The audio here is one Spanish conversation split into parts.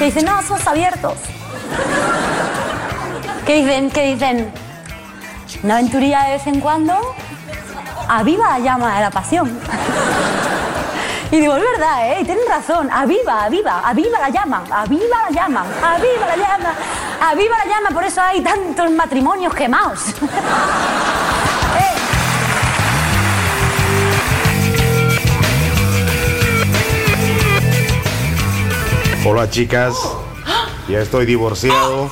que dicen, no, somos abiertos. Que dicen, que dicen, una aventurilla de vez en cuando aviva la llama de la pasión. Y digo, es verdad, ¿eh? Y tienen razón. Aviva, aviva, aviva la llama, aviva la llama, aviva la llama, aviva la llama. Por eso hay tantos matrimonios quemados. Eh, Hola chicas, ya estoy divorciado.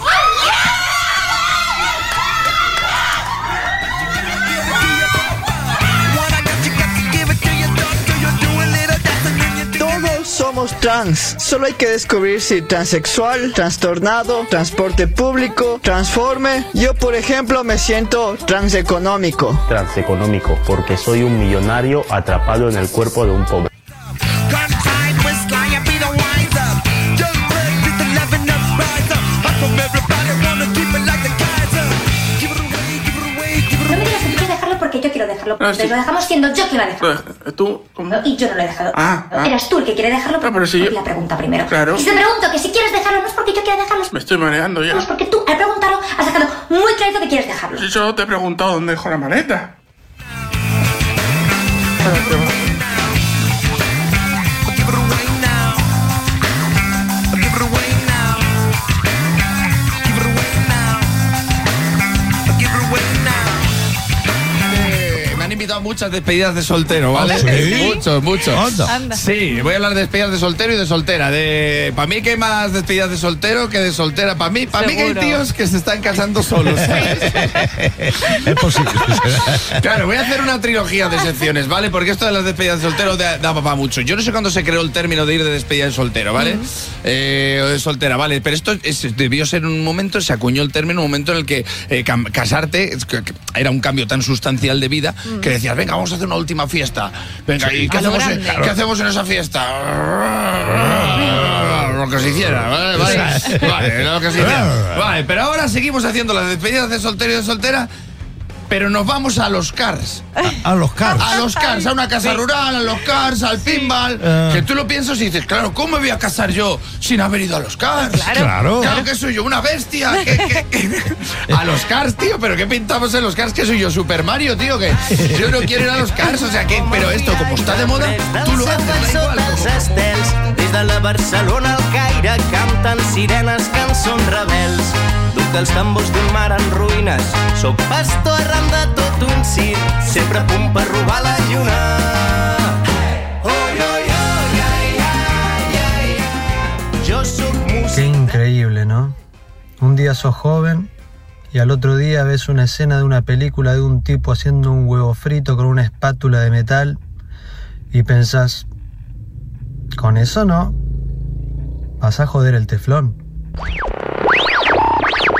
Todos somos trans. Solo hay que descubrir si transexual, trastornado, transporte público, transforme. Yo, por ejemplo, me siento transeconómico. transeconómico, porque soy un millonario atrapado en el cuerpo de un pobre. Dejarlo. Ah, sí. Lo dejamos siendo yo que iba a dejarlo. Eh, ¿Tú? ¿Cómo? Y yo no lo he dejado. Ah, ah. Eras tú el que quiere dejarlo. Ah, pero si yo- La pregunta primero. Claro. Y te pregunto que si quieres dejarlo no es porque yo quiera dejarlo, Me estoy mareando ya. es porque tú al preguntarlo has dejado muy clarito que quieres dejarlo. Si solo te he preguntado dónde dejo la maleta. Eh, invitado a muchas despedidas de soltero, ¿vale? ¿Ah, sí? Muchos, muchos. Anda. Sí, voy a hablar de despedidas de soltero y de soltera. De, para mí que hay más despedidas de soltero que de soltera. Para mí, para mí que hay tíos que se están casando solos. ¿sabes? Es posible. Claro, voy a hacer una trilogía de secciones, ¿vale? Porque esto de las despedidas de soltero da, da para mucho. Yo no sé cuándo se creó el término de ir de despedida de soltero, ¿vale? Eh, o de soltera, ¿vale? Pero esto es- debió ser un momento, se acuñó el término, un momento en el que eh, casarte era un cambio tan sustancial de vida que decías, venga, vamos a hacer una última fiesta. Venga, ¿y qué hacemos, en, grande. qué hacemos en esa fiesta? Lo que se hiciera, ¿vale? Vale, Vale, lo que se hiciera. Vale, pero ahora seguimos haciendo las despedidas de soltero y de soltera, pero nos vamos a los cars. A los carros. A los cars, a una casa rural, a los cars, al pinball. Ah. Que tú lo piensas y dices, claro, ¿cómo me voy a casar yo sin haber ido a los cars? Claro. Claro que soy yo una bestia. que- que- que- A los cars, tío, pero ¿qué pintamos en los cars? Que soy yo Super Mario, tío, que yo no quiero ir a los cars, o sea que, pero esto como está de moda, tú lo haces, da igual. dels como- estels, des de la Barcelona al Caire, canten sirenes, cançons rebels. Dels tambors d'un mar en ruïnes, soc pastor arran de tot un sempre la lluna. Qué increíble, ¿no? Un día sos joven y al otro día ves una escena de una película de un tipo haciendo un huevo frito con una espátula de metal y pensás, con eso no, vas a joder el teflón.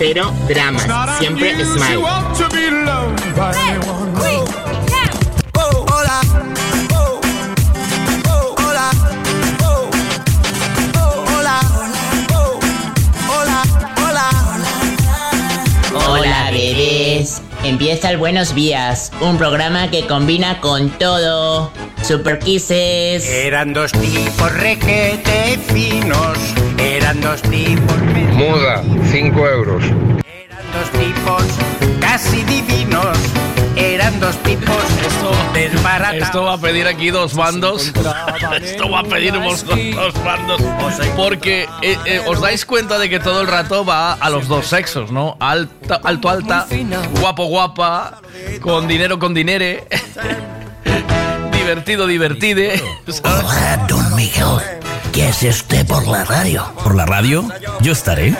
Cero dramas, siempre smile. Hola. Hola. Hola. Hola. Hola. Hola, bebés. Empieza el Buenos Días, un programa que combina con todo. Super Kisses. Eran dos tipos requete finos. Eran dos tipos. Muda, 5 euros. Eran dos tipos casi divinos. Eran dos tipos desbaratados. Esto va a pedir aquí dos bandos. Esto va a pedir vos- dos bandos. Porque eh, eh, os dais cuenta de que todo el rato va a los dos sexos, ¿no? Alta, alto, alta, guapo, guapa, con dinero, con dinere. divertido, divertide. ¿sabes? ¿Qué hace usted por la radio? ¿Por la radio? Yo estaré.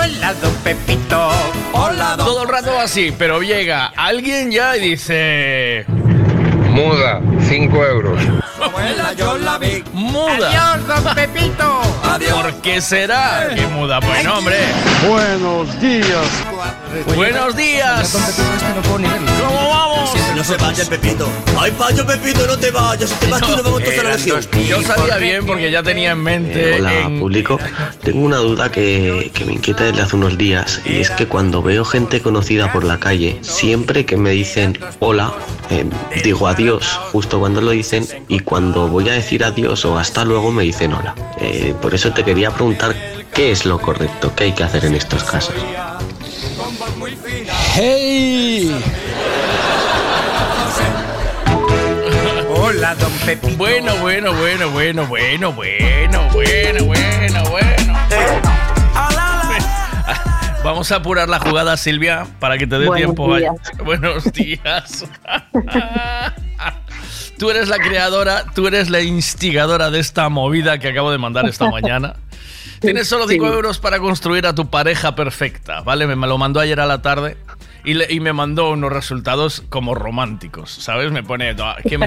Hola, don Pepito. Hola, don Todo el rato va así, pero llega alguien ya y dice... Muda, 5 euros. abuela yo la vi. Muda. Adiós, don Pepito. Adiós. ¿Por qué será que muda? Pues no, hombre. Buenos días. Buenos días. ¿Cómo vamos? No se vaya, Pepito. Ay, vaya, Pepito, no te vayas. Si te vas tú, nos vamos todos a la legión. Yo sabía bien porque ya tenía en mente. Hola, en- público. Tengo una duda que, que me inquieta desde hace unos días y es que cuando veo gente conocida por la calle, siempre que me dicen hola, eh, digo adiós justo cuando lo dicen y cuando voy a decir adiós o hasta luego me dicen hola. Eh, por eso te quería preguntar qué es lo correcto, qué hay que hacer en estos casos. ¡Hey! Hola, don Pepito. Bueno, bueno, bueno, bueno, bueno, bueno, bueno, bueno, bueno. Vamos a apurar la jugada, Silvia, para que te dé Buenos tiempo. a- días. Buenos días. Tú eres la creadora, tú eres la instigadora de esta movida que acabo de mandar esta mañana. Tienes solo 5 Sí. euros para construir a tu pareja perfecta, ¿vale? Me lo mandó ayer a la tarde y, le- y me mandó unos resultados como románticos, ¿sabes? Me pone... no, ¿Qué,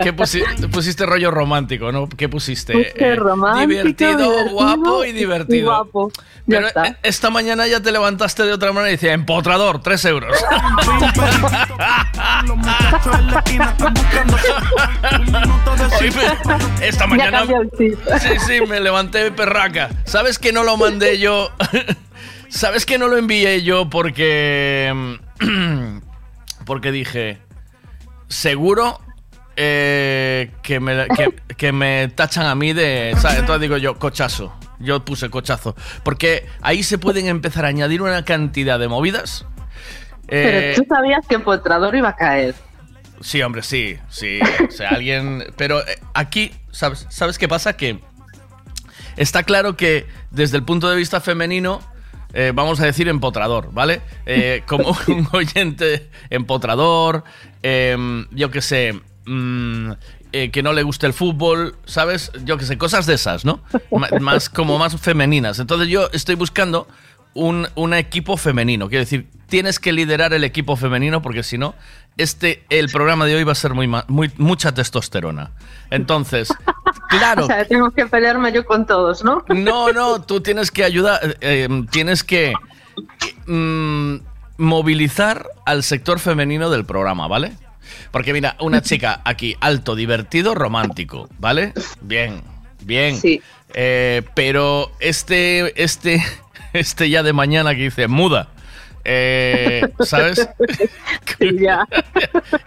qué pusi- pusiste rollo romántico, no? ¿Qué pusiste? Puse Eh, romántico, divertido, divertido guapo y divertido. y guapo. Pero está. eh, esta mañana ya te levantaste de otra manera y decía, empotrador, 3 euros. Hoy me- esta mañana... Sí, sí, me levanté perraca. ¿Sabes que no lo mandé yo? ¿Sabes que no lo envié yo porque... porque dije, seguro eh, que, me, que, que me tachan a mí de... ¿sabes? Entonces digo yo, cochazo. Yo puse cochazo. Porque ahí se pueden empezar a añadir una cantidad de movidas. Eh, Pero tú sabías que Empotrador iba a caer. Sí, hombre, sí, sí. O sea, alguien. Pero eh, aquí, ¿sabes, ¿sabes qué pasa? Que está claro que desde el punto de vista femenino, eh, vamos a decir empotrador, ¿vale? Eh, como un oyente empotrador, em, yo qué sé, mm, eh, que no le guste el fútbol, ¿sabes? Yo qué sé, cosas de esas, ¿no? Más como más femeninas. Entonces yo estoy buscando un, un equipo femenino. Quiero decir, tienes que liderar el equipo femenino porque si no, este, el programa de hoy va a ser muy, muy mucha testosterona. Entonces, claro, O sea, tengo que pelearme yo con todos, ¿no? no, no, tú tienes que ayudar, eh, eh, tienes que mm, movilizar al sector femenino del programa, ¿vale? Porque mira, una chica aquí, alto, divertido, romántico, ¿vale? Bien, bien. Sí. Eh, pero este, este, este ya de mañana que dice muda. eh, ¿Sabes? ya.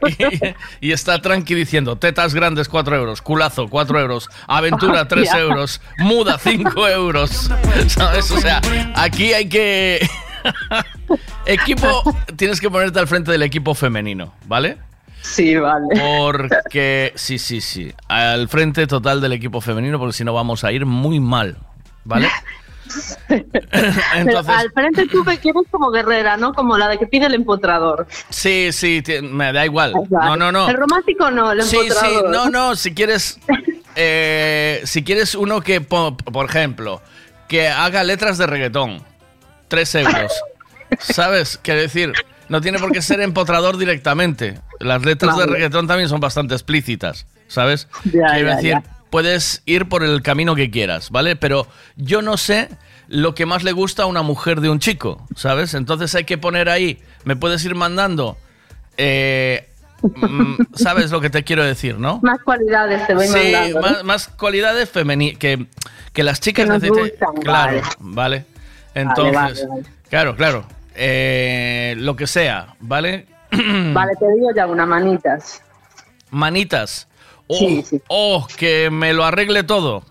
y, y está tranqui diciendo tetas grandes 4 euros, culazo 4 euros, aventura 3 Hostia. euros, muda 5 euros. ¿Sabes? O sea, aquí hay que... equipo, tienes que ponerte al frente del equipo femenino, ¿vale? Sí, vale. Porque, sí, sí, sí, al frente total del equipo femenino, porque si no vamos a ir muy mal, ¿vale? Entonces, al frente tú me quieres como guerrera, ¿no? Como la de que pide el empotrador. sí, sí, me da igual. No, no, no. El romántico no, el Sí, sí, empotrador. no, no, si quieres, eh, si quieres uno que, po- por ejemplo, que haga letras de reggaetón, 3 euros, ¿sabes? Quiero decir, no tiene por qué ser empotrador directamente. Las letras de reggaetón también son bastante explícitas, ¿sabes? Ya, Quiero ya, decir, ya. puedes ir por el camino que quieras, ¿vale? Pero yo no sé lo que más le gusta a una mujer de un chico, ¿sabes? Entonces hay que poner ahí, me puedes ir mandando... eh, mm, ¿Sabes lo que te quiero decir, no? Más cualidades te voy Sí, mandando. ¿no? más, más cualidades femeninas que, que las chicas Que necesitan. gustan, Claro, vale. vale. Entonces, vale, vale. claro, claro. Eh, lo que sea, ¿vale? Vale, te digo ya una manitas. Manitas. Oh, Sí, sí. oh, que me lo arregle todo.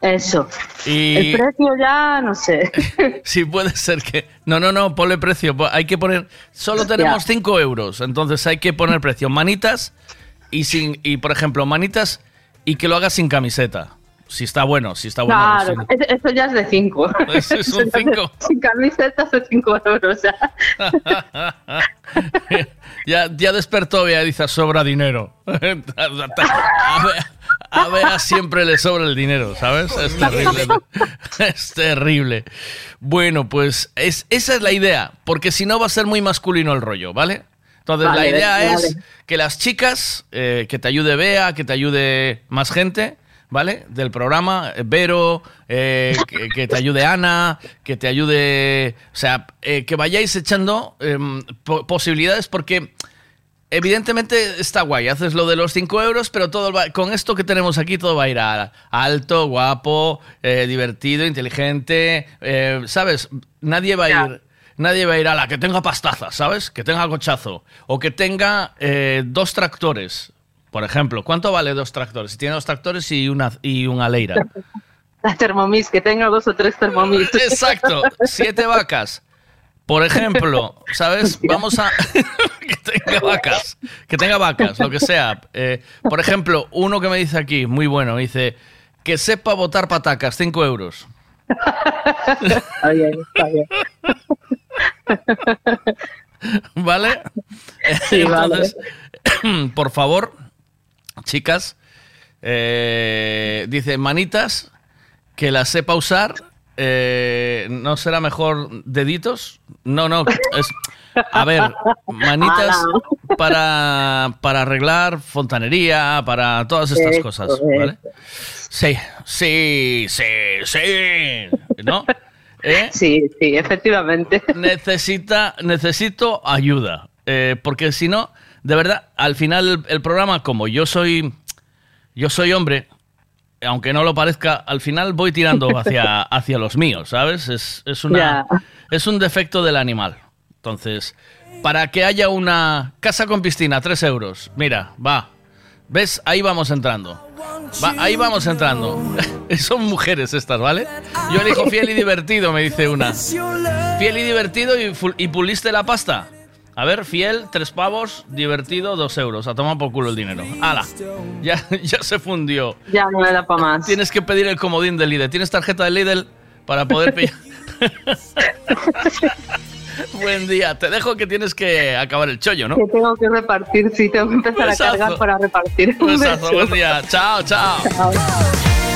Eso. Y El precio ya, no sé. sí puede ser que. No, no, no, ponle precio. Po- Hay que poner. Solo Hostia. tenemos 5 euros. Entonces hay que poner precio. Manitas y sin. Y por ejemplo, manitas y que lo hagas sin camiseta. Si está bueno, si está bueno. Claro, no- es- eso ya es de 5. Eso es un cinco. Sin camisetas de 5 euros. ya. ya, ya despertó, ya dice, sobra dinero. a, ver, a Bea siempre le sobra el dinero, ¿sabes? Es terrible. es terrible. Bueno, pues es, esa es la idea, porque si no va a ser muy masculino el rollo, ¿vale? Entonces, Vale, la idea vale. es que las chicas, eh, que te ayude Bea, que te ayude más gente, ¿vale? Del programa, eh, Vero, eh, que, que te ayude Ana, que te ayude. O sea, eh, que vayáis echando em, po- posibilidades porque. Evidentemente está guay, haces lo de los 5 euros, pero todo va- con esto que tenemos aquí todo va a ir a alto, guapo, eh, divertido, inteligente, eh, ¿sabes? Nadie va a ir, nadie va a ir a la que tenga pastaza, ¿sabes? Que tenga cochazo o que tenga eh, dos tractores, por ejemplo. ¿Cuánto vale dos tractores? Si tiene dos tractores y una y una leira. La Thermomix, que tenga dos o tres Thermomix. Exacto, siete vacas. Por ejemplo, ¿sabes? Vamos a. que tenga vacas. Que tenga vacas, lo que sea. Eh, por ejemplo, uno que me dice aquí, muy bueno, me dice. Que sepa botar patacas, 5 euros. Está bien, está bien. ¿Vale? Sí, vale. Por favor, chicas, eh, dice manitas, que las sepa usar. Eh, ¿No será mejor deditos? No, no. Es, a ver, manitas para, para arreglar fontanería, para todas estas cosas. ¿vale? Sí, sí, sí, sí. ¿No? ¿Eh? Sí, sí, efectivamente. Necesita, necesito ayuda. eh, porque si no, de verdad, al final el, el programa, como yo soy, yo soy hombre, aunque no lo parezca, al final voy tirando hacia, hacia los míos, ¿sabes? Es, es, una, es un defecto del animal. Entonces, para que haya una casa con piscina, 3 euros. Mira, va. ¿Ves? Ahí vamos entrando. Va, ahí vamos entrando. Son mujeres estas, ¿vale? Yo elijo fiel y divertido, me dice una. Fiel y divertido y, puliste la pasta. A ver, fiel, tres pavos, divertido, dos euros. A tomar por culo el dinero. ¡Hala! Ya, ya se fundió. Ya no me da para más. Tienes que pedir el comodín del Lidl. ¿Tienes tarjeta de Lidl para poder pillar? Buen día. Te dejo que tienes que acabar el chollo, ¿no? Que tengo que repartir, sí, tengo que empezar Besazo. a cargar para repartir. Un beso. buen día. Chao, chao. Babe,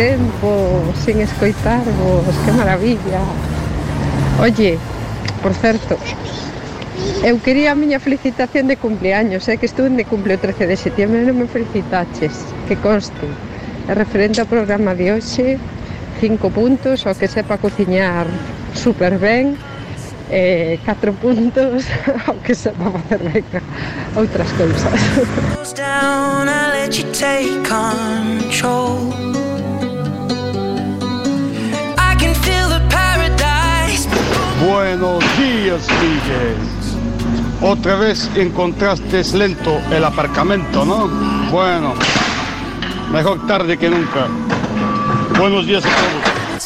tempo sin escoitarvos, que maravilla. Oye, por certo, eu quería a miña felicitación de cumpleaños, é eh, que estuve de cumple o 13 de setembro, e non me felicitaches, que conste. É referente ao programa de hoxe, cinco puntos, o que sepa cociñar super ben, eh, 4 puntos ao que sepa facer ben outras cousas. Buenos días, Miguel. Otra vez encontraste lento el aparcamiento, ¿no? Bueno, mejor tarde que nunca. Buenos días a todos.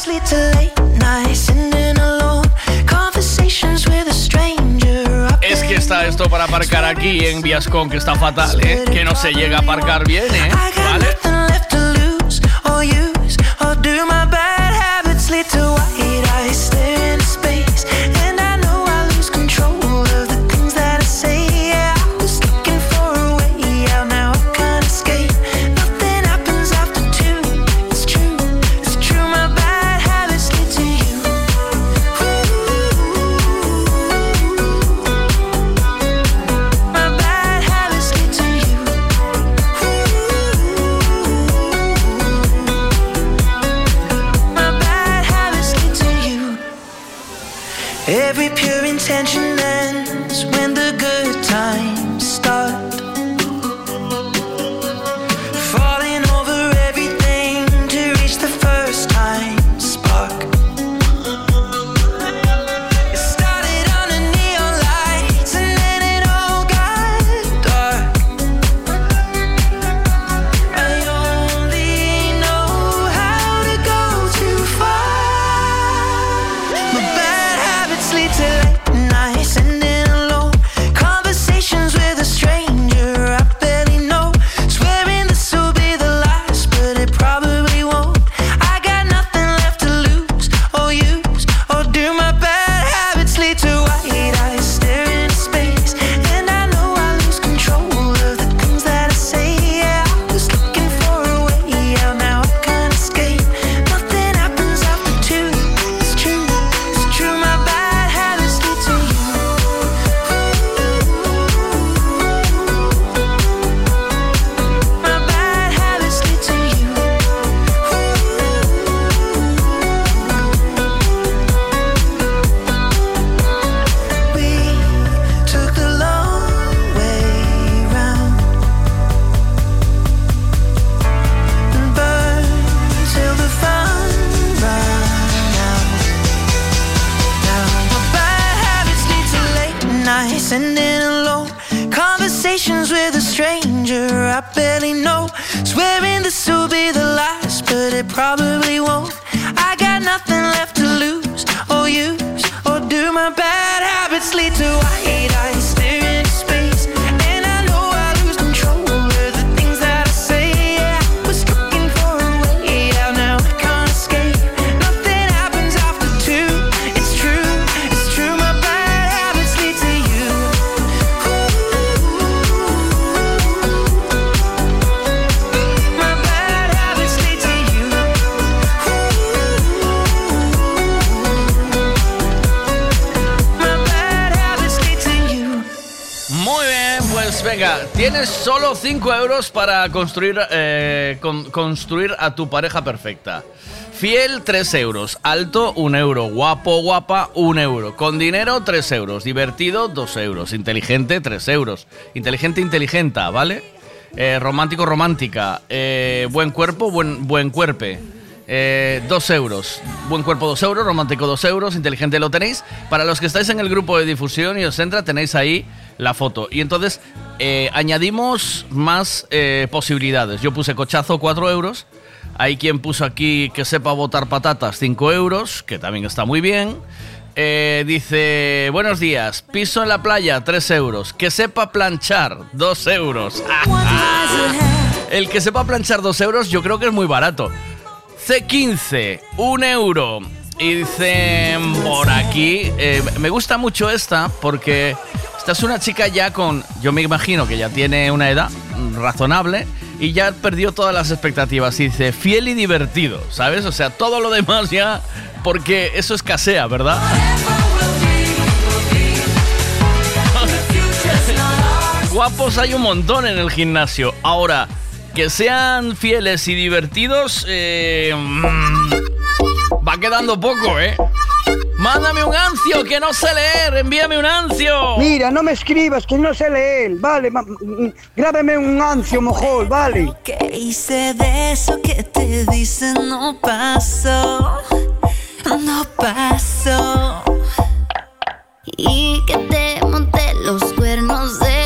Es que está esto para aparcar aquí en Viascon, que está fatal, ¿eh? Que no se llega a aparcar bien, ¿eh? ¿Vale? Para construir, eh, con- construir a tu pareja perfecta. Fiel, 3 euros. Alto, 1 euro. Guapo, guapa, 1 euro. Con dinero, 3 euros. Divertido, 2 euros. Inteligente, 3 euros. Inteligente, inteligenta, ¿vale? Eh, romántico, romántica. Eh, buen cuerpo, buen, buen cuerpe. Eh, 2 euros. Buen cuerpo 2 euros, romántico 2 euros, inteligente lo tenéis. Para los que estáis en el grupo de difusión y os entra, tenéis ahí la foto. Y entonces eh, añadimos más eh, posibilidades. Yo puse cochazo 4 euros. Hay quien puso aquí que sepa botar patatas 5 euros, que también está muy bien. Eh, dice, buenos días, piso en la playa 3 euros. Que sepa planchar 2 euros. El que sepa planchar 2 euros yo creo que es muy barato. C15, 1 euro. Y dicen por aquí, eh, me gusta mucho esta porque esta es una chica ya con, yo me imagino que ya tiene una edad, razonable y ya perdió todas las expectativas. Y dice, fiel y divertido, ¿sabes? O sea, todo lo demás ya, porque eso escasea, ¿verdad? Guapos hay un montón en el gimnasio. Ahora, que sean fieles y divertidos, eh, mm, va quedando poco, ¿eh? Mándame un ancio que no sé leer, envíame un ancio. Mira, no me escribas que no sé leer, vale, grábame un ancio, mojol, vale. ¿Qué hice de eso que te dicen no pasó? No pasó. Y que te monté los cuernos de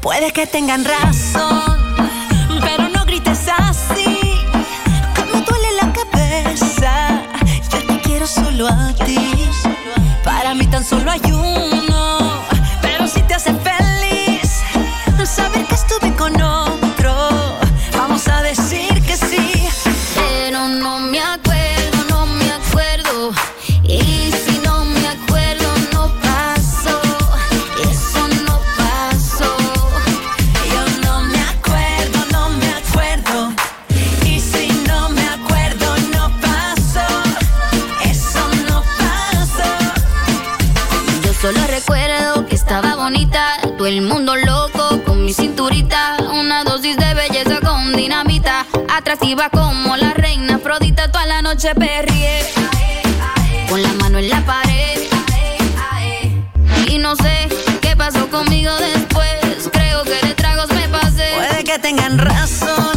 Puede que tengan razón, pero no grites así. Que me duele la cabeza. Yo te quiero solo a ti. Para mí tan solo hay uno. Pero si te hace feliz saber que estuve con otro, el mundo loco con mi cinturita, una dosis de belleza con dinamita, atractiva como la reina Afrodita, toda la noche perrié, con la mano en la pared, y no sé qué pasó conmigo después, creo que de tragos me pasé. Puede que tengan razón,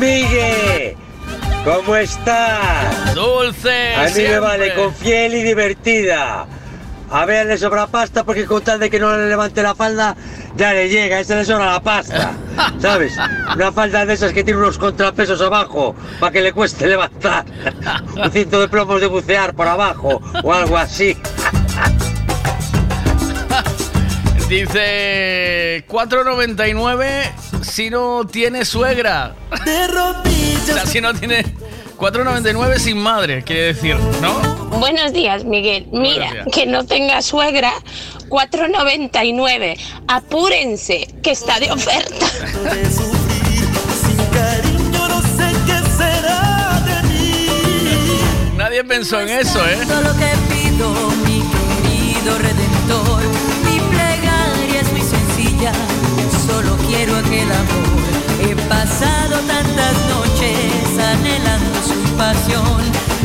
Miguel. ¿Cómo estás? Dulce. A mí me vale con fiel y divertida. A ver, le sobra pasta porque con tal de que no le levante la falda, ya le llega, ese le sobra la pasta. ¿Sabes? Una falda de esas que tiene unos contrapesos abajo para que le cueste levantar. Un cinto de plomos de bucear por abajo o algo así. Dice 4.99 si no tiene suegra. De O sea, si no tiene 4.99 sin madre, quiere decir, ¿no? Buenos días, Miguel. Mira, días. que no tenga suegra, 4.99. Apúrense, que está de oferta. Nadie pensó en eso, ¿eh? Todo lo que pido, mi querido quiero aquel amor. He pasado tantas noches anhelando su pasión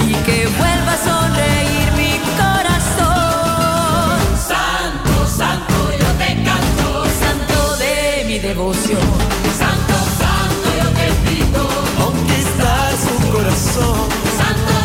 y que vuelva a sonreír mi corazón. Santo, santo, yo te canto. Santo de mi devoción. Santo, santo, yo te pido. Conquistar su corazón. Santo, santo,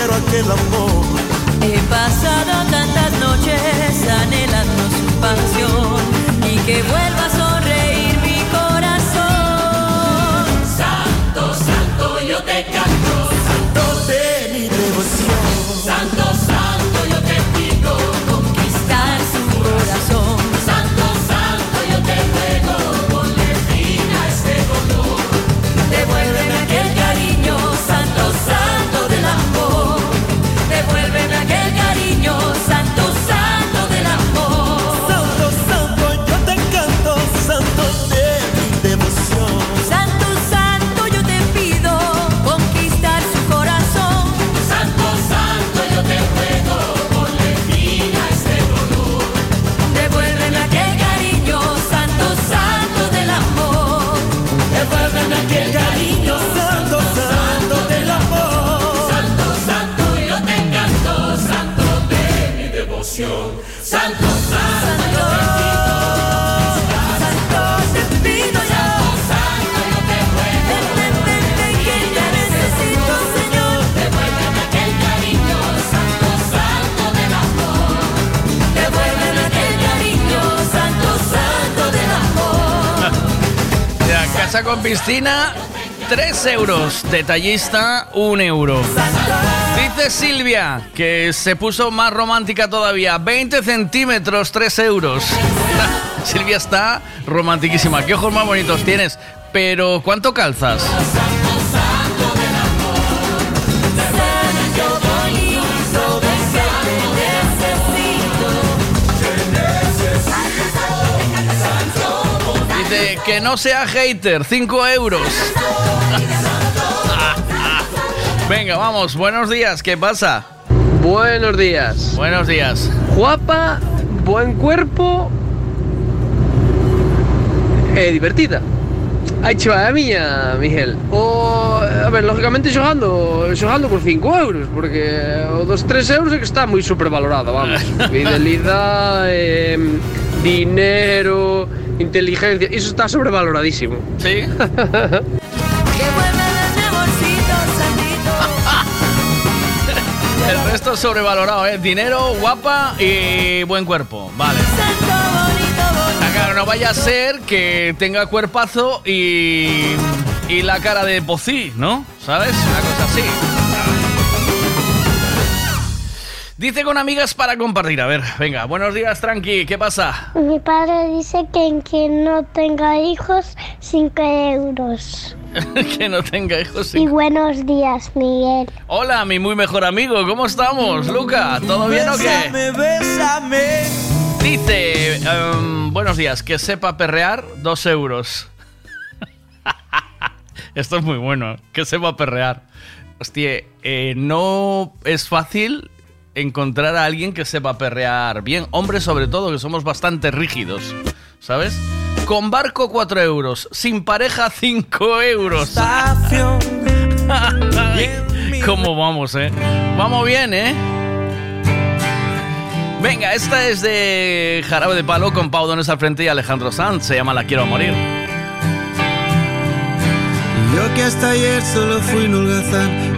quiero aquel amor. He pasado tantas noches anhelando su pasión y que vuelva a sonreír mi corazón. Santo, santo, yo te canto. Piscina, 3 euros. Detallista, 1 euro. Dice Silvia que se puso más romántica todavía. 20 centímetros, 3 euros. Silvia está romantiquísima. ¿Qué ojos más bonitos tienes? Pero, ¿cuánto calzas? Que no sea hater, 5 euros. Venga, vamos, buenos días, ¿qué pasa? Buenos días. Buenos días. Guapa, buen cuerpo, eh, divertida. Hai cheva a miña, Miguel. O, a ver, lógicamente xogando, xogando por 5 euros, porque o dos 3 euros é que está moi supervalorado, vamos. Fidelidade, eh, dinero, inteligencia, iso está sobrevaloradísimo. Sí. El resto es sobrevalorado, ¿eh? Dinero, guapa y buen cuerpo. Vale. Claro, no vaya a ser que tenga cuerpazo y, y la cara de pocí, ¿no? ¿Sabes? Una cosa así. Dice con amigas para compartir. A ver, venga, buenos días, tranqui. ¿Qué pasa? Mi padre dice que en quien no tenga hijos, 5 euros. que no tenga hijos. Y buenos días, Miguel. Hola, mi muy mejor amigo. ¿Cómo estamos, Luca? ¿Todo bien o qué? Bésame, bésame. Dice, em, buenos días, que sepa perrear, dos euros. Esto es muy bueno, que sepa perrear. Hostia, eh, no es fácil encontrar a alguien que sepa perrear bien. Hombres sobre todo, que somos bastante rígidos, ¿sabes? Con barco 4 euros, sin pareja 5 euros. ¿Cómo vamos, eh? Vamos bien, ¿eh? Venga, esta es de Jarabe de Palo con Pau Dones al frente y Alejandro Sanz. Se llama La Quiero Morir. Yo que hasta ayer solo fui un holgazán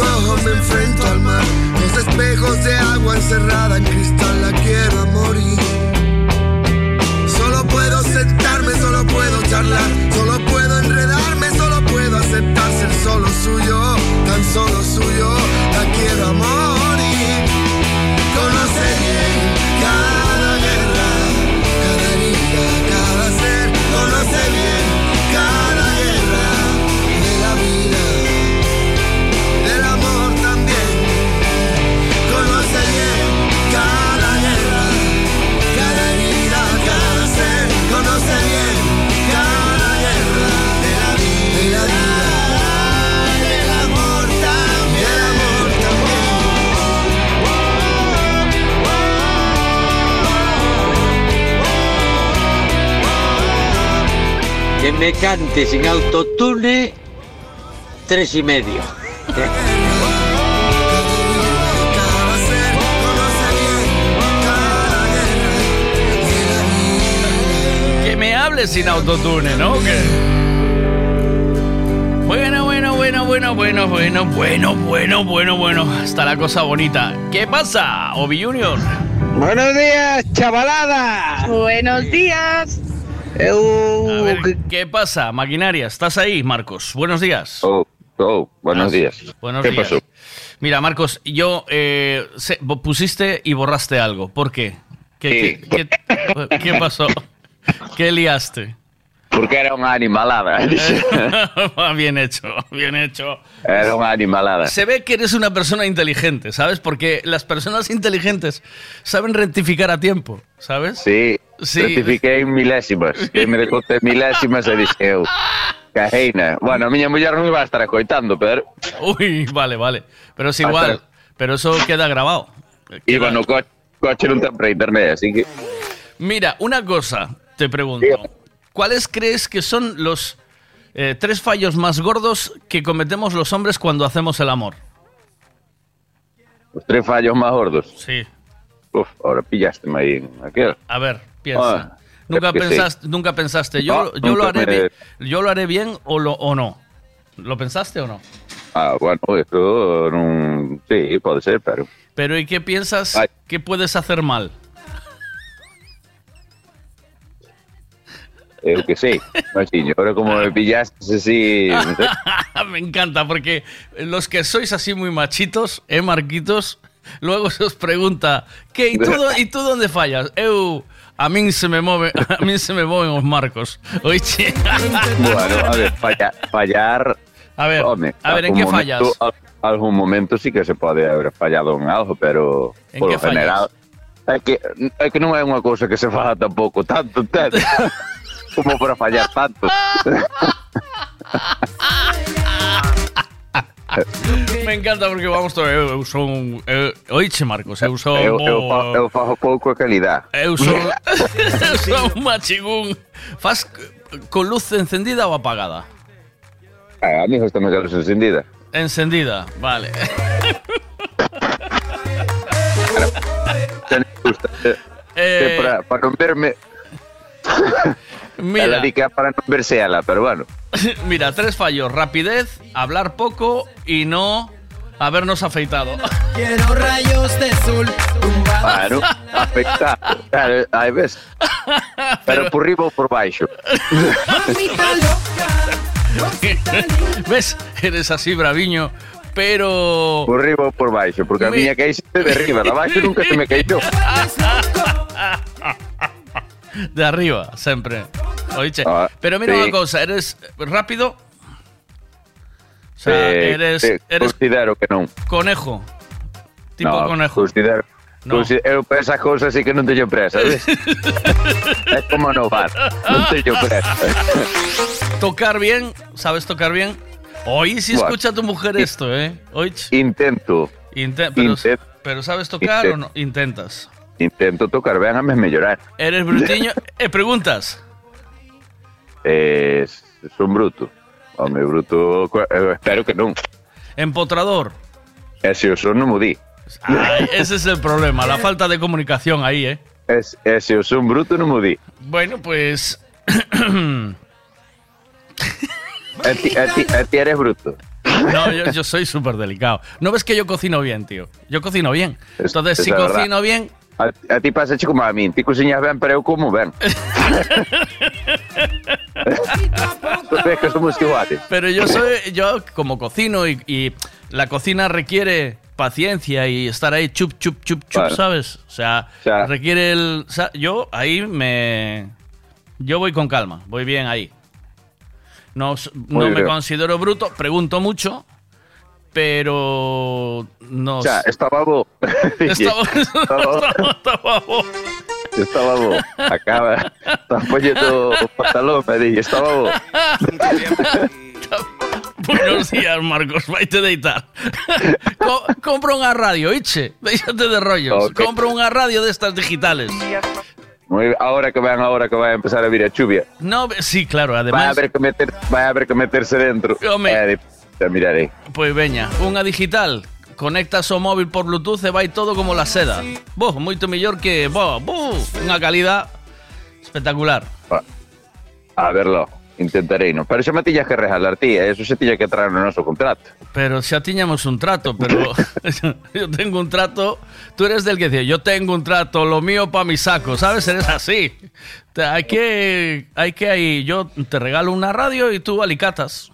ojos me enfrento al mar, los espejos de agua encerrada en cristal, la quiero morir. Solo puedo sentarme, solo puedo charlar, solo puedo enredarme, solo puedo aceptar ser solo suyo, tan solo suyo, la quiero a Que me cante sin autotune tres y medio. Que me hable sin autotune, ¿no? Que- Bueno, bueno, bueno, bueno, bueno, bueno, bueno, bueno, bueno, bueno. Está la cosa bonita. ¿Qué pasa, Obi Junior? Buenos días, chavalada. Buenos días. A ver, ¿qué pasa, maquinaria? ¿Estás ahí, Marcos? Buenos días. Oh, oh, buenos días. Buenos ¿Qué días. pasó? Mira, Marcos, yo eh, pusiste y borraste algo. ¿Por qué? ¿Qué, qué, qué- qué pasó? ¿Qué liaste? Porque era una animalada. bien hecho, bien hecho. Era una animalada. Se ve que eres una persona inteligente, ¿sabes? Porque las personas inteligentes saben rectificar a tiempo, ¿sabes? Sí, Sí. certifiquei en milésimas. Que me decote milésimas e dixen eu. Cajeina. Bueno, a miña muller non me va a estar acoitando, pero Uy, vale, vale. Pero es igual. Pero eso queda grabado. iba no co coche non ten para internet, así que... Mira, una cosa, te pregunto. ¿Cuáles crees que son los eh, tres fallos más gordos que cometemos los hombres cuando hacemos el amor? Los tres fallos más gordos. Sí. Uf, ahora pillaste ahí en aquel. A ver, piensa. Ah, nunca, sí. pensaste, nunca pensaste, yo, No, yo, lo haré me- bien, yo lo haré bien o, lo, o no. ¿Lo pensaste o no? Ah, bueno, eso non... sí, pode ser, pero... Pero ¿y qué piensas que puedes hacer mal? Eu que sei. Mas, sí, ahora como me pillaste así... no sé. Me encanta porque los que sois así muy machitos, eh, Marquitos, luego se os pregunta, ¿qué? ¿Y tú, ¿y tú dónde fallas? Eu, a mí se me mueve, a mí se me mueven los marcos. Oiche. Bueno, a ver, falla- fallar... A ver, home, a ver, ¿en qué fallas? momento- al- algún momento sí que se pode haber fallado en algo, pero ¿En por qué lo general... É que, é que non é unha cousa que se faga tampouco tanto, tanto como para fallar tanto. Me encanta porque vamos todo, eu, eu son eu, oiche Marcos, eu son eu, eu, fa, eu fago pouco a calidad. Eu son eu son un machigún. Fas con luz encendida ou apagada? Eh, a mí estamos a luz encendida. Encendida, vale. Eh, eh para, para non verme Mira. É para non verse pero bueno. Mira, tres fallos. Rapidez, hablar poco y no habernos afeitado. Quiero rayos de sol. Claro, afectado. Claro, aí ves. Pero por riba ou por baixo. ¿Ves? Eres así, braviño, pero... Por riba ou por baixo, porque a Me- miña queixe de riba, da baixo nunca se me queixou. De arriba, siempre. Oiche. Ah, Pero mira sí. una cosa, ¿eres rápido? O sea, Eh, eres, eh, eres Considero que non. conejo. Tipo no, conejo. Considero, No. consi- eu para esas cousas sí que non teño presa, ves? é como no bar, non teño presa. Tocar bien, ¿sabes tocar bien? Hoy sí Bueno. escucha tu mujer esto, ¿eh? Oich. Intento, Inte- pero, Intent- pero ¿sabes tocar Intent- o no? Intentas. Intento tocar ben a mes mellorar. ¿Eres brutiño? eh, preguntas. Eh, son bruto. Home, bruto, eh, espero que non. Empotrador. E se o son non mo di. Ay, ese es el problema, la falta de comunicación ahí, ¿eh? E, se- e se o son bruto non mo di. Bueno, pues... Ti, ti, ti eres bruto. No, yo, yo soy súper delicado. ¿No ves que yo cocino bien, tío? Yo cocino bien. Es- Entonces, es si verdad. cocino bien, A, a ti pasa como a min, ti cociñas ben, pero eu como ben. Ves que somos iguales. pero yo soy, yo como cocino y, y la cocina requiere paciencia y estar ahí chup, chup, chup, chup, Claro. ¿sabes? O sea, O sea- requiere el... o sea, yo ahí me... Yo voy con calma, voy bien ahí. No, no me considero bruto, pregunto mucho, pero no... O sea, estaba bo. Estaba- estaba, estaba bo. estaba bo. Acaba. Estaba poniendo pantalón, me di. Estaba bo. Buenos días, Marcos. Vaite deitar. Co compra unha radio, Iche. Déjate de rollos. Ok. Compra unha radio de estas digitales. Muy, ahora que vean, ahora que va a empezar a vir a chuvia. No, sí, claro, Vai a además... haber que meter, vai a haber que meterse dentro. Home. Eh, miraré. Pois veña, unha digital. Conectas o móvil por Bluetooth e vai todo como la seda. Bo, moito mellor que... Bo, bo, unha calidad espectacular. A verlo. Intentarei, no. Pero xa me tiñas que regalar ti, eh, eso se tiña que traer no noso contrato. Pero xa tiñamos un trato, pero yo tengo un trato. Tú eres del que dice, yo tengo un trato, lo mío para mi saco, ¿sabes? Eres así. Hay que, hay que ahí, yo te regalo una radio y tú alicatas.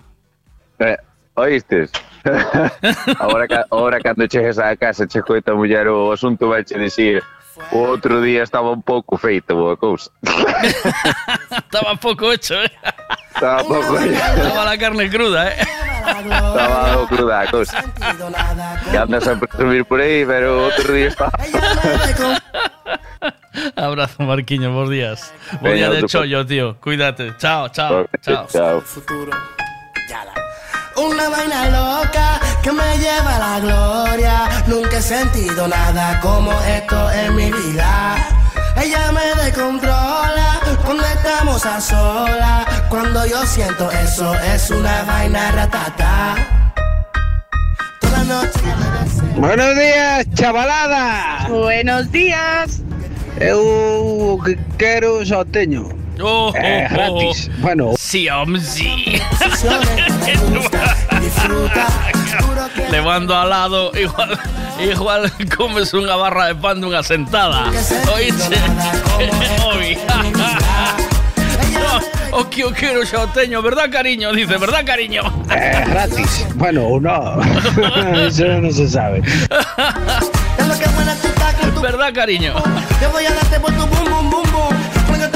Eh, oístes? ahora, ca- ahora cando chegues á casa che coita muller o asunto vai che dicir o outro día estaba un pouco feito boa cousa. Estaba poco hecho, ¿eh? Estaba pouco Estaba la carne cruda, ¿eh? Estaba algo cruda a cousa. Que andas a presumir por aí, pero outro día estaba... Abrazo, Marquiño, buenos días. Buen día de chollo, tío. Cuídate. Chao, chao, chao. Chao. Una vaina loca que me lleva a la gloria. Nunca he sentido nada como esto en mi vida. Ella me descontrola cuando estamos a solas. Cuando yo siento eso, es una vaina ratata. Toda noche me. Buenos días, chavalada. Buenos días. Eu que quero só. Oh, Eh, oh, gratis. oh. Bueno. Sí, hombre, sí. Disfruta. Levando al lado, igual, igual comes unha barra de pan dunha sentada. Oíste? O que eu quero xa o teño, verdad, cariño? Dice, verdad, cariño? Eh, gratis. Bueno, o no. Eso no se sabe. ¿Verdad, cariño? Yo voy a darte por tu bum bum bum bum.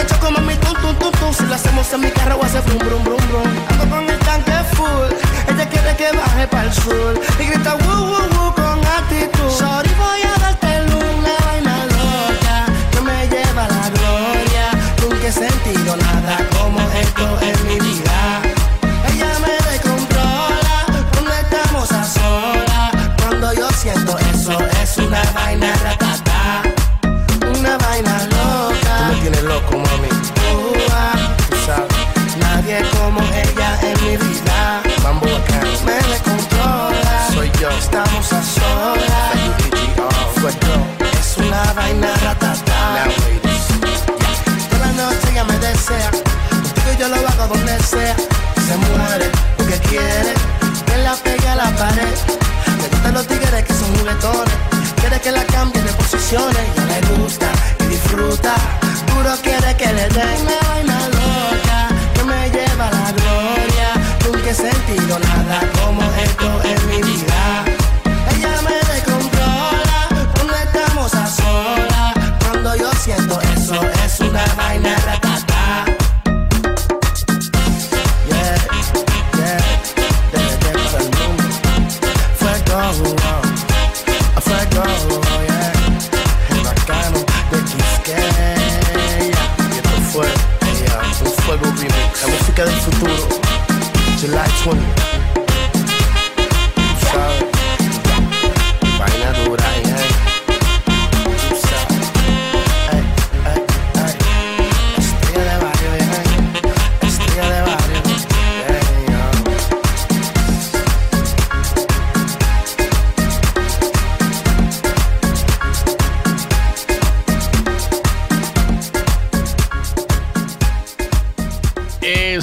Choco mami tum tum tum tum. Si lo hacemos en mi carro hace brum brum brum brum. Ando con el tanque full. Ella quiere que baje para el sur y grita woo woo woo con actitud. Sorry voy a darte una vaina loca que me lleva a la gloria. Nunca he sentido nada como esto en mi vida. Ella me descontrola cuando estamos a solas. Cuando yo siento eso es una vaina ratata. Yo. Estamos a solas. Es una vaina ratata. Toda la noche ella me desea. Contigo yo lo hago donde sea. Se muere porque quiere que la pegue a la pared. Me gustan los tigres que son juguetones. Quiere que la cambie de posiciones. Ya le gusta y disfruta. Puro quiere que le dé una vaina loca que me lleva a la gloria. Nunca he sentido nada como esto en mi vida. Música del futuro. July 20.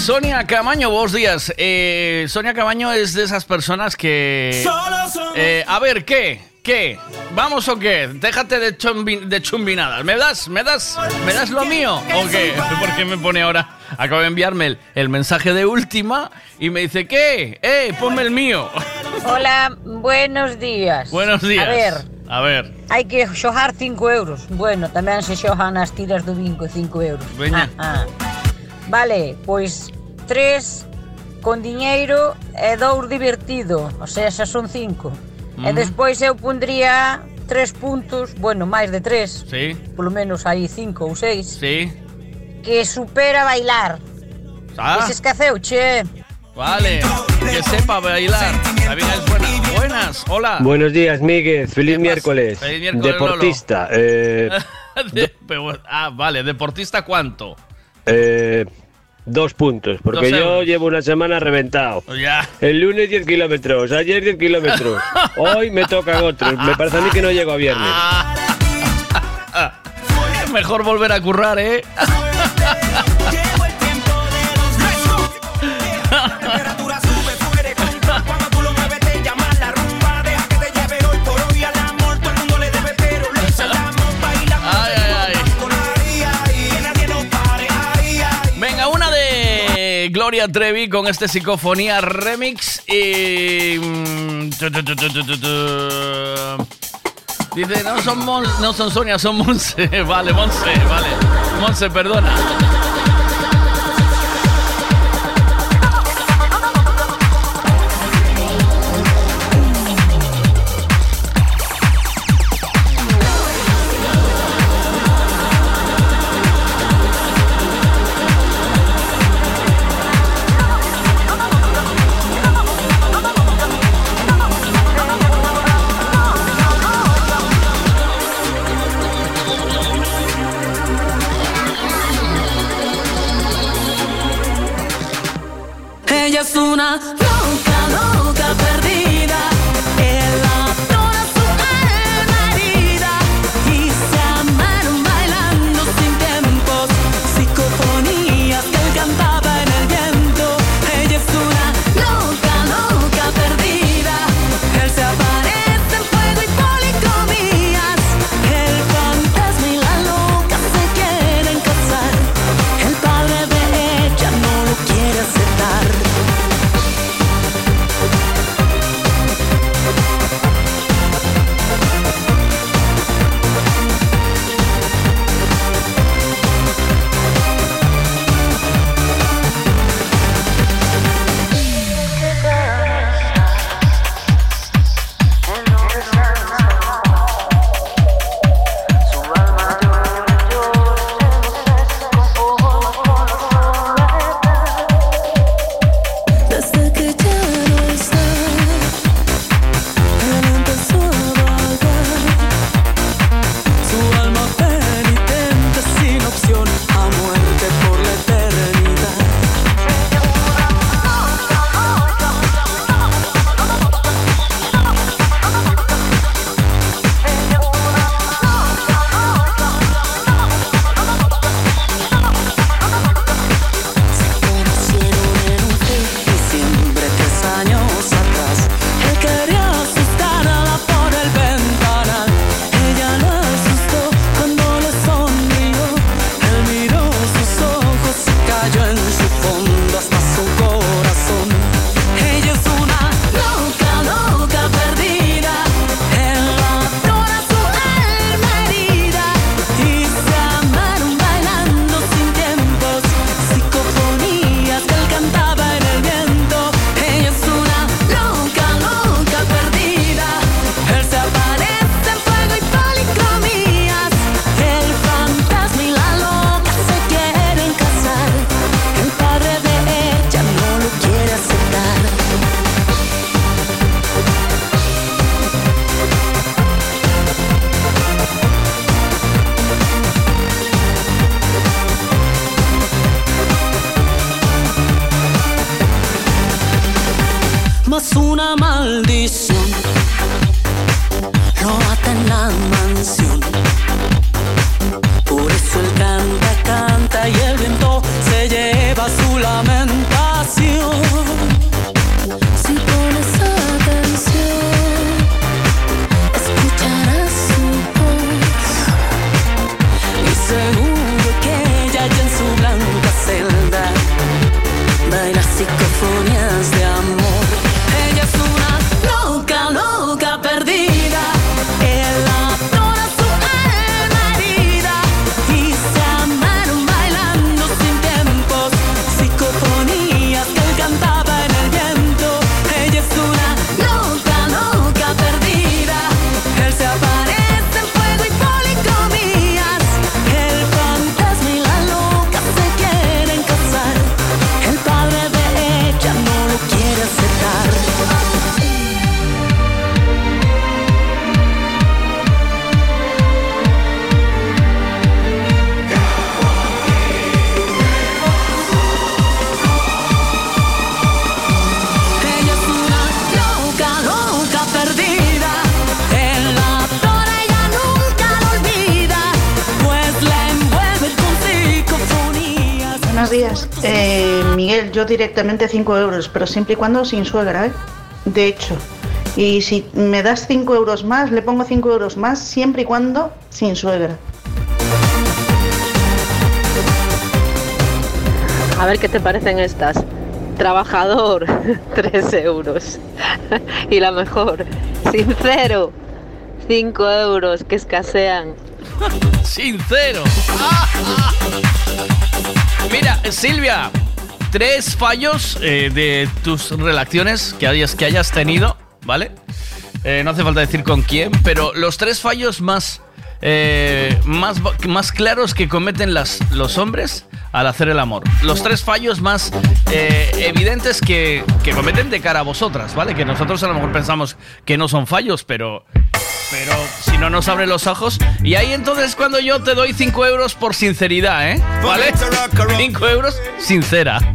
Sonia Camaño, buenos días. Eh, Sonia Camaño es de esas personas que... Eh, a ver, ¿qué? ¿Qué? ¿Vamos o qué? Déjate de, chumbi- de chumbinadas. ¿Me das? ¿Me das? ¿Me das lo mío? ¿O qué? ¿Por qué me pone ahora? Acabo de enviarme el, el mensaje de última y me dice, ¿qué? ¡Eh, ponme el mío! Hola, buenos días. Buenos días. A ver, A ver. hai que xojar 5 euros. Bueno, tamén se xojan as tiras do vinco 5 euros. Veña. Ah, ah. Vale, pois 3 con diñeiro e 2 divertido. O sea, xa son 5. E Mm. despois eu pondría 3 puntos, bueno, máis de 3. Sí. Polo menos aí 5 ou 6. Sí. Que supera bailar. Ah. Ese escaceu, che. Vale. Que sepa bailar. La vida es buena. Buenas. Hola. Buenos días, Miguel. Feliz miércoles. Feliz miércoles, Deportista. Eh, ah, vale. ¿Deportista cuánto? Eh, dos puntos, porque Dos yo llevo una semana reventado. Ya. El lunes 10 kilómetros, ayer 10 kilómetros. Hoy me tocan otros. Me parece a mí que no llego a viernes. Mejor volver a currar, ¿eh? Gloria Trevi con este psicofonía remix y... mm. Dice, no son, Mon- no son Sonia, son Monse. Vale, Monse, vale. Monse, perdona. Yo directamente 5 euros, pero siempre y cuando sin suegra, ¿eh? De hecho. Y si me das 5 euros más, le pongo 5 euros más, siempre y cuando sin suegra. A ver qué te parecen estas. Trabajador, 3 euros. y la mejor, sincero, 5 euros que escasean. Sincero. Mira, Silvia, tres fallos eh, de tus relaciones que hayas, que hayas tenido, ¿vale? Eh, no hace falta decir con quién, pero los tres fallos más, eh, más, más claros que cometen las, los hombres al hacer el amor. Los tres fallos más evidentes que, que cometen de cara a vosotras, ¿vale? Que nosotros a lo mejor pensamos que no son fallos, pero, pero si no nos abre los ojos. Y ahí entonces cuando yo te doy 5 euros por sinceridad, ¿eh? ¿Vale? 5 euros sincera.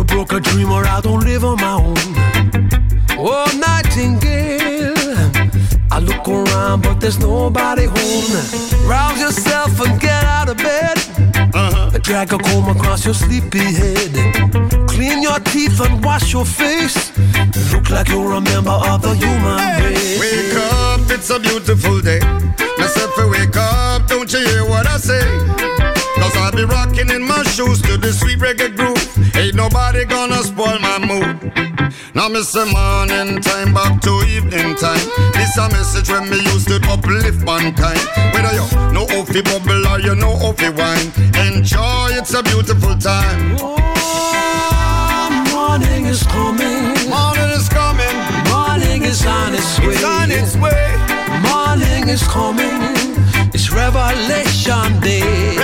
You broke a dream or I don't live on my own. Oh, nightingale. I look around, but there's nobody home. Rouse yourself and get out of bed. Uh-huh. Drag a comb across your sleepy head. Clean your teeth and wash your face. Look like you're a member of the human race. Wake up, it's a beautiful day. Myself, wake up, don't you hear what I say? I'll be rocking in my shoes to the sweet reggae groove. Ain't nobody gonna spoil my mood. Now me say morning time back to evening time. This a message when me used to uplift mankind. Whether you know how fi bubble or you know how fi wine, enjoy. It's a beautiful time. Oh, Morning is coming. Morning is coming. Morning is on its way. It's on its way. Morning is coming. It's Revelation Day.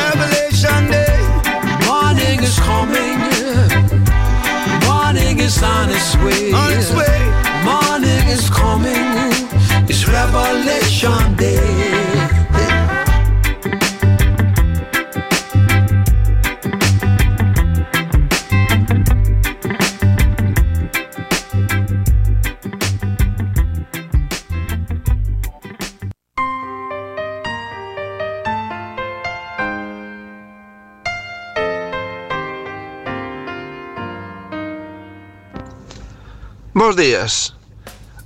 Morning is on its way. On its way. Morning is coming. It's Revelation Bos días.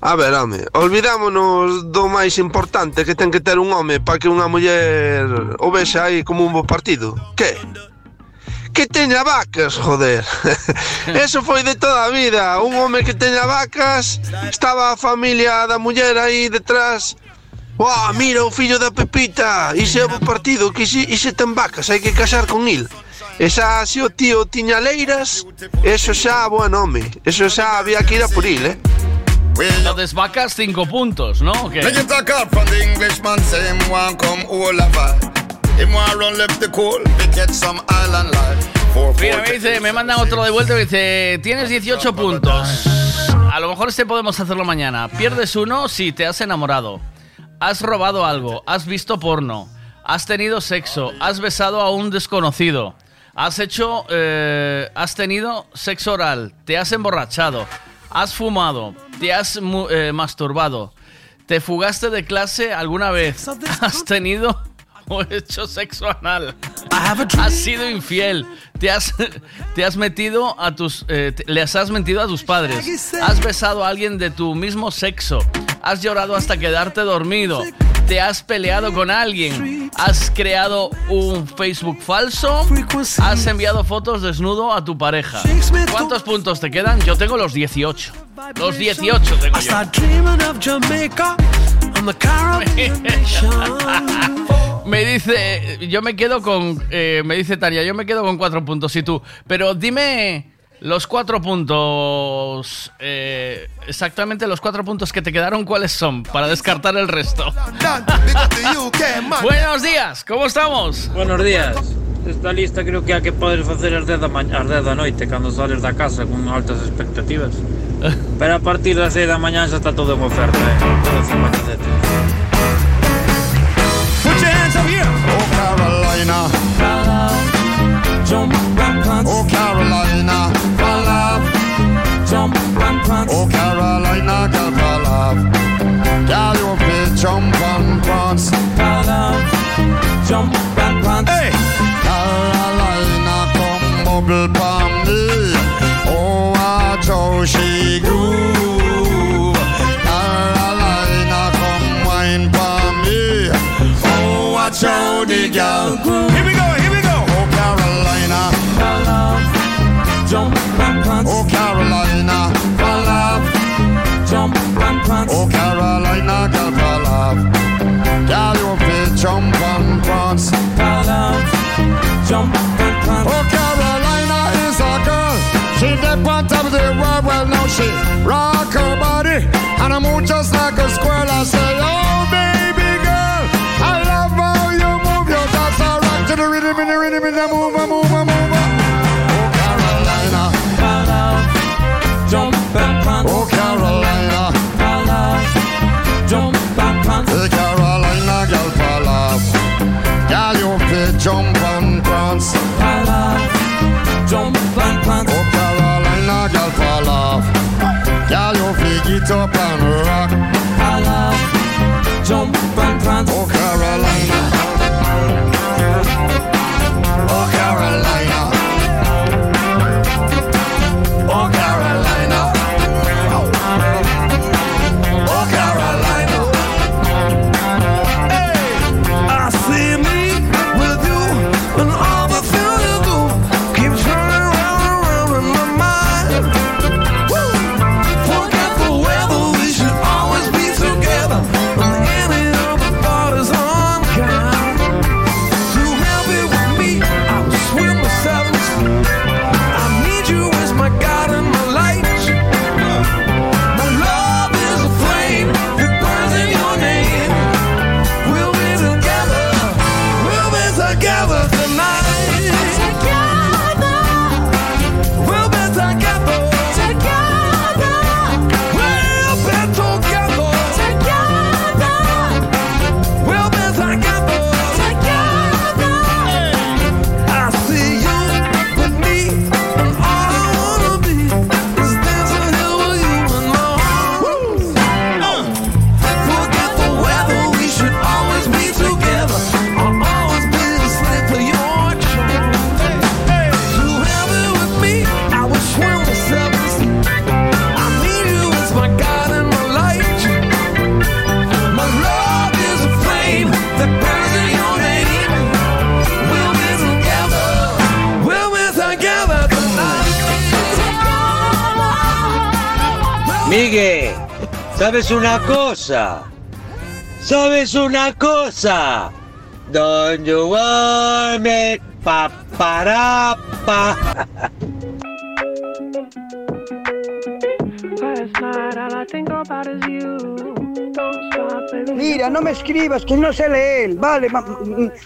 A ver, home, olvidámonos do máis importante que ten que ter un home para que unha muller o vexa aí como un bo partido. Que? Que teña vacas, joder. Eso foi de toda a vida. Un home que teña vacas, estaba a familia da muller aí detrás. Oh, mira o fillo da Pepita, ise é bo partido, que ise, ise ten vacas, hai que casar con il. E xa se o tío tiña leiras, eso xa, buen home, eso xa había que ir a por il, eh? Entonces vacas 5 puntos, ¿no? ¿O qué? Make it out from the Englishman, say him want come all of Him want run left the cool, to get some island life. Mira, me dice, me mandan otro de vuelta y me dice, tienes 18 puntos. A lo mejor este podemos hacerlo mañana. Pierdes uno si te has enamorado. Has robado algo, has visto porno, Has tenido sexo. Has besado a un desconocido. Has hecho. eh, has tenido sexo oral. Te has emborrachado. Has fumado. Te has eh, masturbado. Te fugaste de clase alguna vez. Has tenido o hecho sexo anal. Has sido infiel. Te has, te has metido a tus. eh, les has mentido a tus padres. Has besado a alguien de tu mismo sexo. Has llorado hasta quedarte dormido. Te has peleado con alguien. Has creado un Facebook falso. Has enviado fotos desnudo a tu pareja. ¿Cuántos puntos te quedan? Yo tengo los 18. Los 18 tengo yo. Me dice, yo me quedo con, eh, me dice Tania, yo me quedo con cuatro puntos y tú, pero dime los cuatro puntos, eh, exactamente los cuatro puntos que te quedaron, ¿cuáles son? Para descartar el resto. Buenos días, ¿cómo estamos? Buenos días. Esta lista creo que hai que poder facer ás 10 da, maña, ás 10 da noite cando sales da casa con altas expectativas. Pero a partir das 6 da mañá xa está todo en oferta, eh? Todo en 50 céntimos. Put your hands up here. Oh, Carolina. Jump and prance. Oh, Carolina. Love. Jump and prance. Oh, Carolina, girl, love. Girl, you be jump and prance. Love. Jump and prance. Hey. Carolina, come bubble palm me. Oh, watch how she groove. Carolina, come wine palm me. Oh, watch how the girl groove. Carolina, girl, love. Girl, you be jump and prance. Love. Jump and prance. Oh, Carolina is a girl. She the on top of the world. Well, now she rock her body. And I move just like a squirrel. I say, oh, baby girl. I love how you move your dance. I rock to the rhythm, in the rhythm, in the move, jump ¿sabes una cosa? ¿Sabes una cosa? Don't you want me? Pa, para. Mira, no me escribas, que no sé leer. Vale,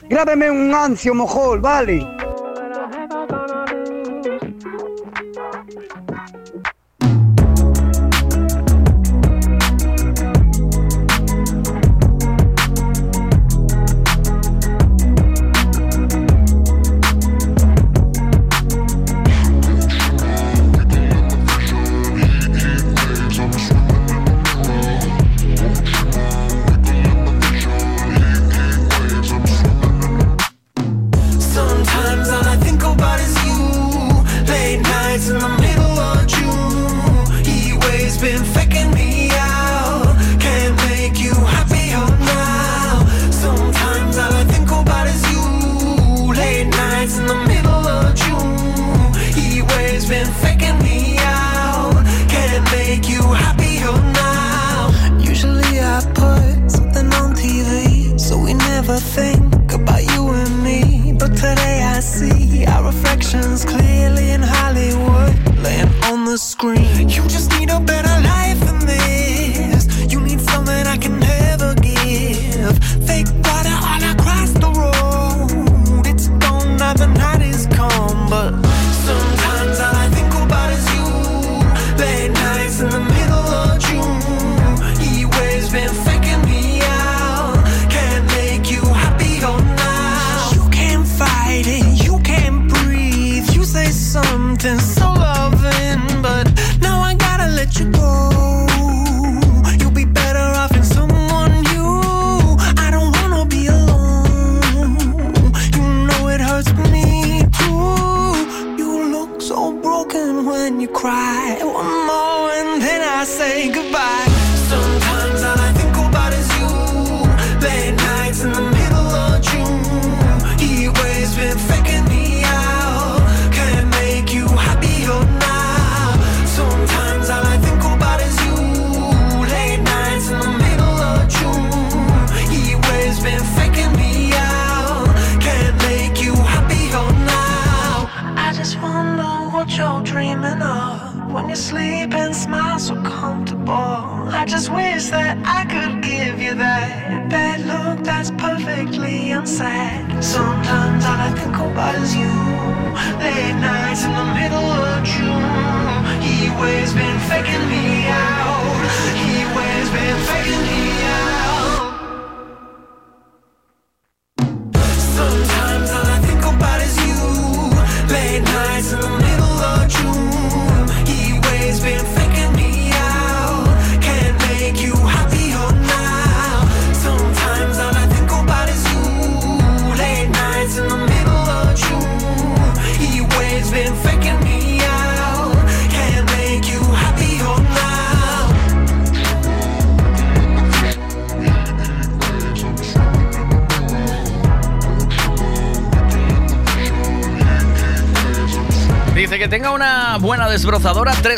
grábeme un ancio, mojol, vale.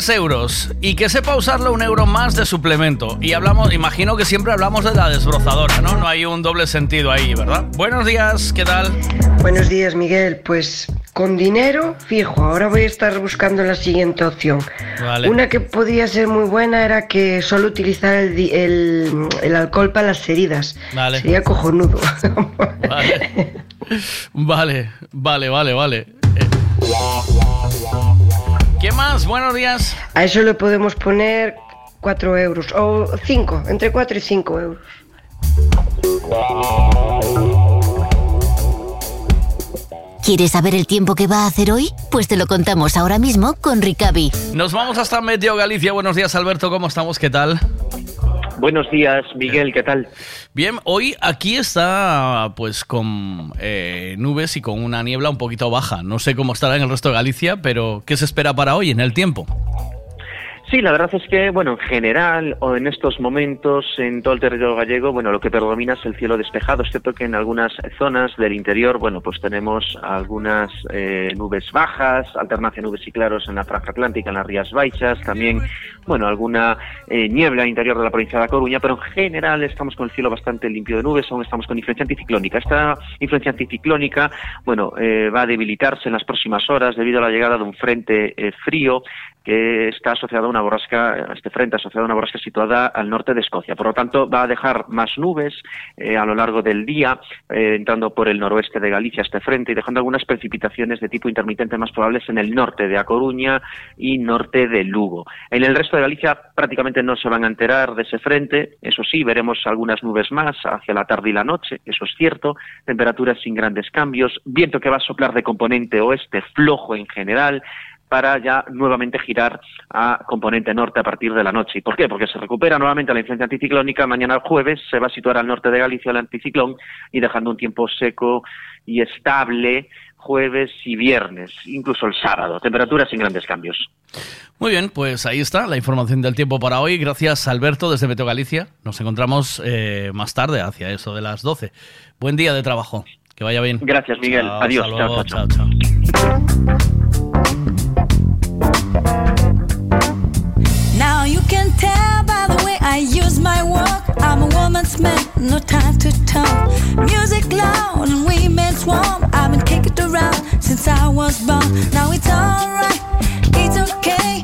3 euros y que sepa usarlo un euro más de suplemento. Y hablamos, imagino que siempre hablamos de la desbrozadora, ¿no? No hay un doble sentido ahí, ¿verdad? Buenos días, ¿qué tal? Buenos días, Miguel. Pues con dinero, fijo, ahora voy a estar buscando la siguiente opción. Vale. Una que podía ser muy buena era que solo utilizar el- el alcohol para las heridas. Vale. Sería cojonudo. Vale. Vale, vale, vale, vale. Eh, Buenos días. A eso le podemos poner 4 euros, o 5, entre 4 y 5 euros. ¿Quieres saber el tiempo que va a hacer hoy? Pues te lo contamos ahora mismo con Ricavi. Nos vamos hasta Meteo Galicia. Buenos días, Alberto. ¿Cómo estamos? ¿Qué tal? Buenos días, Miguel, ¿qué tal? Bien, hoy aquí está pues con eh, nubes y con una niebla un poquito baja. No sé cómo estará en el resto de Galicia, pero ¿qué se espera para hoy en el tiempo? Sí, la verdad es que, bueno, en general, o en estos momentos, en todo el territorio gallego, bueno, lo que predomina es el cielo despejado, excepto que en algunas zonas del interior, bueno, pues tenemos algunas eh, nubes bajas, alternancia de nubes y claros en la franja atlántica, en las Rías Baixas, también, bueno, alguna eh, niebla interior de la provincia de La Coruña, pero en general estamos con el cielo bastante limpio de nubes, aún estamos con influencia anticiclónica. Esta influencia anticiclónica, bueno, eh, va a debilitarse en las próximas horas debido a la llegada de un frente eh, frío que está asociado a una borrasca, este frente asociado a una borrasca situada al norte de Escocia. Por lo tanto, va a dejar más nubes eh, a lo largo del día, eh, entrando por el noroeste de Galicia este frente y dejando algunas precipitaciones de tipo intermitente más probables en el norte de A Coruña y norte de Lugo. En el resto de Galicia prácticamente no se van a enterar de ese frente, eso sí, veremos algunas nubes más hacia la tarde y la noche, eso es cierto, temperaturas sin grandes cambios, viento que va a soplar de componente oeste flojo en general, para ya nuevamente girar a componente norte a partir de la noche. ¿Y por qué? Porque se recupera nuevamente la influencia anticiclónica. Mañana jueves se va a situar al norte de Galicia el anticiclón y dejando un tiempo seco y estable jueves y viernes, incluso el sábado. Temperaturas sin grandes cambios. Muy bien, pues ahí está la información del tiempo para hoy. Gracias, Alberto, desde Meteo Galicia. Nos encontramos eh, más tarde, hacia eso de las 12. Buen día de trabajo. Que vaya bien. Gracias, Miguel. Chao, Adiós. Chao, chao, chao, I use my walk. I'm a woman's man, no time to talk. Music loud and women's warm. I've been kicking around since I was born. Now it's alright, it's okay.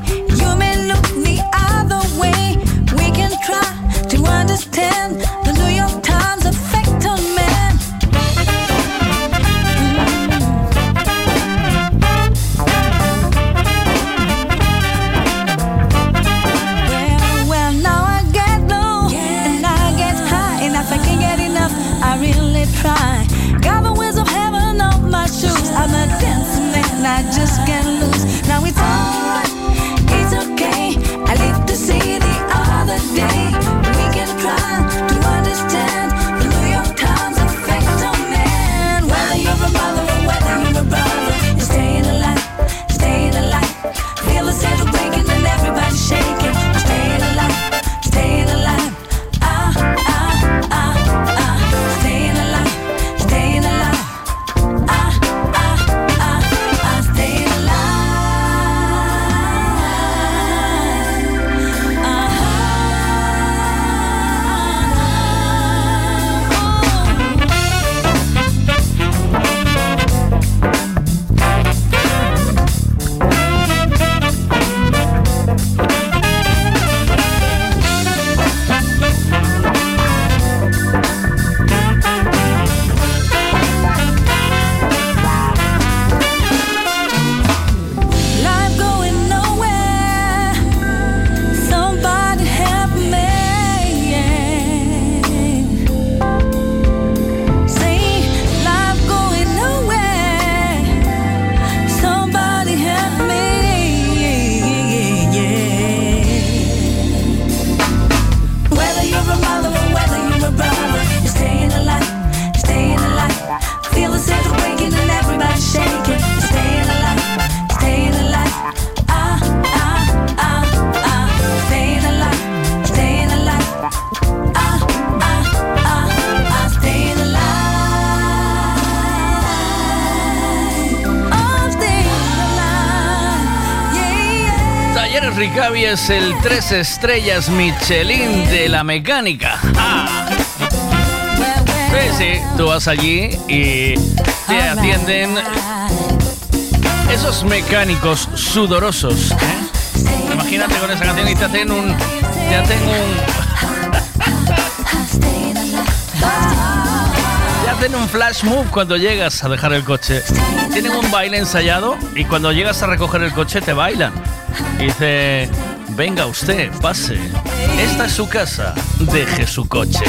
Es el tres estrellas Michelin de la mecánica. Ah. Sí, sí, tú vas allí y te atienden esos mecánicos sudorosos. ¿eh? Imagínate con esa canción y te hacen un. Te hacen un. Te un flash move cuando llegas a dejar el coche. Tienen un baile ensayado y cuando llegas a recoger el coche te bailan. Dice, venga usted, pase. Esta es su casa, deje su coche.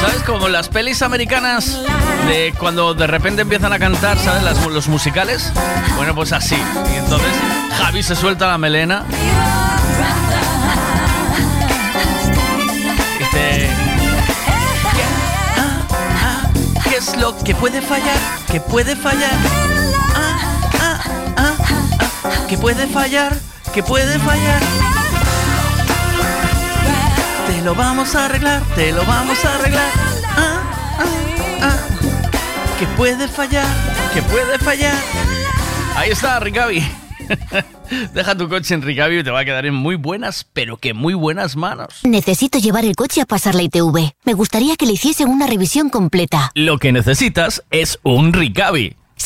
¿Sabes? Como las pelis americanas de cuando de repente empiezan a cantar, ¿sabes? Las- los musicales. Bueno, pues así. Y entonces Javi se suelta la melena. Dice, ¿qué es lo que puede fallar? ¿Qué puede fallar? ¿Qué puede fallar? ¿Qué puede fallar? Te lo vamos a arreglar, te lo vamos a arreglar. Ah, ah, ah. Que puede fallar, que puede fallar. Ahí está, Ricavi. Deja tu coche en Ricavi y te va a quedar en muy buenas, pero que muy buenas manos. Necesito llevar el coche a pasar la ITV. Me gustaría que le hiciesen una revisión completa. Lo que necesitas es un Ricavi.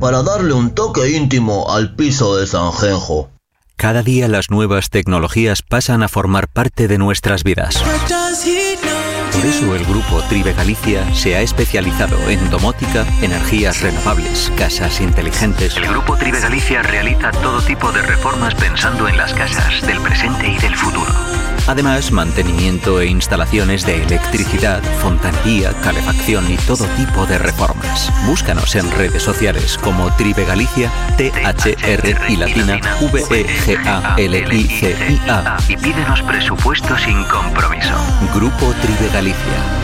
para darle un toque íntimo al piso de Sanjenjo. Cada día las nuevas tecnologías pasan a formar parte de nuestras vidas. Por eso el grupo Tribe Galicia se ha especializado en domótica, energías renovables, casas inteligentes. El Grupo Tribe Galicia realiza todo tipo de reformas pensando en las casas del presente y del futuro. Además, mantenimiento e instalaciones de electricidad, fontanería, calefacción y todo tipo de reformas. Búscanos en redes sociales como Tribe Galicia, T-H-R y latina, E V-E-G-A-L-I-C-I-A. Y pídenos presupuesto sin compromiso. Grupo Tribe Galicia.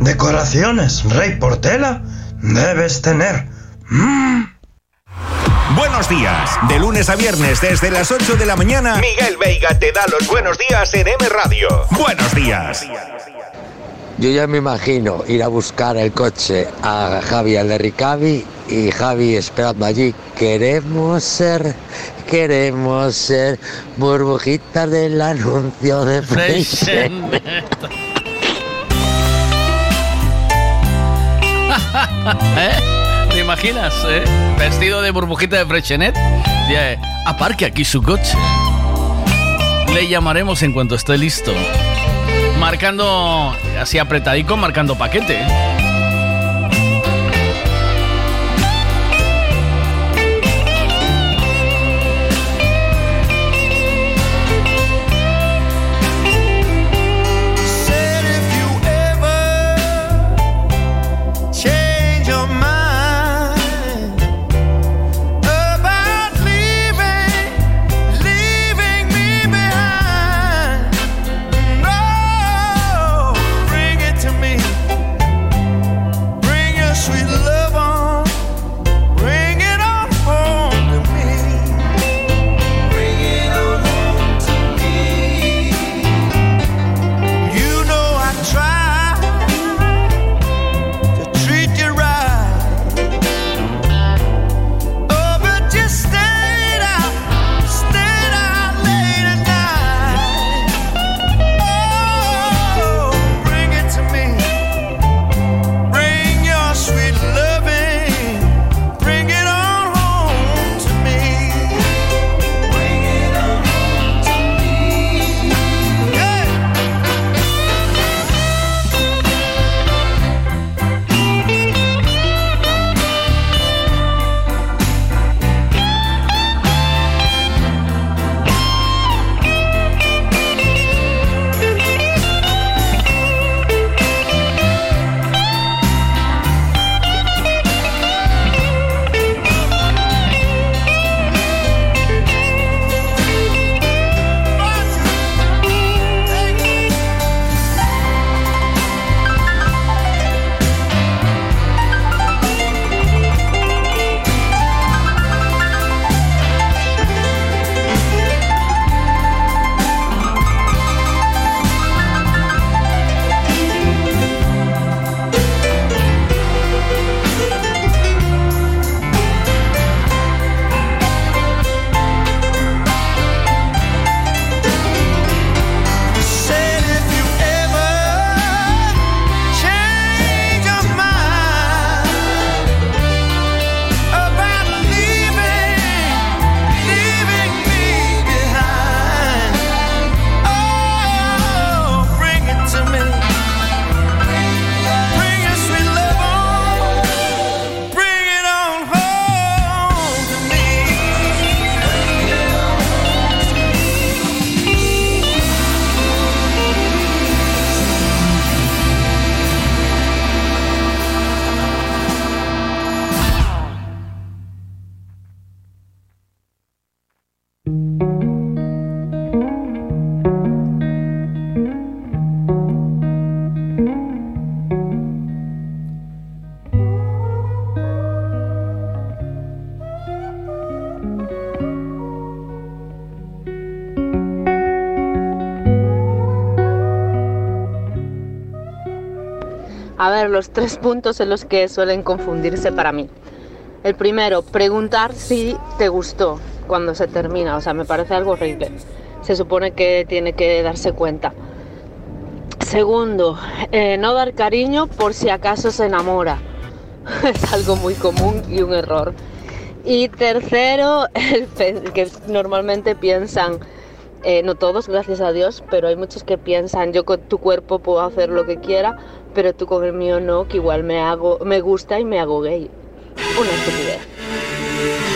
decoraciones Rey Portela debes tener. Mm. Buenos días. De lunes a viernes desde las 8 de la mañana. Miguel Veiga te da los buenos días en M Radio. Buenos días. Yo ya me imagino ir a buscar el coche a Javi al de Ricavi y Javi esperando allí. Queremos ser, queremos ser burbujitas del anuncio de Freixenet. ¿Eh? ¿Te imaginas? eh? Vestido de burbujita de Frechenet. Dice, aparque aquí su coche. Le llamaremos en cuanto esté listo. Marcando, así apretadico, marcando paquete. Los tres puntos en los que suelen confundirse para mí. El primero, preguntar si te gustó cuando se termina. O sea, me parece algo horrible. Se supone que tiene que darse cuenta. Segundo, eh, no dar cariño por si acaso se enamora. es algo muy común y un error. Y tercero, el que normalmente piensan, eh, no todos, gracias a Dios, pero hay muchos que piensan, yo con tu cuerpo puedo hacer lo que quiera, pero tú con el mío no, que igual me hago, me gusta y me hago gay. Una estupidez.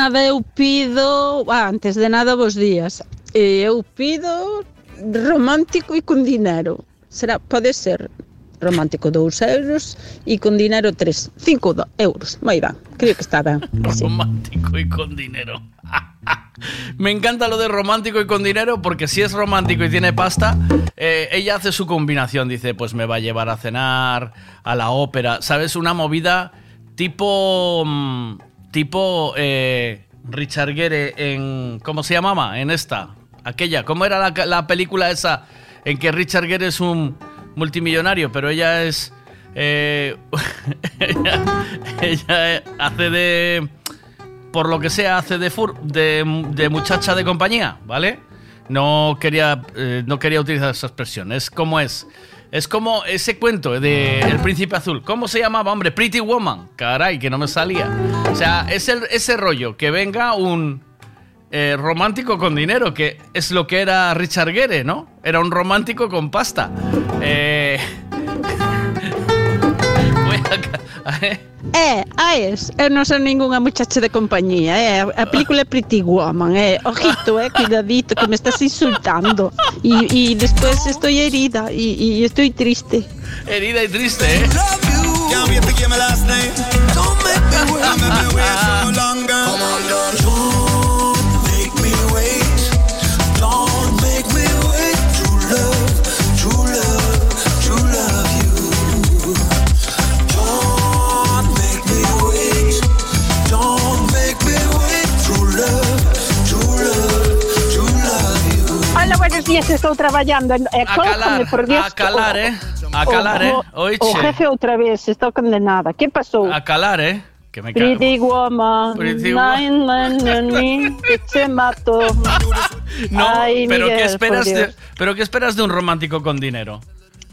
Nada, eu pido, ah, antes de nada, bos días. E Eu pido romántico e con dinero. Será, pode ser romántico 2 euros e con dinero 3, 5 do- euros. Moi ben, creo que está. Romántico y con dinero. Me encanta lo de romántico y con dinero porque si es romántico y tiene pasta, eh, ella hace su combinación. Dice, pues me va a llevar a cenar, a la ópera. ¿Sabes? Una movida tipo... mm, Tipo... eh, Richard Gere en... ¿Cómo se llamaba? En esta. Aquella, ¿cómo era la, la película esa en que Richard Gere es un multimillonario, pero ella es... eh, ella, hace de... Por lo que sea, hace de, fur, de, de muchacha de compañía, ¿vale? No quería, eh, no quería utilizar esa expresión. Es como es. Es como ese cuento de El Príncipe Azul. ¿Cómo se llamaba, hombre? Pretty Woman. Caray, que no me salía. O sea, es ese rollo, que venga un eh, romántico con dinero, que es lo que era Richard Gere, ¿no? Era un romántico con pasta. Eh... É, a es, eu non son ningunha muchacha de compañía, é, a película é Pretty Woman, é, ojito, eh, cuidadito, que me estás insultando, y, y después estoy herida, y, y estoy triste. Herida y triste, ¿eh? Can't wait to give my last name. Don't make me wait. Don't make me wait so long, girl. Come on, girl. Días, estou traballando. Eh, A cójame, calar, por Dios. a calar, eh. A calar, eh. O, Oiche. o jefe outra vez, estou condenada. Que pasou? A calar, eh. Que me cago. Pretty woman, Pretty nine and me, que te mato. No, Ay, pero Miguel, ¿qué esperas de, pero qué esperas de un romántico con dinero?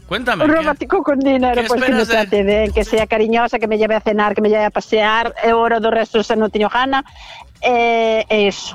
Cuéntame. Un ¿qué- romántico con dinero, ¿Qué pues que me trate ben, que sea cariñosa, que me lleve a cenar, que me lleve a pasear, e oro do resto se non teño gana. Eh, eso.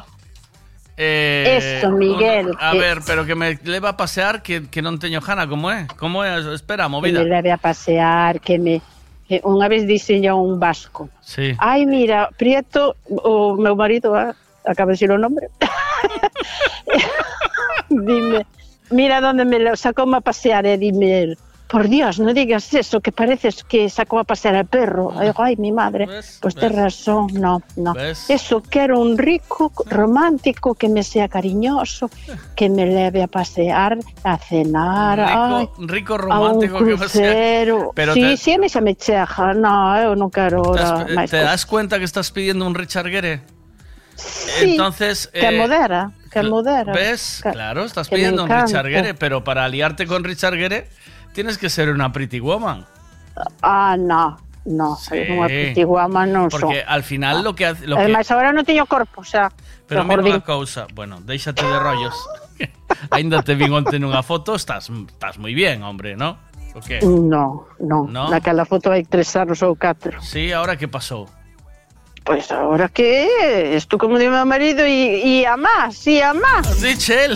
Eh, Eso, Miguel, un- a que- ver, pero que me leva a pasear que, que non teño jana, como é? Como é? Espera, Que movida. me leve a pasear, que me... Que unha vez a un vasco, Sí. Ai, mira, Prieto, o meu marido, ah, acaba de decir o nombre. dime, mira donde me lo sacó a pasear, e dime él. Por Dios, no digas eso, que pareces que sacó a pasear al perro. Ah. Ay, mi madre. Pues tienes razón, no, no. ¿Ves? Eso, quiero un rico, romántico, que me sea cariñoso, que me leve a pasear, a cenar, ay, Rico, rico a un romántico que crucero. Pero sí, te- sí, a mí se me cheja. No, eu non quero ¿Te, ahora das, máis te das cuenta que estás pidiendo un Richard Gere? Sí, Entonces. que eh, modera, que modera. ¿Ves? Que- Claro, estás pidiendo un. Richard Gere, pero para aliarte con Richard Gere tienes que ser una pretty woman. Ah, no, no, unha pretty woman son. Porque al final lo que hace. Lo que, Ademais, agora non teño corpo, xa. Pero Tô mira unha cousa, bueno, déixate de rollos. Ainda te vi onte nunha foto, estás estás moi bien, hombre, ¿no? O que? No, no, No? Naquela foto hai tres anos ou catro. Sí, ahora que pasou? Pois agora que estou como de meu marido e, e a máis, e a máis. Dichel.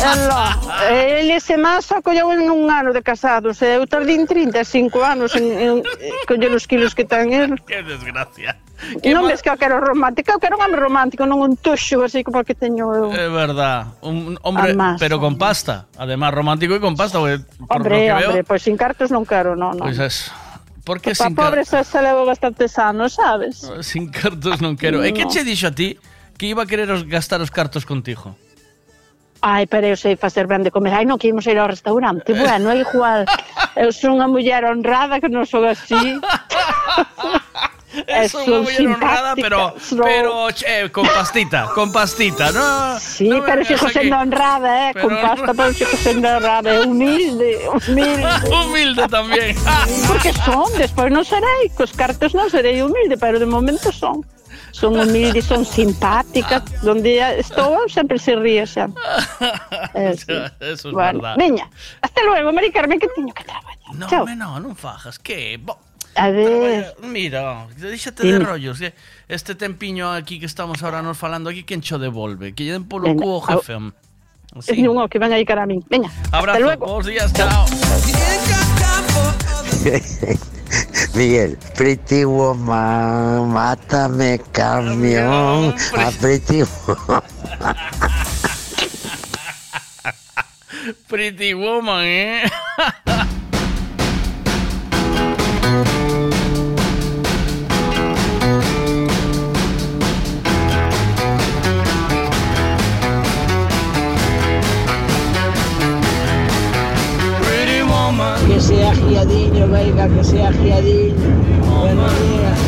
Ela, ele se só colleu en un ano de casados e eu tardín 35 anos en, en, coller os kilos que ten el. Que desgracia. Non ves que eu quero romántica, eu quero un home romántico, non un tuxo así como que teño eu. Es verdad. Un hombre, pero con pasta. Además, romántico y con pasta, porque por lo Hombre, que hombre, pois sin cartos non quero, non, non. Pues eso. Porque Papá sin pobre xa se levo bastantes anos, sabes? Sin cartos non quero. No. E eh, que che dixo a ti que iba a querer os gastar os cartos contigo? Ai, pero eu sei facer ben de comer. Ai, non, que imos ir ao restaurante. Bueno, é igual. Eu son unha muller honrada que non sou así. Es una mujer honrada, pero, pero con pastita, con pastita, ¿no? Sí, no pero sigo sendo honrada, eh, Pero con no- pasta, pero sigo sendo honrada, e humilde, humilde. humilde tamén. Porque son, despois non serei, cos cartos non serei humilde, pero de momento son. Son humilde, son simpáticas, donde estou eu sempre se ríe xa. Eh, sí. Eso es Bueno, verdad. veña, hasta luego, Mari Carmen, que teño que traballar. No, Chao. no, non fajas, que... Bo, A ver, mira, déxate de Dime. rollos, que este tempiño aquí que estamos ahora nos falando aquí, quen cho devolve? Que lle den polo Venga, cuo, jefe. un que van a ir cara a min. Hasta Abrazo, luego. bons días, chao. Miguel, Pretty Woman, mátame camión, a Pretty Woman. Pretty woman, eh. Giadiño, venga, que sea giadiño. Buenos días.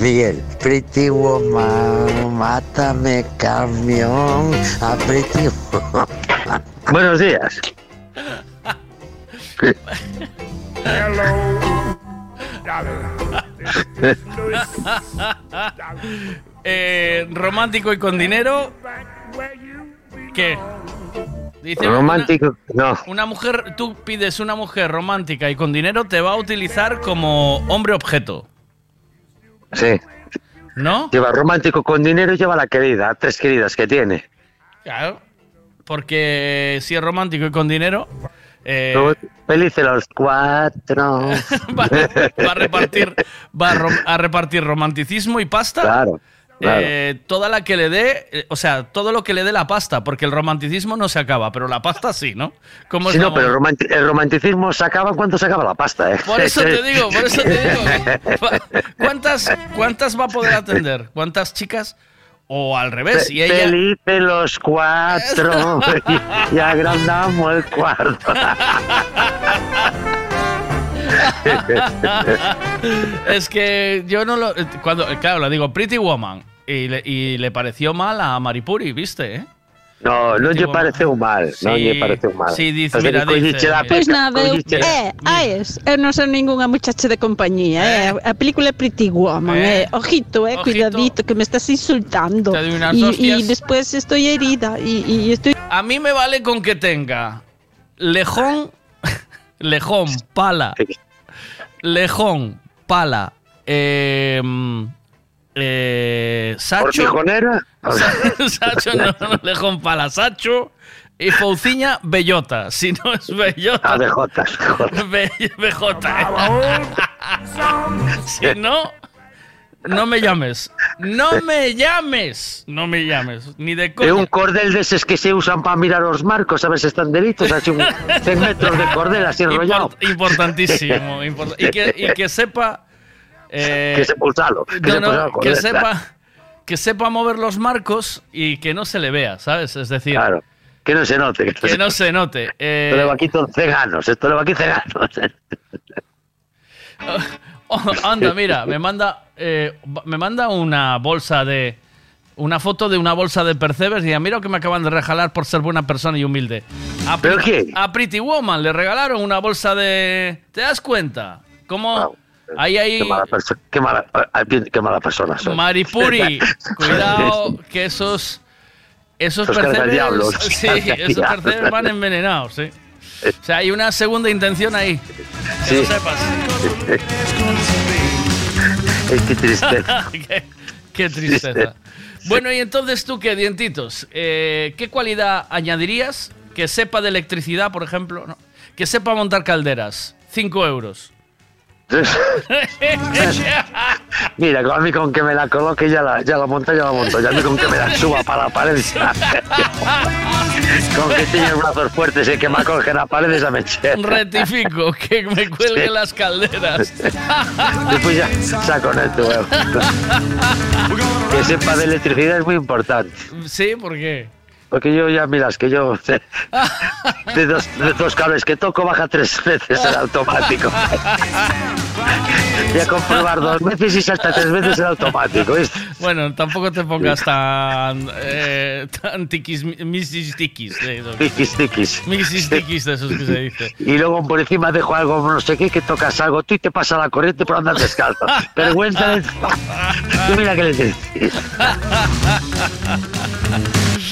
Miguel, Pretty Woman, mátame camión, a Pretty Woman. Buenos días. Eh, romántico y con dinero. ¿Qué? Dice una- Romántico, no. Una mujer, tú pides una mujer romántica y con dinero, te va a utilizar como hombre objeto, Sí. ¿no? Lleva romántico con dinero y lleva la querida, tres queridas que tiene. Claro. Porque si es romántico y con dinero, eh, Felices los cuatro. va, va a repartir, va a repartir romanticismo y pasta. Claro, claro. Eh, toda la que le dé, eh, o sea, todo lo que le dé la pasta, porque el romanticismo no se acaba, pero la pasta sí, ¿no? ¿Cómo Sí, no, pero el, movida? romanti- el romanticismo se acaba cuando se acaba la pasta, ¿eh? Por eso te digo, por eso te digo. ¿Cuántas, ¿Cuántas va a poder atender? ¿Cuántas chicas? O al revés, Fe- y ella... Felices los cuatro y agrandamos el cuarto. es que yo no lo. Cuando, claro, le digo Pretty Woman. Y le, y le pareció mal a Maripuri, ¿viste? eh? No, no Tipo, lle pareceu mal, non sí, lle pareceu mal. sí, dice, O sea, mira, dice. Pois peca- nada, eu, é, aes, eu non son ningunha muchacha de compañía, é, a película é Pretty Woman, Eh, é, ojito, eh, ojito. cuidadito, que me estás insultando. Te doy unas y, hostias. y después estoy herida y, y estoy... A mí me vale con que tenga lejón, lejón, pala, lejón, pala, eh, eh, sacho, sacho, no, no, lejón, pala, sacho y fouciña, bellota. Si no es bellota, Ah, bellota, Be- bellota. si no, no me llames, no me llames, no me llames, ni de É coña. un cordel deses que se usan para mirar os marcos, sabes, están delitos, así un 100 metros de cordel así enrollado. Import- importantísimo. import- y, que, y que sepa. eh, Que sepa usarlo, que no, sepa no, que sepa. Que sepa mover los marcos y que no se le vea, ¿sabes? Es decir, Claro, que no se note. Que, que no se note. Eh, Esto le va aquí todo ceganos, esto le va aquí ceganos. anda, mira, me manda, eh, me manda una bolsa de. Una foto de una bolsa de percebes y diga, mira lo que me acaban de regalar por ser buena persona y humilde. A, ¿Pero qué? a Pretty Woman le regalaron una bolsa de. ¿Te das cuenta? ¿Cómo? Ahí, ahí. Qué mala, qué mala, qué mala persona soy. Maripuri, cuidado que esos esos Esos percebes, sí, esos percebes van envenenados, sí. O sea, hay una segunda intención ahí. Que lo Sí. sepas. Que tristeza. qué, qué tristeza. Bueno, y entonces tú qué, dientitos, Eh, ¿qué cualidad añadirías que sepa de electricidad, por ejemplo? No, que sepa montar calderas. 5 euros. Mira, a mí con que me la coloque ya la, ya la monto, ya la monto. Ya a mí con que me la suba para la pared. con que tiene brazos fuertes y que me acoge la pared, esa me. Rectifico, que me cuelgue Sí. las calderas. Después ya saco en el tubo. que sepa de electricidad es muy importante. sí, ¿por qué? Porque yo ya miras que yo de, de dos, de dos cables que toco baja tres veces el automático. Voy a comprobar dos veces y salta tres veces el automático. ¿viste? Bueno, tampoco te pongas tan. Eh, tan tiquis, misis tiquis. eh. Tiquis, tiquis. Misis tiquis de esos que se dice. Y luego por encima dejo algo, no sé qué, que tocas algo tú y te pasa la corriente por andar descalzo. Vergüenza de... Tú mira que le decís.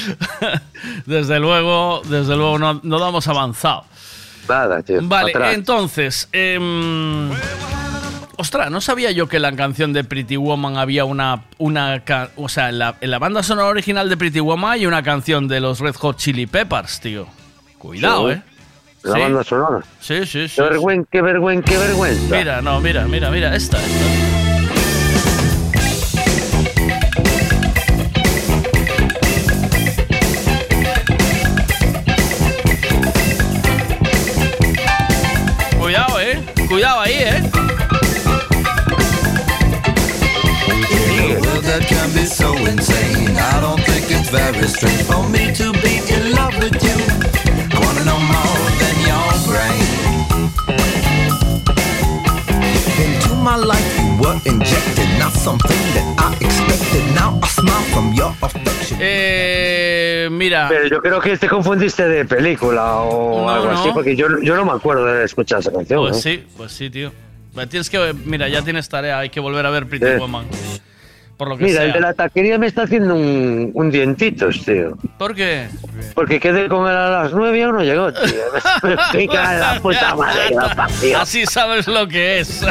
Desde luego, desde luego no, no damos avanzado. Nada, tío. Vale, atrás. entonces. em, ostras, no sabía yo que en la canción de Pretty Woman había una. una o sea, en la, en la banda sonora original de Pretty Woman hay una canción de los Red Hot Chili Peppers, tío. Cuidado, Sí. eh. La Sí. banda sonora. Sí, sí, sí. Qué vergüenza, qué vergüenza, qué vergüenza. Mira, no, mira, mira, mira, esta, esta. Cuidado, ahí, eh. that can be so insane. I don't think it's very strange for me to be in love with you. I wanna know more than your brain. Into my life Eh, mira. Pero yo creo que te confundiste de película o No, algo no. así, porque yo, yo no me acuerdo de escuchar esa canción. Pues ¿eh? sí, pues sí, tío. Tienes que, mira, ya tienes tarea, hay que volver a ver Pretty. Woman. Por lo que Mira, sea. el de la taquería me está haciendo un, un dientitos, tío. ¿Por qué? Porque quedé con él a las nueve y aún no llegó, tío. Me la puta madre parió. Así sabes lo que es.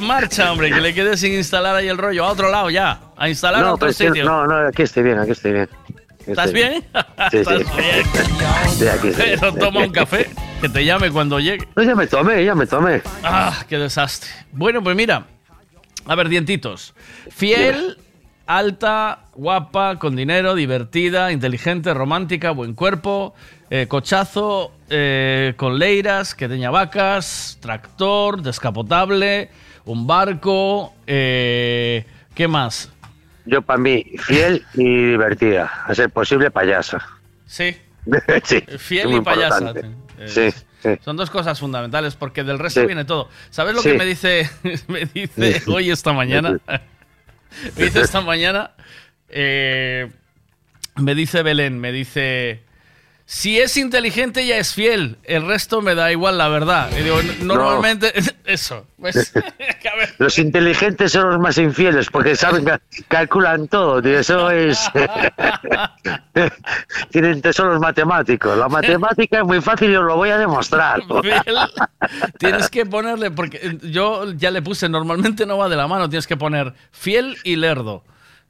Marcha, hombre, que le quede sin instalar ahí el rollo. A otro lado ya. A instalar a No, otro sitio. no, no, aquí estoy bien, aquí estoy bien. Aquí ¿Estás bien? Sí, sí. ¿Estás bien? Sí, aquí estoy. Pero toma un café, que te llame cuando llegue. No, ya me tomé, ya me tomé. Ah, qué desastre. Bueno, pues mira. A ver, dientitos. Fiel, alta, guapa, con dinero, divertida, inteligente, romántica, buen cuerpo, eh, cochazo, eh, con leiras, que teña vacas, tractor, descapotable, un barco, eh, ¿qué más? Yo para mí, fiel y divertida. A ser posible, payasa. Sí, sí. fiel y payasa. Eh, Sí, sí. Son dos cosas fundamentales porque del resto viene todo. ¿Sabes lo que me dice, me dice hoy esta mañana? me dice esta mañana, eh, me dice Belén, me dice, si es inteligente ya es fiel, el resto me da igual la verdad. Y digo, normalmente eso. pues, Los inteligentes son los más infieles porque saben que calculan todo, tío. Eso es. Tienen tesoros matemáticos. La matemática es muy fácil y os lo voy a demostrar. Fiel, tienes que ponerle, porque yo ya le puse, normalmente no va de la mano, tienes que poner fiel y lerdo.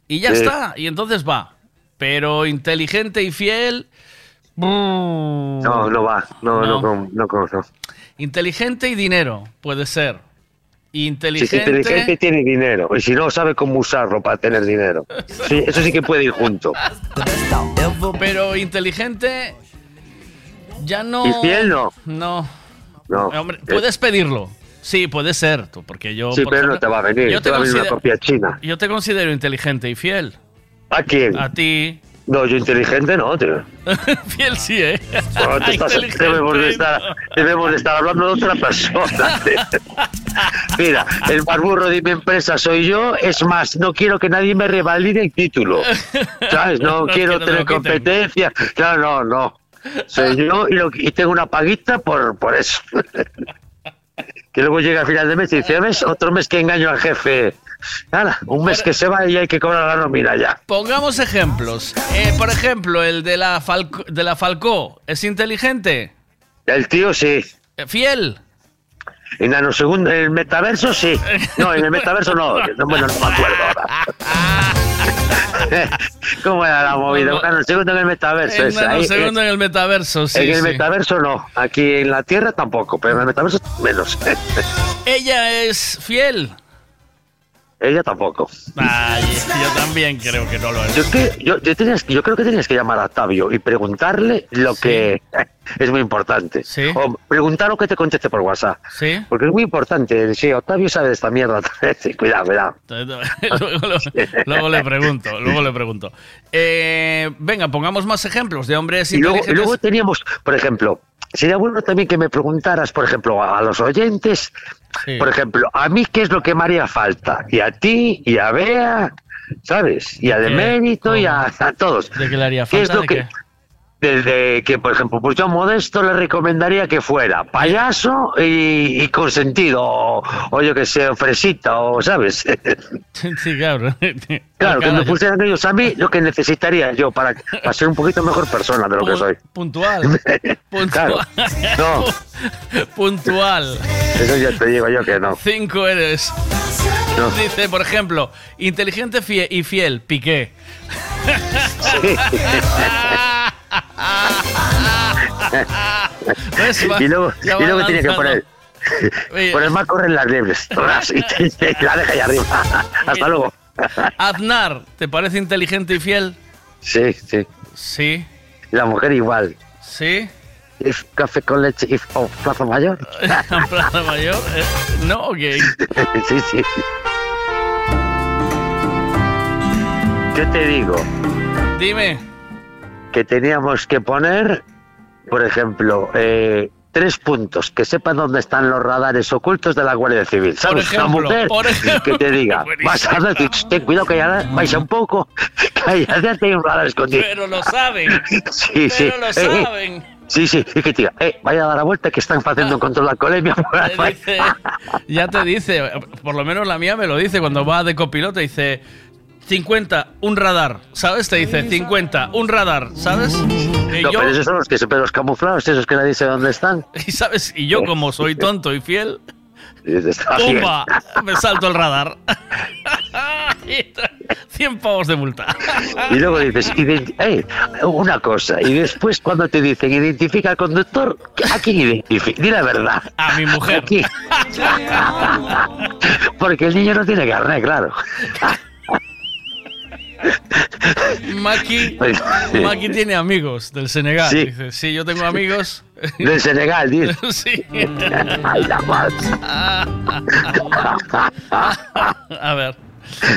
Y ya Sí. está, y entonces va. Pero inteligente y fiel. No, no va. No, no, No. no, con- no. Inteligente y dinero, puede ser. Si es Inteligente. inteligente tiene dinero. Y si no, sabe cómo usarlo para tener dinero. Sí, eso sí que puede ir junto. Pero inteligente. Ya no. ¿Y fiel no? No. No. Hombre, puedes pedirlo. Sí, puede ser, tú, porque yo. Sí, por pero no te va a venir. yo Te va a venir una copia china. Yo te considero inteligente y fiel. ¿A quién? A ti. No, yo inteligente no, tío. fiel sí, ¿eh? Bueno, estás- Inteligente, debemos, de estar, debemos de estar hablando de otra persona. Mira, el más burro de mi empresa soy yo. Es más, no quiero que nadie me revalide el título. ¿Sabes? No, quiero no te tener competencia. Claro, no, no. Soy yo y, lo- y tengo una paguita por, por eso. que luego llega a final de mes y dice, ¿ves? Otro mes que engaño al jefe. Nada, un mes que se va y hay que cobrar la nómina ya. Pongamos ejemplos. Eh, por ejemplo, el de la, Falco, de la Falcó. ¿Es inteligente? El tío sí. Eh, ¿Fiel? En nanosegundo, el metaverso sí. No, en el metaverso no. No, Bueno, no me acuerdo ahora. ¿Cómo era la movida? Un nanosegundo en el metaverso. Ahí, nanosegundo en el metaverso, sí. en el sí. metaverso no. Aquí en la Tierra tampoco, pero en el metaverso menos. ¿Ella es fiel? Ella tampoco. Ay, yo también creo que no lo es. Yo, que, yo, yo tenías- yo creo que tenías que llamar a Octavio y preguntarle lo que es muy importante. O preguntar lo que te conteste por WhatsApp. Sí. Porque es muy importante. Sí, Octavio sabe de esta mierda. Sí, cuidado, cuidado. luego, lo- luego le pregunto, luego le pregunto. Eh, venga, pongamos más ejemplos de hombres Y luego, y luego teníamos, por ejemplo, sería bueno también que me preguntaras, por ejemplo, a, los oyentes, por ejemplo, a mí qué es lo que me haría falta, y a ti, y a Bea, ¿sabes? Y a Demérito, y a, a todos. ¿De qué le haría ¿Qué es lo ¿De que? Desde que, por ejemplo, pues yo a Modesto le recomendaría que fuera payaso y, y consentido, o, o yo que sé, fresita, o, ¿sabes? Sí, claro. Claro, que me pusieran ellos a mí lo que necesitaría yo para, para ser un poquito mejor persona de lo que soy. Puntual. Claro. No, Puntual. eso ya te digo yo que no. Cinco eres. No. Dice, por ejemplo, inteligente y fiel, Piqué. ¿Ves? Va- y luego, y luego tenía que poner. Por el mar corren las liebres. Y, te- te- la deja ahí arriba. Hasta luego. Aznar, ¿te parece inteligente y fiel? Sí, sí. Sí. Y la mujer igual. ¿Sí? Y café con leche y oh, plaza mayor. ¿En Plaza Mayor? Eh, No, ok. sí, sí. Yo te digo Dime. Que teníamos que poner, por ejemplo, eh, tres puntos que sepan dónde están los radares ocultos de la Guardia Civil. ¿Sabes? ejemplo, Una mujer por ejemplo. que te diga, vas a decir, ten cuidado que ya vais un poco, te hay un radar escondido. Pero lo saben. Sí, sí. Pero lo Eh, eh, saben. Sí, sí, y que te diga, eh, vaya a dar la vuelta que están haciendo un control de alcoholemia. Ya te dice, por lo menos la mía me lo dice cuando va de copiloto, dice 50, un radar, ¿sabes? Te dice 50, un radar, ¿sabes? Y No, yo, pero esos son los que siempre los camuflados, esos que nadie sabe dónde están. y sabes, y yo como soy tonto y fiel, Y dices, "Está bien". ¡pumba! Me salto el radar. 100 pavos de multa. Y luego dices, identi- eh, una cosa, y después cuando te dicen identifica al conductor, ¿a quién identifica? Di la verdad. A mi mujer. ¿A? Porque el niño no tiene carnet, claro. Maki, Maki tiene amigos del Senegal. Sí. Dice, sí, yo tengo amigos. Del Senegal, dice. sí. Ay, la. A ver.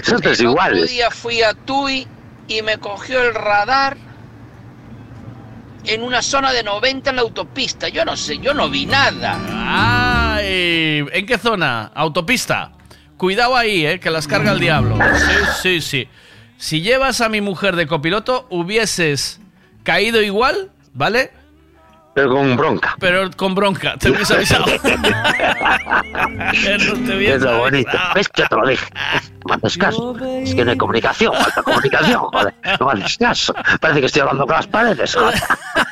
Son todos El otro iguales. día fui a Tui y me cogió el radar en una zona de 90 en la autopista. Yo no sé, yo no vi nada. Ay, ¿en qué zona? Autopista. Cuidado ahí, eh, que las carga el diablo. Sí, sí, sí. Si llevas a mi mujer de copiloto, hubieses caído igual, ¿vale? Pero con bronca. Pero con bronca, te hubiese avisado. Te hubiese Es lo bonito. ¿Ves? Yo te lo dije. No haces caso. Es que no hay comunicación, falta comunicación, joder. No haces caso. Parece que estoy hablando con las paredes, joder.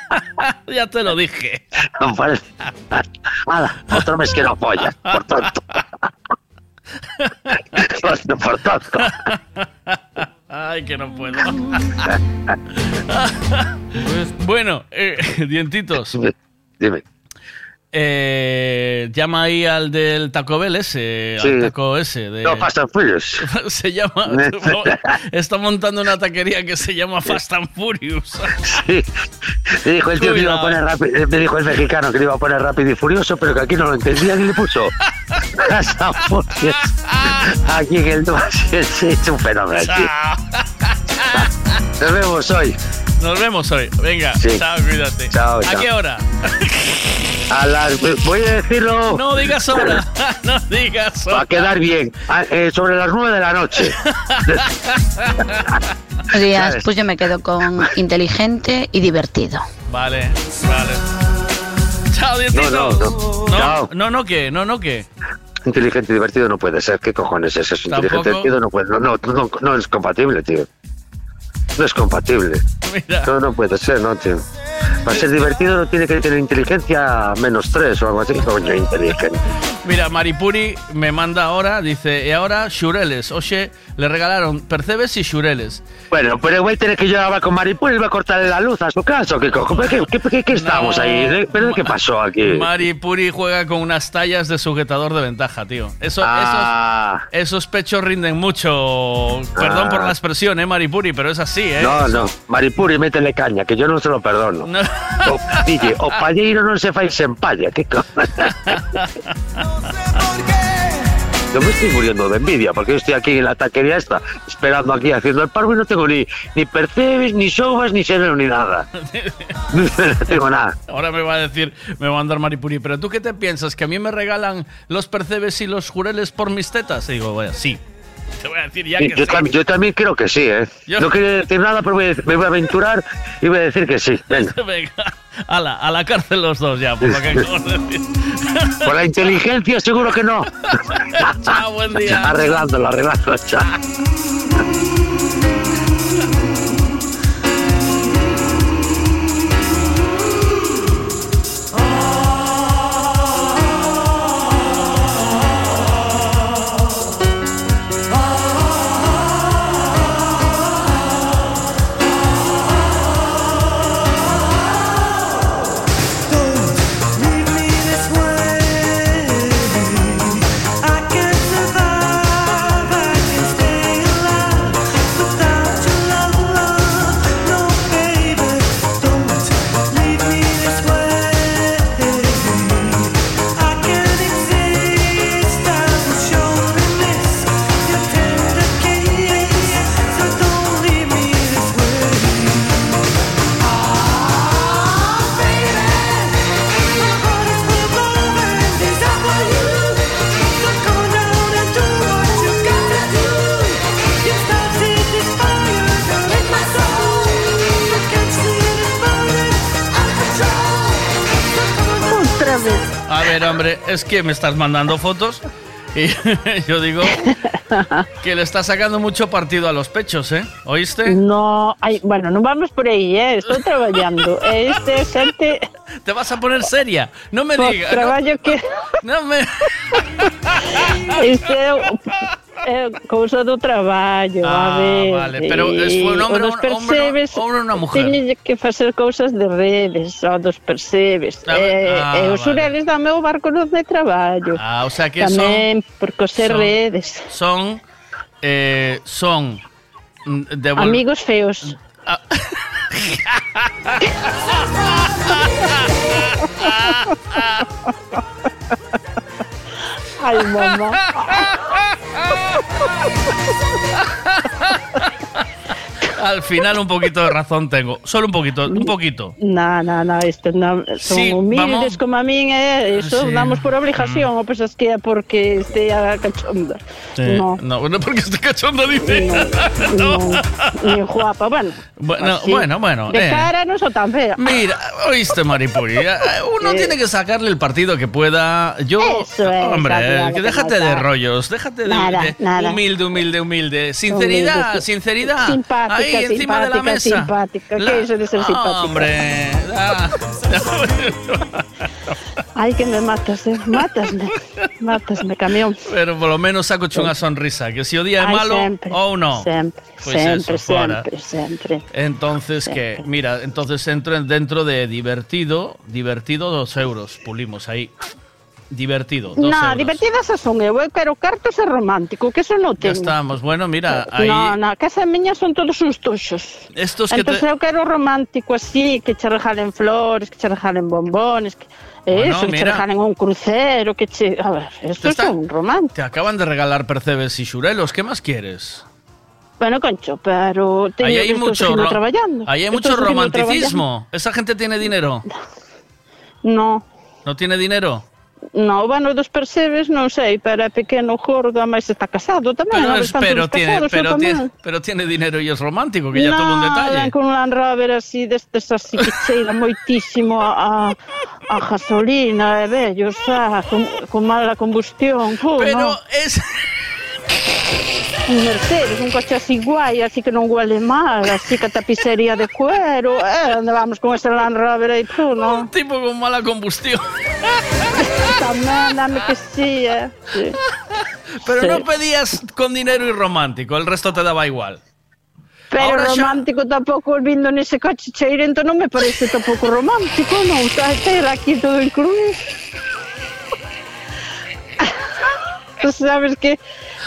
ya te lo dije. No parece. Nada, otro mes que no apoya, por tonto. Por, por tonto. Ay, que no puedo. bueno, eh, dientitos. Dime. Eh, llama ahí al del Taco Bell ese, al taco ese. De... No, Fast and Furious. se llama. está montando una taquería que se llama Fast and Furious. Sí. Me dijo el tío que iba a poner rápido, me dijo el mexicano que le iba a poner rápido y furioso, pero que aquí no lo entendía ni le puso. Fast and Furious. Aquí en el es un fenómeno. Nos vemos hoy. Nos vemos hoy. Venga, Sí. chao, cuídate. Chao, ¿A chao. qué hora? A las, voy a decirlo. No digas hora. no digas hora. Va a quedar bien. Ah, eh, sobre las nueve de la noche. Buenos días, ¿Sabes? pues yo me quedo con inteligente y divertido. Vale, vale. Chao, dientitos. No, no, no. No, Chao. no, no, ¿qué? No, no, ¿qué? Inteligente y divertido no puede ser. ¿Qué cojones es eso? Inteligente y divertido no puede. No, no, no, no es compatible, tío. No es compatible. Mira. No, no puede ser, no, tío. Para ser divertido no tiene que tener inteligencia menos tres o algo así. Coño, inteligente. Mira, Maripuri me manda ahora, dice, y ahora xureles. Oxe, le regalaron percebes y xureles. Bueno, pero igual tiene que hablar con Maripur y va a cortarle la luz a su caso. ¿Qué? ¿Qué, qué, qué- qué estamos No. ahí? ¿De- ¿Pero qué pasó aquí? Maripuri juega con unas tallas de sujetador de ventaja, tío. Eso, Ah. esos, esos pechos rinden mucho. Perdón Ah. por la expresión, eh, Maripuri, pero es así, eh. No, no, Maripuri, métele caña, que yo no se lo perdono. No. O, Dille, o palleiro non se fai sen palla, que co... Yo me estoy muriendo de envidia porque yo estoy aquí en la taquería esta, esperando aquí haciendo el parvo y no tengo ni, ni percebes, ni sobas, ni sereno, ni nada. no tengo nada. Ahora me va a decir, me va a mandar Maripuri, pero ¿tú qué te piensas? ¿Que a mí me regalan los percebes y los jureles por mis tetas? Y digo, vaya, sí. Te voy a decir ya Sí, que yo, sí. tam- yo también creo que sí, ¿eh? Yo- No quería decir nada, pero voy me voy a aventurar y voy a decir que sí. Venga. Venga, a la, a la cárcel los dos ya, por lo que de decir. Por la inteligencia seguro que no. Chao, buen día. Arreglándolo, arreglándolo, chao. Hombre, es que me estás mandando fotos y yo digo que le estás sacando mucho partido a los pechos, ¿eh? ¿Oíste? No, ay, bueno, no vamos por ahí, ¿eh? Estoy trabajando. Este xente Te vas a poner seria. No me digas. traballo que No me... este é cousa do traballo, ah, a ver. vale, pero es foi un hombre, dos percebes, un hombre, unha mujer. Tiñe que facer cousas de redes, o dos percebes. Eh, ah, eh, ah, e os vale. do dame o barco non de traballo. Ah, o sea que Tamén, son... por coser son, redes. Son, eh, son... Mm, de vol... Amigos feos. Ah. Ay, mamá. Bye. Al final un poquito de razón tengo. Solo un poquito, un poquito. No, no, no, isto no, son Sí, humildes vamos. como a min, eh, eso Sí. damos por obligación, o pensas que é porque a cachonda. Sí. No. No, no porque estoy cachondo, dice. No, ni guapa, bueno. Bueno, así. bueno, bueno. De eh. cara no son tan fea. Mira, oíste, Maripuri. eh, Uno tiene que sacarle el partido que pueda. Yo, Eso es, hombre, eh, que que déjate de rollos, déjate de, Nada, de- nada. humilde, humilde, humilde. Sinceridad, Humilde, sinceridad. Simpática, Ahí encima de la simpática, mesa. simpática. ¿Qué es eso de ser simpática? Hombre, ah. Ay, que me matas, eh. Mátasme. Mátasme, camión. pero por lo menos saco una sonrisa. Que si o día es Ay, malo sempre, o no. Sempre, Pues sempre, eso, fuera. sempre, sempre. Entonces, que Mira, entonces entro en- dentro de divertido, divertido, dos euros. Pulimos ahí. Divertido, dos No, euros. divertidas son eu, eu quero cartos e romántico, que eso non Ya teño. estamos. Bueno, mira, ahí. No, no, que esas miñas son todos uns toxos. Estos que Entonces te. eu quero romántico así, que che regalen flores, que che regalen bombones, que Bueno, eso, que che regalen un crucero, que che... A ver, estos está- son románticos. Te acaban de regalar percebes y xurelos. ¿Qué más quieres? Bueno, concho, pero Ahí hay mucho, ro- traballando. ahí hay mucho romanticismo. ¿Esa gente tiene dinero? No, ¿No tiene dinero? No, bueno, dos percebes non sei, pero é pequeno, gordo, máis está casado tamén. Ah, pero, es, pero, tiene, pero, tiene, pero tiene dinero e é romántico, que no, ya todo un detalle. Non, con un Land Rover así, destes así que cheira moitísimo a, a, a gasolina, e vello, xa, con, con mala combustión. Oh, pero no. es... un Mercedes, un coche así guay, así que non huele mal, así que tapicería de cuero, eh, onde vamos con ese Land Rover aí tú, non? Un tipo con mala combustión. Tamén, dame que sí, eh. Sí. Pero Sí. no pedías con dinero y romántico, el resto te daba igual. Pero Ahora xa- romántico tampouco vindo nese coche cheirento non me parece tampouco romántico, non? Está ter aquí todo incluído. sabes que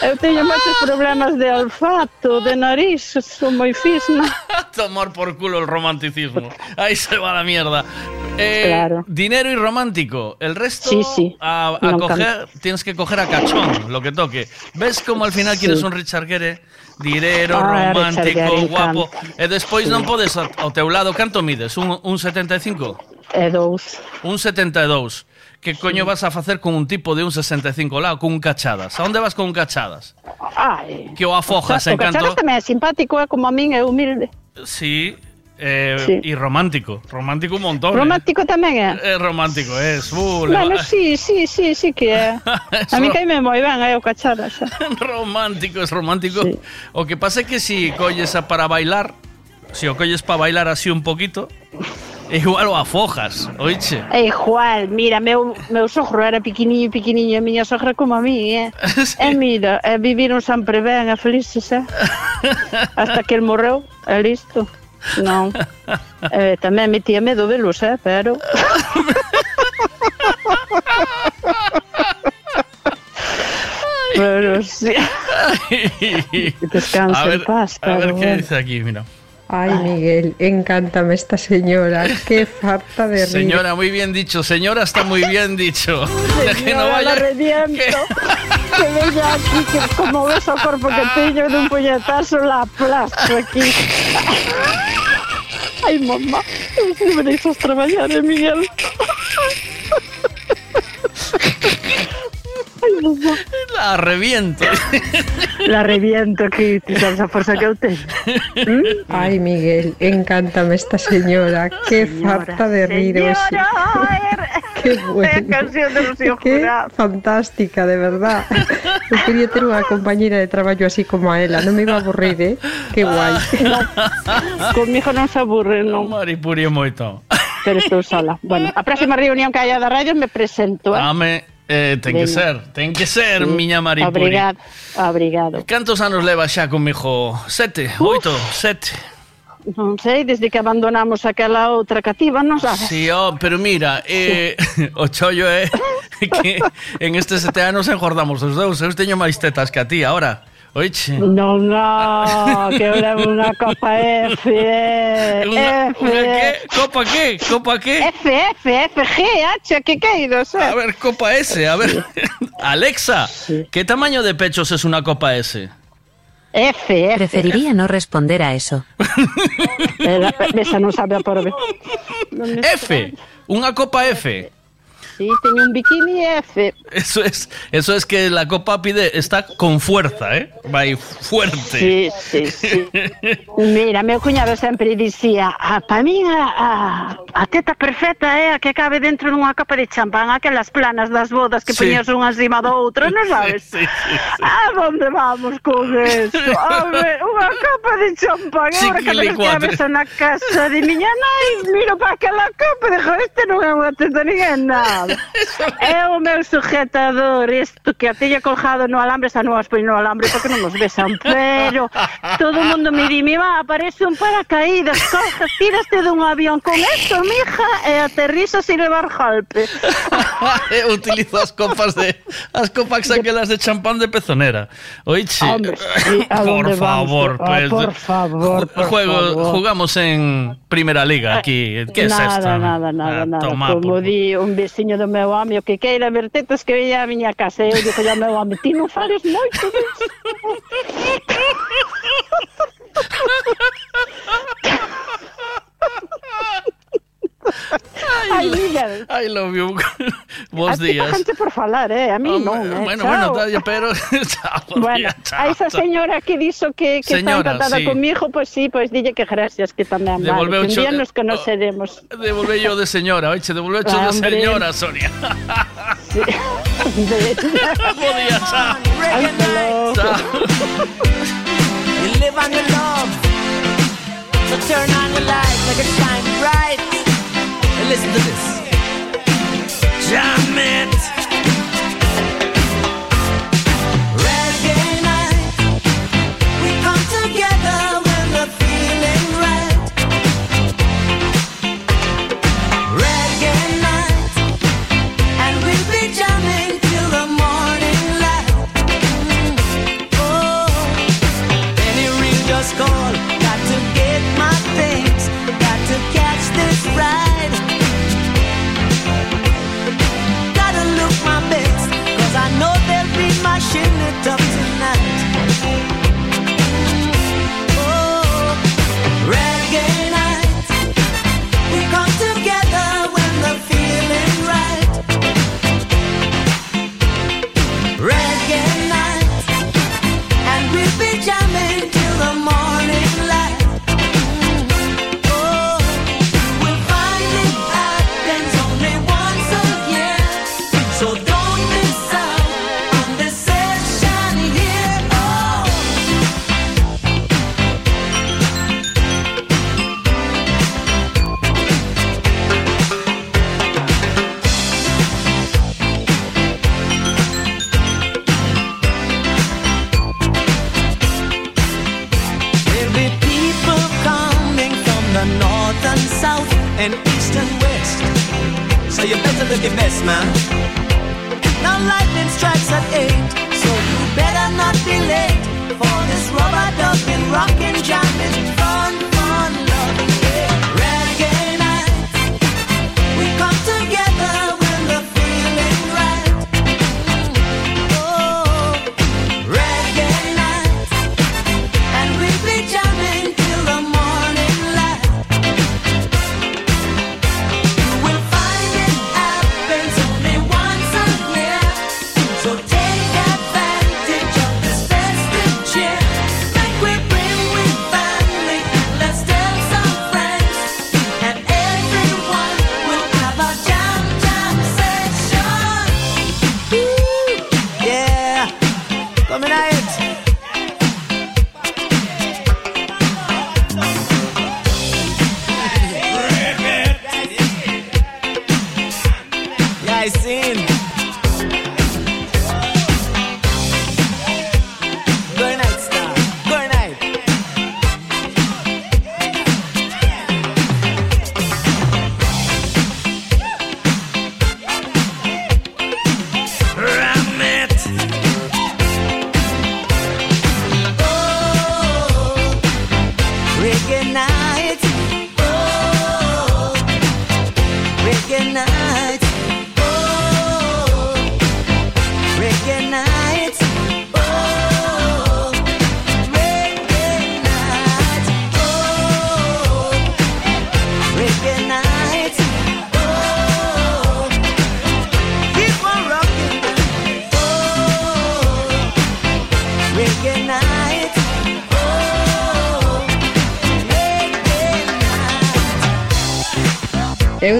eu teño moitos problemas de olfato, de nariz, son moi fisna. Tomar por culo el romanticismo. Aí se va la mierda. Eh, claro. Dinero y romántico. El resto sí, sí. a, a no coger, tienes que coger a cachón, lo que toque. ¿Ves como al final sí. quieres un Richard Gere? Dinero, ah, romántico, guapo. E eh, despois sí. non podes ao teu lado canto mides? Un, un 75? E dous. Un 72 que coño vas a facer con un tipo de un 65 lá, con un cachadas? A onde vas con un cachadas? Ai, que o afojas en canto... O cachadas tamén é simpático, é como a min, é humilde. Sí, Eh, sí. E romántico, romántico un montón. Romántico eh. tamén é? É romántico, é. Uh, bueno, sí, sí, sí, sí que é. a mí caime moi ben, é o cachadas. romántico, é romántico. Sí. O que pasa é que si colles a para bailar, si o colles para bailar así un poquito, igual o afojas, oiche. É igual, mira, meu, meu sogro era piquiniño, piquiniño, e miña sogra como a mí, eh? E mira, e viviron sempre ben e felices, eh? Hasta que el morreu, e listo. Non. Eh, tamén metía medo velos, eh? Pero... Pero sí. Descansa a ver, en paz, a ver qué dice aquí, mira. Ay, Miguel, encántame esta señora. Qué falta de rir. Señora, muy bien dicho. Señora, está muy bien dicho. que no Señora, vaya... la reviento. Que venga aquí, que como ves o corpo que teño dun puñetazo la aplasto aquí. Ai, mamá, me deixas traballar, eh, Miguel. La reviento. La reviento aquí, ti sabes a forza que teño. Ay, Miguel, encántame esta señora. Qué falta de rir. o sea, Qué bueno. canción de Rocío Qué fantástica, de verdad. Eu quería ter unha compañera de traballo así como a ela. Non me iba a aburrir, eh? Qué guai. Conmigo non se aburre, non. Maripurio moito. Pero estou sola. Bueno, a próxima reunión que haya da radio me presento, eh? Dame, Eh, ten que ser, ten que ser, sí. miña Maripuri. Obrigado, obrigado. Cantos anos leva xa comigo? Sete, Uf. oito, sete. Non sei, desde que abandonamos aquela outra cativa, non sabes? Sí, oh, pero mira, eh, sí. o chollo é que en estes sete anos engordamos os dous. Eu teño máis tetas que a ti, ahora. Oiche. Non, non, que levo unha copa F, eh, F, que? Copa que? Copa que? F, F, F, G, H, que queiros, eh? A ver, copa S, a ver. Alexa, ¿qué tamaño de pechos es una copa S? F, F. Preferiría no responder a eso. Ela, esa non sabe por. F, unha copa F. Sí, teño un bikini F. Eso es, eso es que la copa pide, está con fuerza, ¿eh? Va ahí fuerte. Sí, sí, sí. Mira, meu cuñado sempre dicía ah, para min a, a, a teta perfecta é a que cabe dentro dunha copa de champán aquelas planas das bodas que Sí. poñías unha encima do outro, non sabes? Sí, sí, sí. A donde vamos con eso? Home, unha copa de champán Agora que me escabes na casa de miña nai Miro para aquela copa e dixo Este non é unha teta ninguén nada É o meu sujetador Isto que a teña colgado no alambre Esta non as poño no alambre porque non nos besan Pero todo o mundo me di Mi má, parece un paracaídas Cojas, tiraste dun avión con esto, mija E aterrizas sin levar golpe Eu utilizo as copas de as copas aquelas de champán de pezonera. Oiche. Hombre, sí, ¿a por favor, pues, por favor, por juego, favor. jugamos en Primera Liga aquí. ¿Qué es nada, esto? Nada, nada, Ah, nada. toma, Como por- di un cariño do meu home, o que queira ver tetas que veía a miña casa. E eu digo ao meu home, ti non fales moito disso. Ai, Miguel. I love you. a gente por falar, eh? A mí non, eh? Bueno, Chao. bueno, pero chao, Bueno, chao, a esa señora que dixo que, que Señora, está encantada sí. conmigo, pues sí, pues dille que gracias, que tamén vale. Que un nos conoceremos. Devolve yo de señora, oiche, devolve yo de señora, Sonia. Sí. Bos días, chao. reggae night. you live on your love. So turn on bright. And listen to this. Jam it.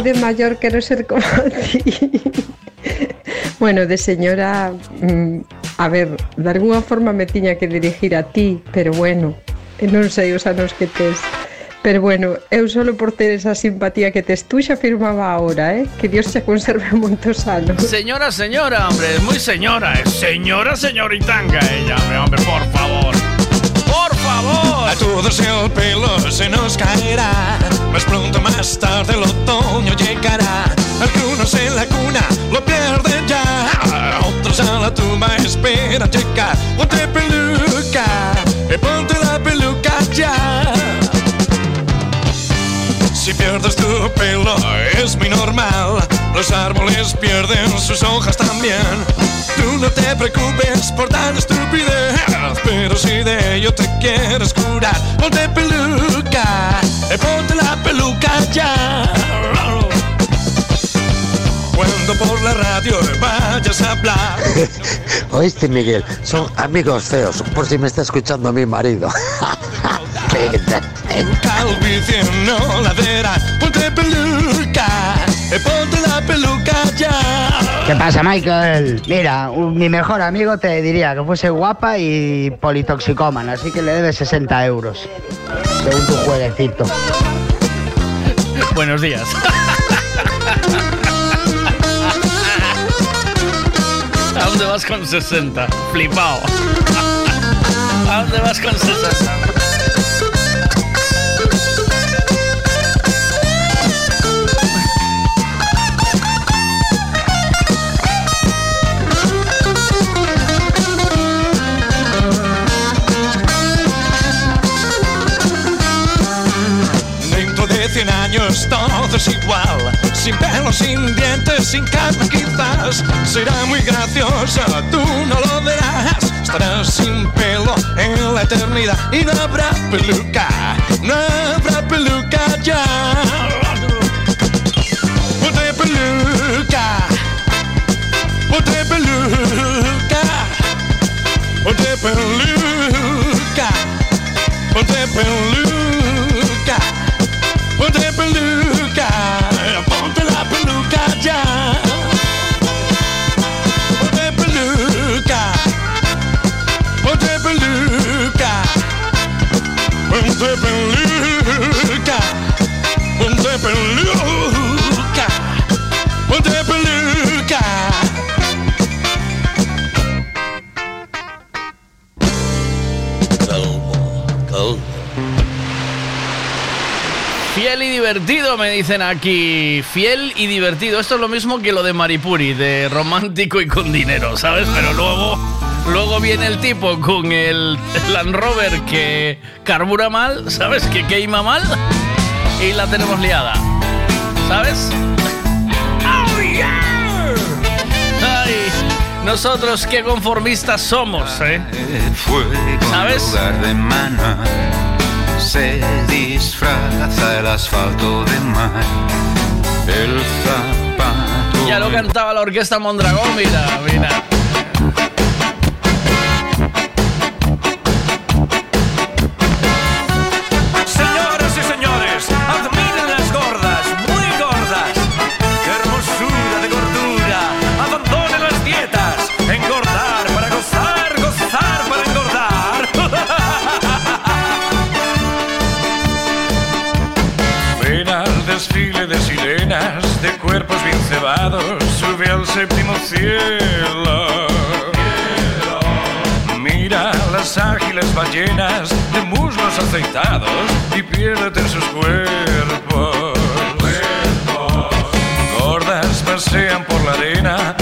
De mayor quiero ser como ti. Bueno, de señora, mm, a ver, de alguna forma me tiña que dirigir a ti, pero bueno, non sei os anos que tes. Pero bueno, eu solo por ter esa simpatía que tes tú xa firmaba ahora, eh? Que Dios xa conserve moitos anos. Señora, señora, hombre, moi señora, eh? señora, señoritanga, ella, hombre, hombre, por todos el pelo se nos caerá. Más pronto, más tarde, el otoño llegará. Algunos en la cuna lo pierden ya. Otros a la tumba esperan llegar. Ponte peluca, y ponte la peluca ya. Si pierdes tu pelo es muy normal. Los árboles pierden sus hojas también. Tú no te preocupes por tan estupidez. Pero si de ello te quieres curar, ponte peluca. eh, Ponte la peluca ya. Cuando por la radio vayas a hablar. Oíste, Miguel, son amigos feos, por si me está escuchando mi marido. Calvicie no ladera, ponte peluca, eh, ponte la peluca ya. ¿Qué pasa, Michael? Mira, mi mejor amigo te diría que fuese guapa y politoxicómana, así que le debes 60 euros, según tu jueguecito. Buenos días. ¿A dónde vas con 60? Flipao. ¿A dónde vas con 60? Igual, sin pelo, sin dientes, sin carne quizás. Será muy gracioso, tú no lo verás. Estarás sin pelo en la eternidad y no habrá peluca, no habrá peluca ya. Ponte peluca, ponte peluca, ponte peluca, dicen aquí. Fiel y divertido. Esto es lo mismo que lo de Maripuri, de romántico y con dinero, ¿sabes? Pero luego, luego viene el tipo con el Land Rover que carbura mal, ¿sabes? Que queima mal. Y la tenemos liada. ¿Sabes? ¡Oh, yeah! Ay, nosotros qué conformistas somos, ¿eh? ¿Sabes? Se disfraza el asfalto de mar. El zapato. Ya lo cantaba la orquesta Mondragón, mira, mira. Cielo. Mira las ágiles ballenas de muslos aceitados y piérdete en sus cuerpos. Gordas pasean por la arena,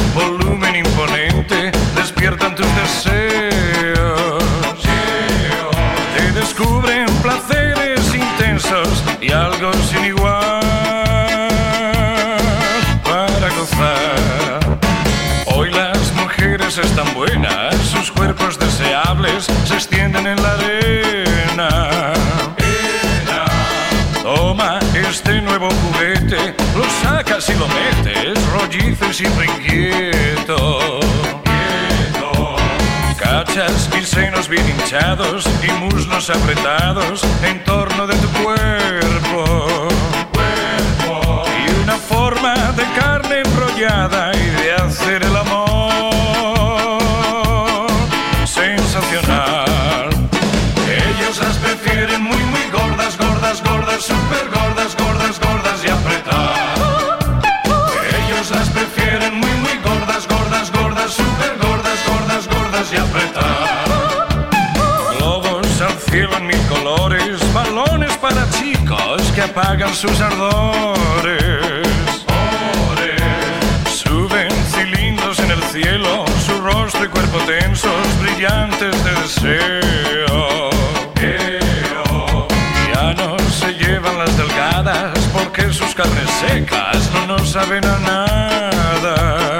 se extienden en la arena. Toma este nuevo juguete, lo sacas y lo metes, rollizo y siempre inquieto. Cachas y senos bien hinchados y muslos apretados en torno de tu cuerpo. Y una forma de carne enrollada y de hacer el amor apagan sus ardores. Suben cilindros en el cielo, su rostro y cuerpo tensos, brillantes de deseo. Ya no se llevan las delgadas porque sus carnes secas no nos saben a nada. Nada.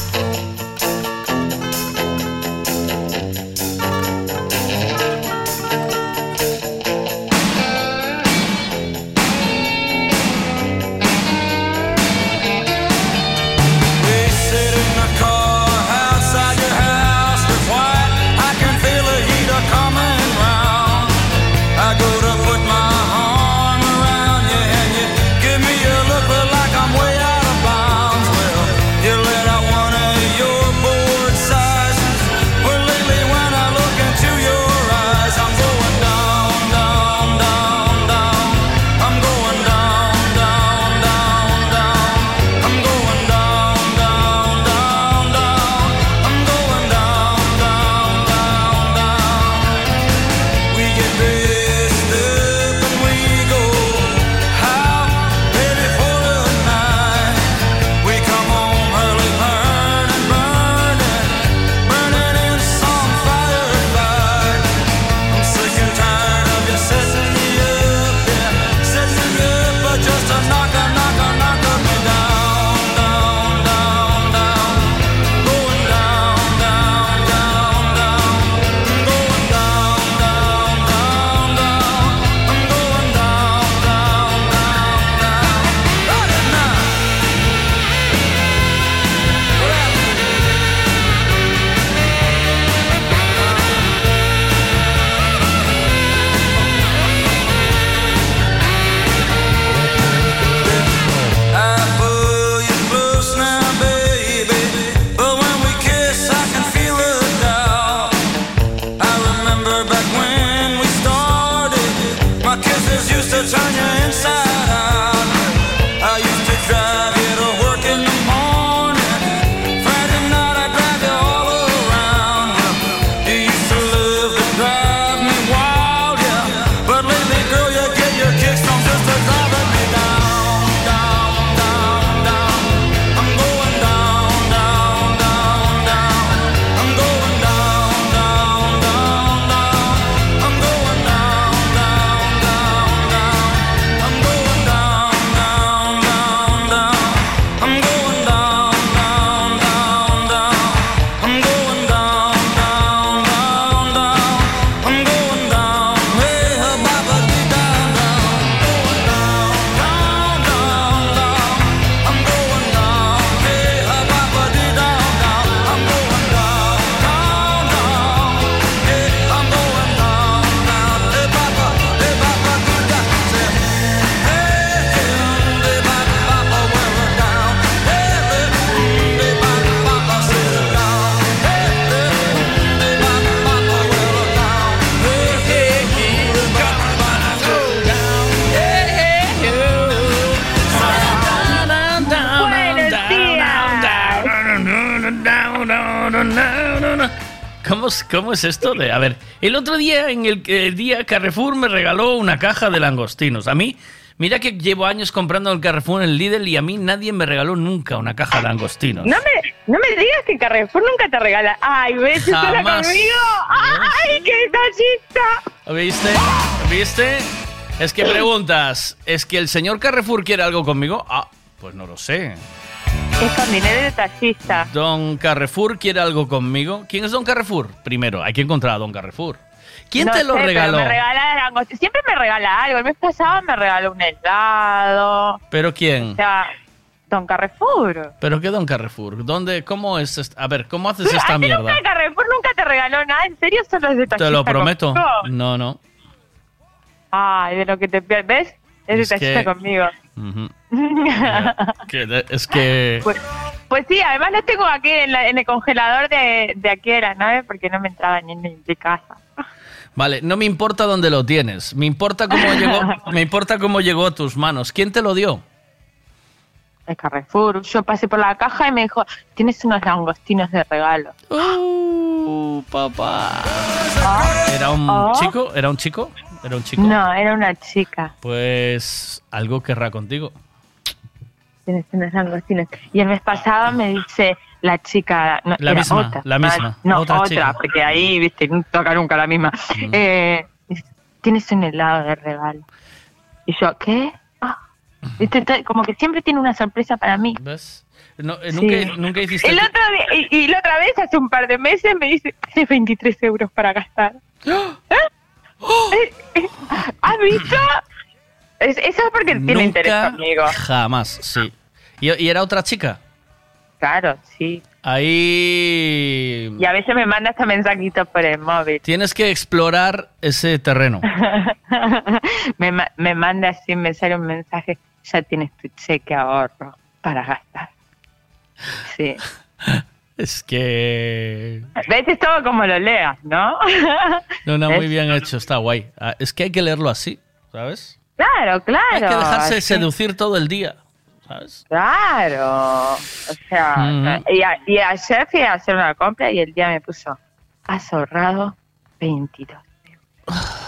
¿Cómo, es- ¿Cómo es esto de.? A ver, el otro día, en el, el día Carrefour me regaló una caja de langostinos. A mí, mira que llevo años comprando el Carrefour en el Lidl y a mí nadie me regaló nunca una caja de langostinos. No me, no me digas que Carrefour nunca te regala. Ay, ¿ves? ¿Estás Jamás. conmigo? ¡Ay, qué tallista! ¿Viste? ¿Viste? Es que preguntas, ¿es que el señor Carrefour quiere algo conmigo? Ah, pues no lo sé. Es con dinero de taxista. ¿Don Carrefour quiere algo conmigo? ¿Quién es Don Carrefour? Primero, hay que encontrar a Don Carrefour. ¿Quién No te lo sé, pero regaló? Me regala. Siempre me regala algo. El mes pasado me regaló un helado. ¿Pero quién? O sea, Don Carrefour. ¿Pero qué Don Carrefour? ¿Dónde, cómo es? A ver, ¿cómo haces esta mierda? nunca Carrefour nunca te regaló nada, ¿en serio? Solo es Te detallista lo prometo. conmigo? No, no. Ay, de lo que te pierdes. ¿Ves? Es Es detallista que- conmigo. Ujú. Que es que... pues, pues sí, además lo tengo aquí en, la- en el congelador de, de aquí de la nave porque no me entraba ni en mi casa. Vale, no me importa dónde lo tienes. Me importa cómo llegó, me importa cómo llegó a tus manos. ¿Quién te lo dio? El Carrefour. Yo pasé por la caja y me dijo, tienes unos langostinos de regalo. Uh, papá. ¿Era un Oh. chico? ¿Era un chico? ¿Era un chico? No, era una chica. Pues algo querrá contigo. Tienes unos langostinos. Y el mes pasado me dice la chica. No, La era misma, otra. la misma, No, otra otra, chica. porque ahí, viste, no toca nunca la misma. Eh, dice, tienes un helado de regalo. Y yo, ¿qué? Ah. Viste, como que siempre tiene una sorpresa para mí. ¿Ves? No, eh, Sí. nunca, nunca hiciste... El otro día- y, y la otra vez, hace un par de meses, me dice, tienes 23 euros para gastar. ¿Eh? Eh, eh, ¿Has visto? Es- eso es porque tiene interés conmigo. jamás, sí. ¿Y, y era otra chica? Claro, sí. Ahí... Y a veces me manda hasta mensajitos por el móvil. Tienes que explorar ese terreno. me, me manda así, me sale un mensaje, ya tienes tu cheque ahorro para gastar. Sí. Es que... ¿Ves? Es todo como lo leas, ¿no? No, no, muy bien hecho, está guay. Ah, Es que hay que leerlo así, ¿sabes? Claro, claro. Hay que dejarse así. seducir todo el día, ¿sabes? Claro. O sea, Mm. y, a- y ayer fui a hacer una compra y el día me puso, has ahorrado 22 euros.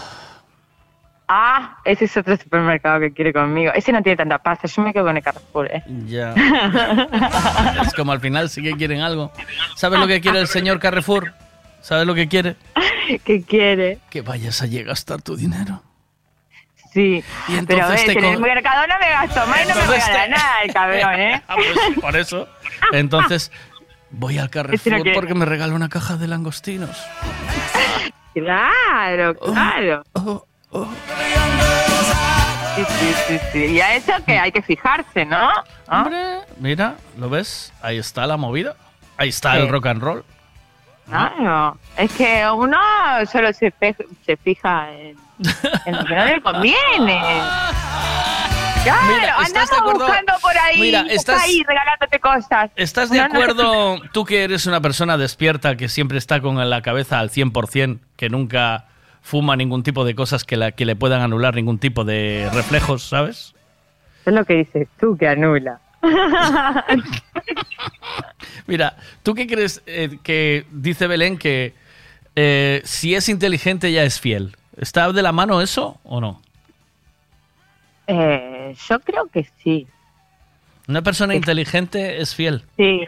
Ah, ese es otro supermercado que quiere conmigo. Ese no tiene tanta pasta, yo me quedo con el Carrefour, ¿eh? Ya. es como al final sí que quieren algo. ¿Sabes lo que quiere el señor Carrefour? ¿Sabes lo que quiere? ¿Qué quiere? Que vayas allí a gastar tu dinero. Sí, Y pero ves, te en el mercado no me gasto más y no me regala te- nada el cabrón, ¿eh? Ah, pues, por eso. Entonces, voy al Este Carrefour porque me regala una caja de langostinos. Claro, Oh, claro. Sí, sí, sí, sí. Y a eso que hay que fijarse, ¿no? ¿No? Hombre, mira, ¿lo ves? Ahí está la movida. Ahí está Sí. el rock and roll. Claro. Es que uno solo se, se fija en, en lo que no le conviene. Claro, Mira, ¿estás de andamos buscando por ahí, Mira, estás- ahí regalándote cosas. ¿Estás de acuerdo, tú que eres una persona despierta, que siempre está con la cabeza al 100%, que nunca fuma ningún tipo de cosas que, la, que le puedan anular ningún tipo de reflejos, ¿sabes? Es lo que dices tú que anula. Mira, ¿tú qué crees eh, que dice Belén que eh, si es inteligente ya es fiel? ¿Está de la mano eso o no? Eh, yo creo que sí. ¿Una persona inteligente es fiel? Sí,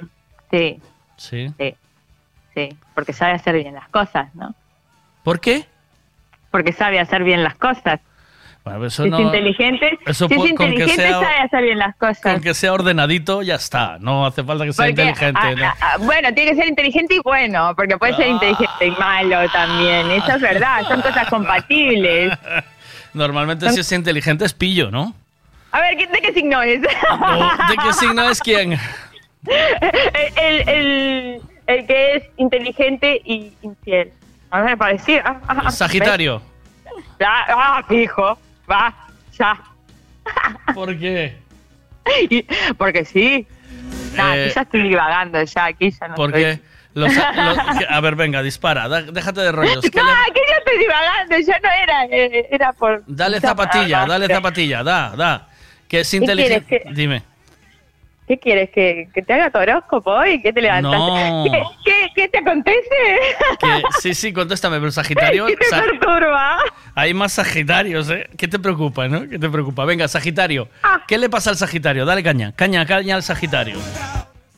sí, Sí. sí, sí. Porque sabe hacer bien las cosas, ¿no? ¿Por qué? Porque sabe hacer bien las cosas. Bueno, eso si no- es inteligente, eso si es inteligente sea- sabe hacer bien las cosas. Con que sea ordenadito ya está. No hace falta que sea Porque, inteligente. ah, ¿no? ah, bueno, tiene que ser inteligente y bueno, porque puede ser Ah. inteligente y malo también. Eso es verdad, son cosas compatibles. Normalmente si es inteligente es pillo, ¿no? A ver, ¿qué- ¿de qué signo es? ¿O ¿De qué signo es quién? el, el, el que es inteligente y infiel. A ver, parecía. ah, ah, ah, Sagitario. ah, fijo. Va, ya. ¿Por qué? Y- Porque sí. Nah, Eh, aquí ya estoy divagando, ya aquí ya no Porque estoy- los, los- que- a ver, venga, dispara. da- déjate de rollos. ¿Qué No, aquí ya estoy divagando, ya no era, eh, era por... dale zapatilla, nada dale zapatilla, da, da. Que es ¿Qué inteligente. que- Dime. ¿Qué quieres? ¿Que, que te haga tu horóscopo hoy? ¿Qué te levantaste? No. ¿Qué, qué, qué te acontece? Que, sí, sí, contéstame, pero Sagitario. ¿Qué te perturba? hay más Sagitarios, ¿eh? ¿Qué te preocupa, no? ¿Qué te preocupa? Venga, Sagitario. Ah. ¿Qué le pasa al Sagitario? Dale caña, caña, caña al Sagitario.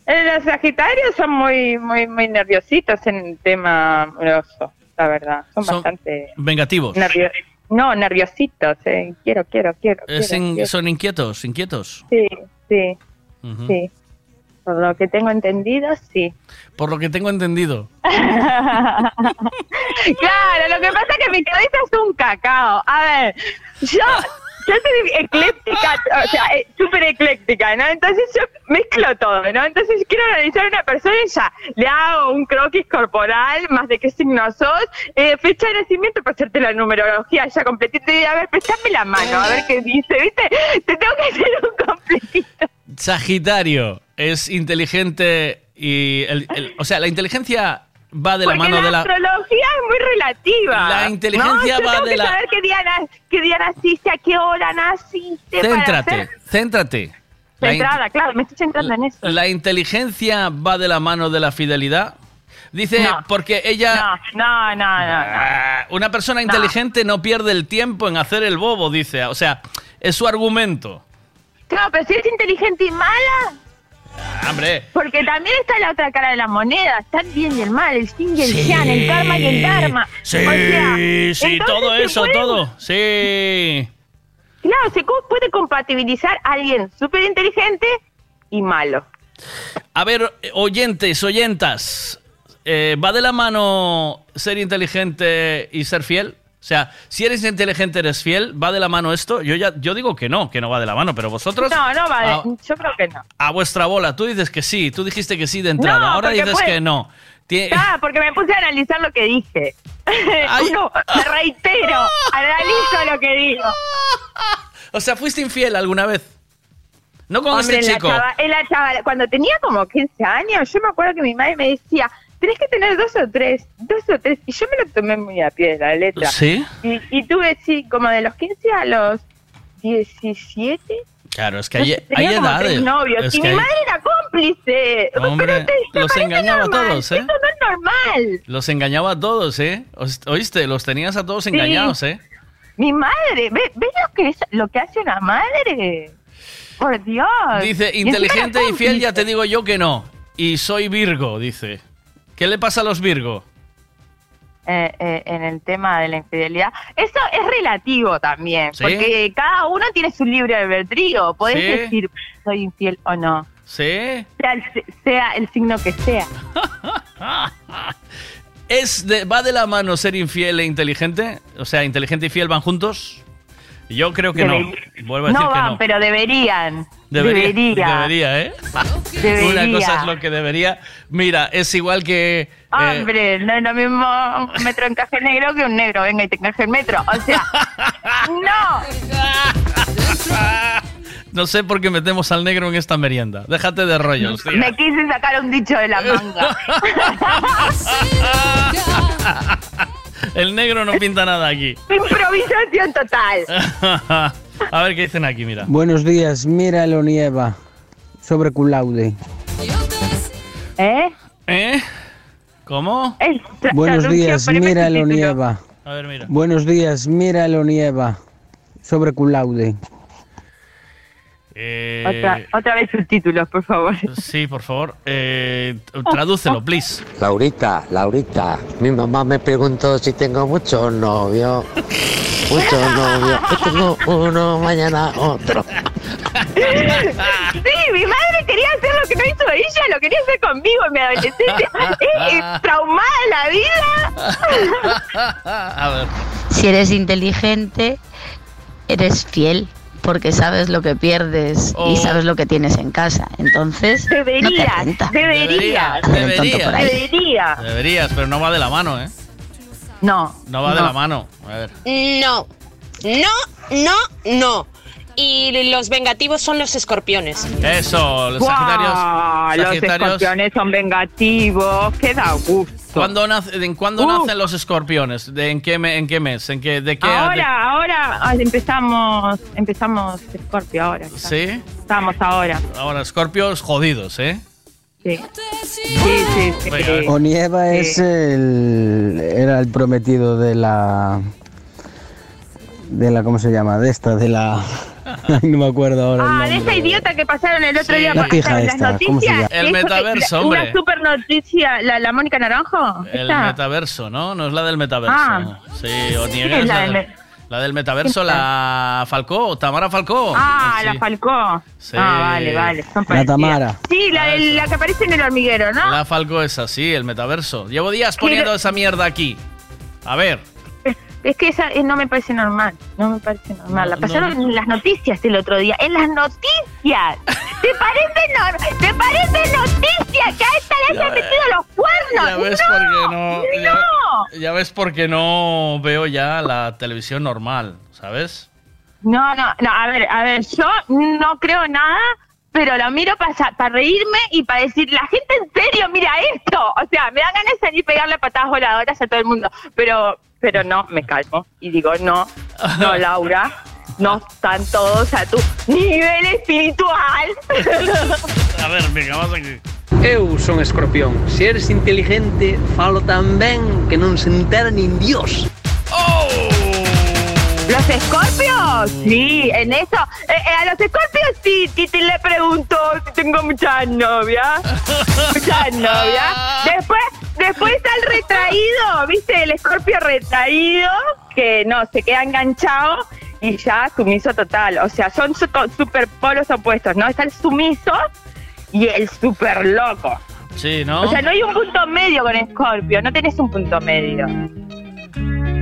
Eh, Los sagitarios son muy, muy, muy nerviositos en el tema amoroso, la verdad. Son, Son bastante Vengativos. nerviosos. No, nerviositos, eh. Quiero, quiero, quiero. In- quiero. son inquietos, inquietos. Sí, sí, Sí. Por lo que tengo entendido, sí. Por lo que tengo entendido. claro, lo que pasa es que mi cabeza es un cacao. A ver, yo soy ecléctica, o sea, eh, súper ecléctica, ¿no? Entonces yo mezclo todo, ¿no? Entonces quiero analizar a una persona y ya le hago un croquis corporal, más de qué signo sos, eh, fecha de nacimiento para hacerte la numerología ya completita a ver, préstame la mano, a ver qué dice, ¿viste? Te tengo que hacer un completito. Sagitario es inteligente y. el- el- o sea, la inteligencia va de la Porque mano la de la. astrología es muy relativa. La inteligencia no, va tengo de que la- saber qué día, qué día naciste, a qué hora naciste. para Céntrate, hacer- céntrate. La, in- Centrada, claro, me estoy centrando en eso. la inteligencia va de la mano de la fidelidad. Dice, No. porque ella. No, no, no, Ah, Una persona inteligente no pierde el tiempo en hacer el bobo, dice. O sea, es su argumento. Claro, pero si es inteligente y mala, Ah, Hombre. porque también está la otra cara de la moneda, está el bien y el mal, el yin y el yang, el karma y el dharma. Sí, O sea, sí, todo eso, puede- todo. Sí. Claro, se puede compatibilizar a alguien súper inteligente y malo. A ver, oyentes, oyentas, eh, ¿va de la mano ser inteligente y ser fiel? O sea, si eres inteligente, eres fiel, ¿va de la mano esto? Yo ya yo digo que no, que no va de la mano, pero vosotros No, no vale, a, yo creo que no. a vuestra bola, tú dices que sí, tú dijiste que sí de entrada, No, ahora dices puede- que no. Tie- Ah, porque me puse a analizar lo que dije. Uno, me reitero, analizo lo que digo. O sea, ¿fuiste infiel alguna vez? No con Hombre, este en la chico. chava- en la chava- cuando tenía como 15 años, yo me acuerdo que mi madre me decía, tenés que tener dos o tres, dos o tres. Y yo me lo tomé muy a pie de la letra. ¿Sí? Y, y tuve, sí, como de los 15 a los 17. Claro, es que hay, hay edades. novios. Es y mi hay- madre era cómplice. Hombre, te- los engañaba a todos, ¿eh? Eso no es normal. Los engañaba a todos, ¿eh? ¿Oíste? Los tenías a todos Sí. engañados, ¿eh? Mi madre, ¿ves ve lo, que es, lo que hace una madre? Por Dios. Dice, inteligente y fiel, ya te digo yo que no. Y soy Virgo, dice. ¿Qué le pasa a los Virgo? eh, eh, en el tema de la infidelidad. Eso es relativo también, ¿Sí? porque cada uno tiene su libre albedrío. Podés ¿Sí? decir soy infiel o no, ¿Sí? sea el, sea el signo que sea. ¿Es de- ¿Va de la mano ser infiel e inteligente? O sea, inteligente y fiel van juntos. Yo creo que no. Debe- Vuelvo a decir no que van, no. pero deberían. Debería, Debería. debería, ¿eh? Debería. Una cosa es lo que debería. Mira, es igual que. eh, Hombre, no es lo mismo un metro encaje negro que un negro venga y te encaje el metro. O sea, no. no sé por qué metemos al negro en esta merienda. Déjate de rollos, tío. Me quise sacar un dicho de la manga. El negro no pinta nada aquí. Improvisación total. A ver qué dicen aquí, mira. Buenos días, mira lo nieva sobre culaude. ¿Eh? ¿Eh? ¿Cómo? Buenos días, mira lo nieva. A ver, mira. Buenos días, mira lo nieva sobre culaude. Eh, Otra, otra vez subtítulos, por favor. Sí, por favor. Eh, tradúcelo, please. Laurita, Laurita, mi mamá me preguntó si tengo muchos novios. Muchos novios. Hoy tengo uno, mañana otro. Sí, mi madre quería hacer lo que no hizo ella, lo quería hacer conmigo en mi adolescencia. Eh, traumada la vida. A ver. Si eres inteligente, eres fiel, porque sabes lo que pierdes Oh. y sabes lo que tienes en casa. Entonces, no te Deberías, renta. deberías, deberías. Deberías, pero no va de la mano, ¿eh? No. No va de no. la mano. A ver. No, no, no, no. Y los vengativos son los escorpiones. Eso, los Guau, sagitarios. Los escorpiones son vengativos, qué da gusto. ¿Cuándo, nace- ¿En cuándo Uf. nacen los escorpiones? ¿De, en, qué me- ¿En qué mes? ¿En qué, ¿De qué? Ahora, ahora ah, empezamos, empezamos Scorpio ahora. ¿Sí? Estamos ahora. Ahora, escorpios jodidos, ¿eh? Sí. Sí, sí, sí. Venga. O nieva Sí. es el era el prometido de la de la ¿cómo se llama? De esta, de la no me acuerdo ahora el Ah, de esa idiota que pasaron el otro Sí. día La por pija las esta, ¿cómo se noticias. El metaverso, hombre. Una super noticia, la, la Mónica Naranjo. El esta. metaverso, ¿no? No es la del metaverso. Ah. Sí, o Sí, niegas es la, la del, la del metaverso, la Falcó, Tamara Falcó. Ah, Sí. la Falcó. Sí. Ah, vale, vale. son La. Tamara. Sí, la, del- la que aparece en el hormiguero, ¿no? La Falco es así, el metaverso. Llevo días Quiero- poniendo esa mierda aquí. A ver. Es que esa eh, no me parece normal, no me parece normal. La pasaron en las noticias el otro día, en las noticias. ¿Te parece, nor- ¿te parece noticia que a esta le hayan metido los cuernos? Ya ves ¡No! por qué no. Ya, ¡No! ya ves por qué no veo ya la televisión normal, ¿sabes? No, no, no, a ver, a ver, yo no creo nada, pero lo miro para reírme y para decir, la gente en serio mira esto. O sea, me dan ganas de salir y pegarle patadas voladoras a todo el mundo, pero, pero no, me calmo y digo, no, no, Laura, no están todos a tu nivel espiritual. A ver, venga, vamos aquí. Eu son escorpión. Si eres inteligente, falo tan ben que non se entera nin Dios. ¿Los escorpios? Sí, en eso. eh, eh, a los escorpios sí, Titi le pregunto si tengo muchas novias. Muchas novias. Después, después está el retraído, ¿viste? El escorpio retraído, que no, se queda enganchado y ya sumiso total. O sea, son su- super polos opuestos, ¿no? Está el sumiso y el super loco. Sí, ¿no? O sea, no hay un punto medio con Scorpio, no tenés un punto medio.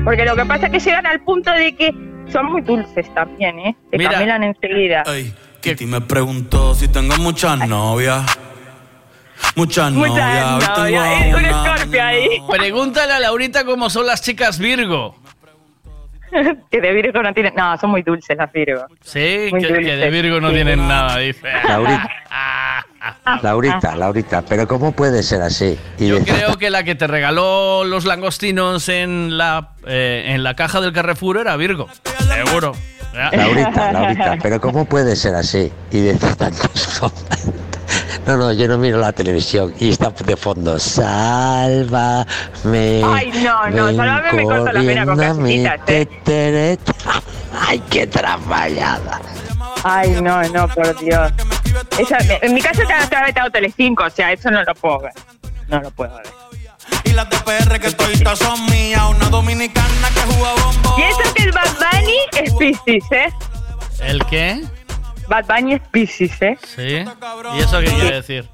Porque lo que pasa es que llegan al punto de que son muy dulces también, ¿eh? Te Mira. camelan enseguida. Kitty me preguntó si tengo muchas novias. Muchas novias. Muchas Hoy tengo novias, es un una. Scorpio ahí. Pregúntale a Laurita cómo son las chicas Virgo. que de Virgo no tienen... No, son muy dulces las Virgo. Sí, Muy que, que de. Virgo no tienen nada, dice. Laurita, Laurita, Laurita, pero ¿cómo puede ser así? Y Yo creo que la que te regaló los langostinos en la, eh, en la caja del Carrefour era Virgo. Seguro. Laurita, Laurita, pero ¿cómo puede ser así? Y decir tantas cosas. No, no, yo no miro la televisión y está de fondo. Sálvame. Ay, no, no, Sálvame me corta la pena con casitas, ¿eh? Ay, qué traballada. Ay, no, no, por Dios. Esa- en mi caso está está vetado Telecinco, o sea, eso no lo puedo ver. No lo puedo ver. Y las de PR que toditas son mías. Una dominicana que juega bombo. Y eso que el Bad Bunny es Piscis, ¿eh? ¿El qué? Bad Bunny es Piscis, ¿eh? Sí. ¿Y eso qué quiere decir?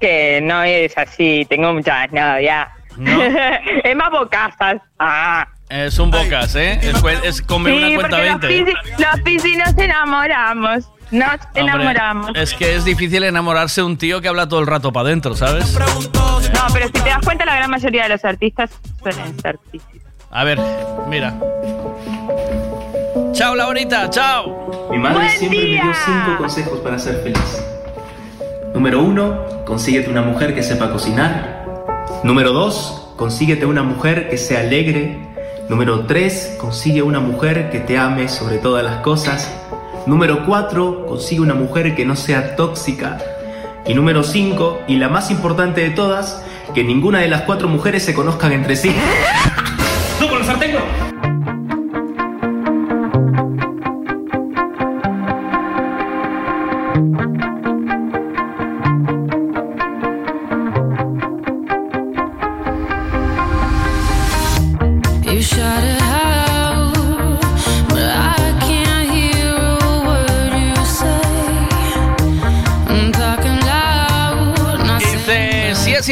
Que no es así, tengo muchas novias. No. es más bocazas. Ah. Es un bocas, ¿eh? Es, es come Sí, una cuenta porque los 20. ¿eh? Los Piscis nos enamoramos. Nos Hombre, enamoramos. es que es difícil enamorarse de un tío que habla todo el rato para adentro, ¿sabes? No, pero si te das cuenta, la gran mayoría de los artistas suelen ser Piscis. A ver, mira. Chao, Laurita, chao. Mi madre ¡Buen siempre me dio cinco consejos para ser feliz. Número uno, consíguete una mujer que sepa cocinar. Número dos, consíguete una mujer que sea alegre. Número tres, consigue una mujer que te ame sobre todas las cosas. Número cuatro, consigue una mujer que no sea tóxica. Y número cinco, y la más importante de todas, que ninguna de las cuatro mujeres se conozcan entre sí.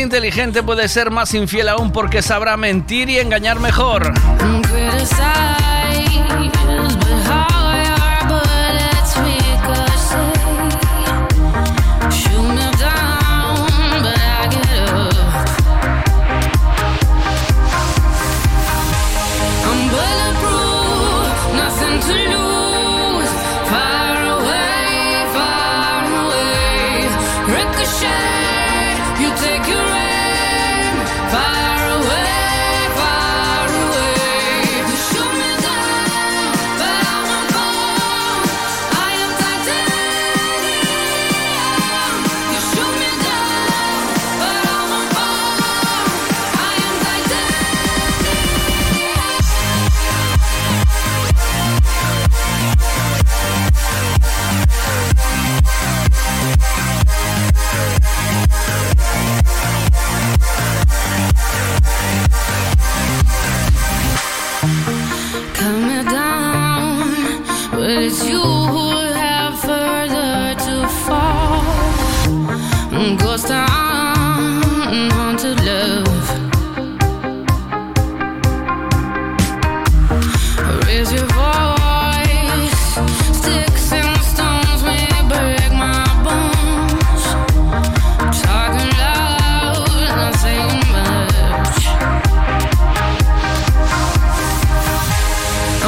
inteligente puede ser más infiel aún porque sabrá mentir y engañar mejor.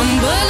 I'm burning.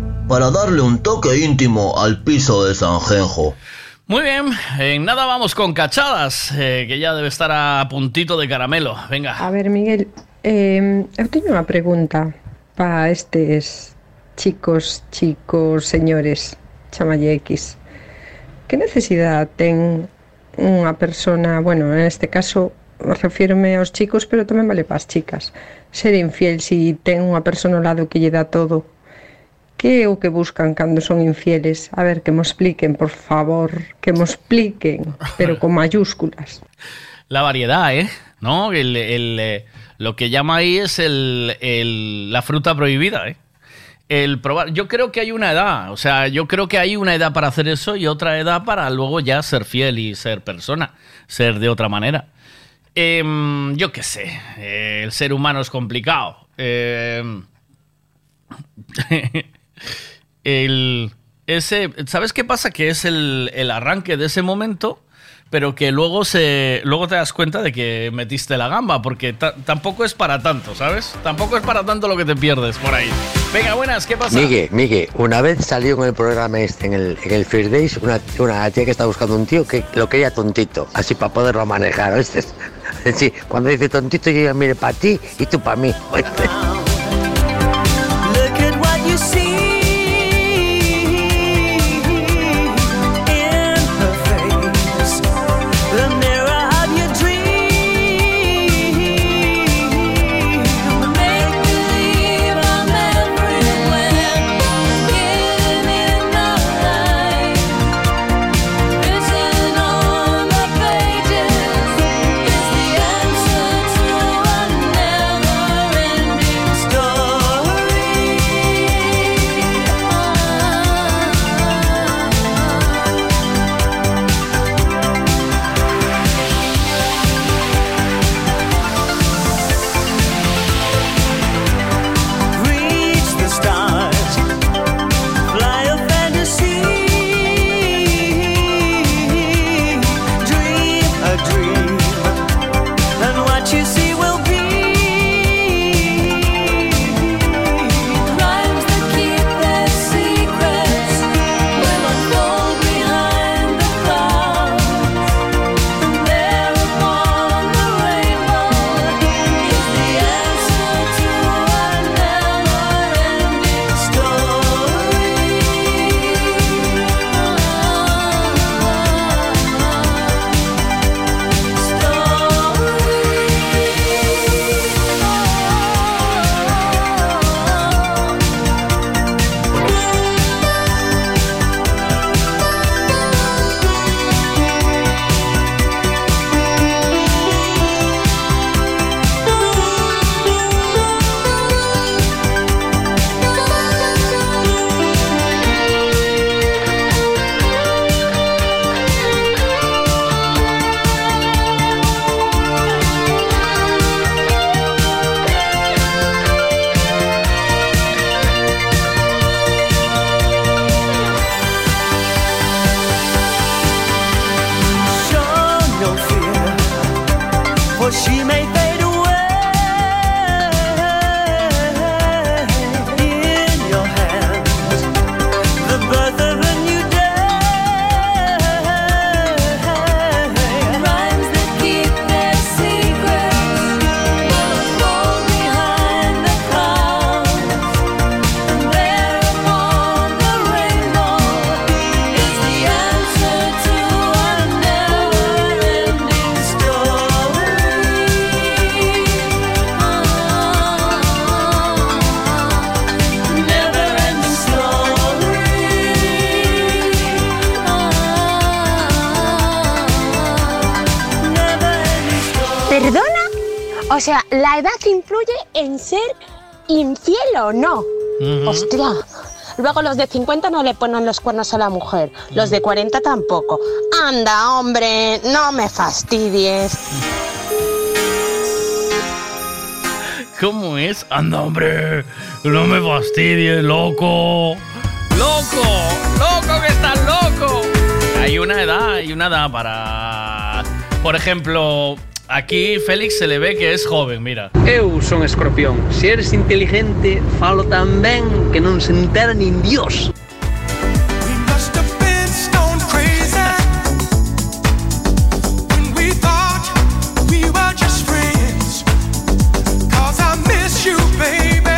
para darle un toque íntimo al piso de San Genjo. Muy bien, en nada vamos con cachadas, eh, que ya debe estar a puntito de caramelo. Venga. A ver, Miguel, eh, eu teño unha pregunta para estes chicos, chicos, señores, chamalle X. Que necesidade ten unha persona, bueno, en este caso refírome aos chicos, pero tamén vale para as chicas, ser infiel si ten unha persona ao lado que lle dá todo? Que é o que buscan cando son infieles? A ver, que mo expliquen, por favor, que mo expliquen, pero con mayúsculas. La variedad, ¿eh? ¿No? Eh, lo que llama ahí es la fruta prohibida, ¿eh? El probar. Yo creo que hay una edad, o sea, yo creo que hay una edad para hacer eso y otra edad para luego ya ser fiel y ser persona, ser de otra manera. Em, yo qué sé, eh, el ser humano es complicado. Em, el, ese, ¿Sabes qué pasa? Que es el, el arranque de ese momento, pero que luego, se, luego te das cuenta de que metiste la gamba, porque ta- tampoco es para tanto, ¿sabes? Tampoco es para tanto lo que te pierdes por ahí. Venga, buenas, ¿qué pasa? Migue, Migue, una vez salió en el programa este, en el, en el First Days, una, una tía que estaba buscando un tío que lo quería tontito, así para poderlo manejar, ¿oíste? Sí, cuando dice tontito, yo digo, mire, para ti y tú para mí, ¿oíste? Hostia. Luego los de 50 no le ponen los cuernos a la mujer, los de 40 tampoco. Anda, hombre, no me fastidies. ¿Cómo es? Anda, hombre. No me fastidies, loco. ¡Loco! ¡Loco que estás loco! Hay una edad, hay una edad para. Por ejemplo, aquí Félix se le ve que es joven, mira. Eu son escorpión. Se eres inteligente, falo tan ben que non se entera nin Dios. must have been stone crazy when we thought we were just friends. 'Cause I miss you, baby.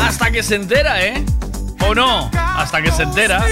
Hasta que se entera, ¿eh? ¿O no? Hasta que se entera.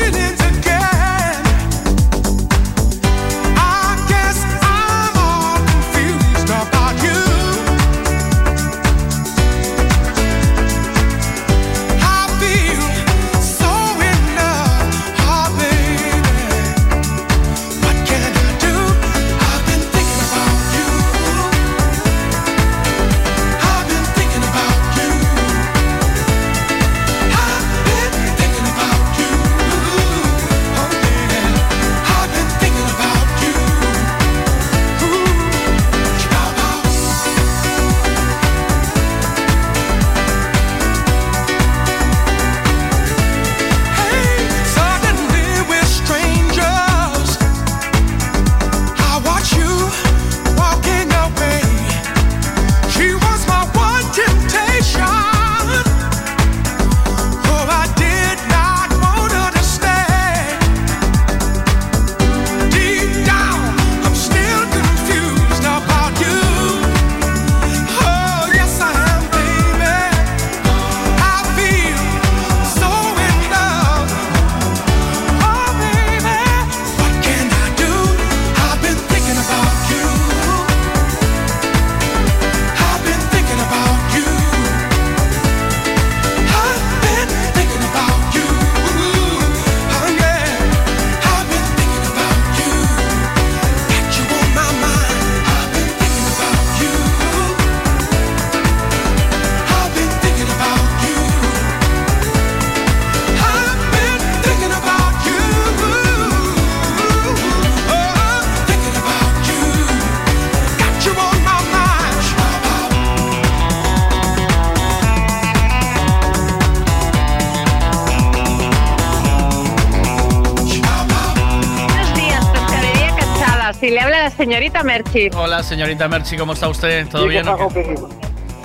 Merchi. Hola, señorita Merchi, ¿cómo está usted? ¿Todo bien? o qué?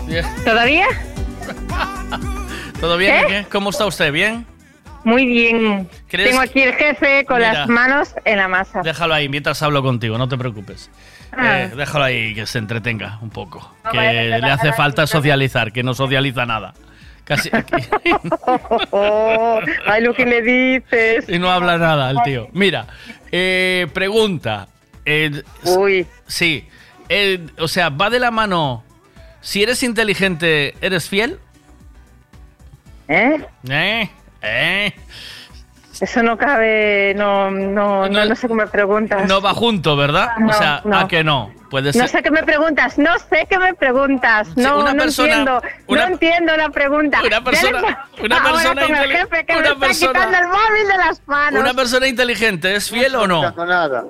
Bien. ¿Todavía? ¿Todo bien? Qué? ¿Cómo está usted? ¿Bien? Muy bien. ¿Crees- Tengo aquí el jefe con Mira. las manos en la masa. Déjalo ahí mientras hablo contigo, no te preocupes. Ah. Eh, déjalo ahí que se entretenga un poco. No que le hace falta socializar, que no socializa nada. Casi. Ay, lo que le dices. y no habla nada el tío. Mira, eh, pregunta. Eh, Uy. Sí. eh, o sea, va de la mano. Si eres inteligente, ¿eres fiel? ¿Eh? ¿Eh? ¿Eh? Eso no cabe, no, no, no, no sé qué me preguntas. No va junto, ¿verdad? o No, sea, no. ¿a que no? Puede ser. No sé qué me preguntas, no sé qué me preguntas, no, una no persona- entiendo, una- no entiendo la pregunta. Una persona- una persona con el inteli- jefe que una me está persona- quitando el móvil de las manos. ¿Una persona inteligente es fiel o no? nada.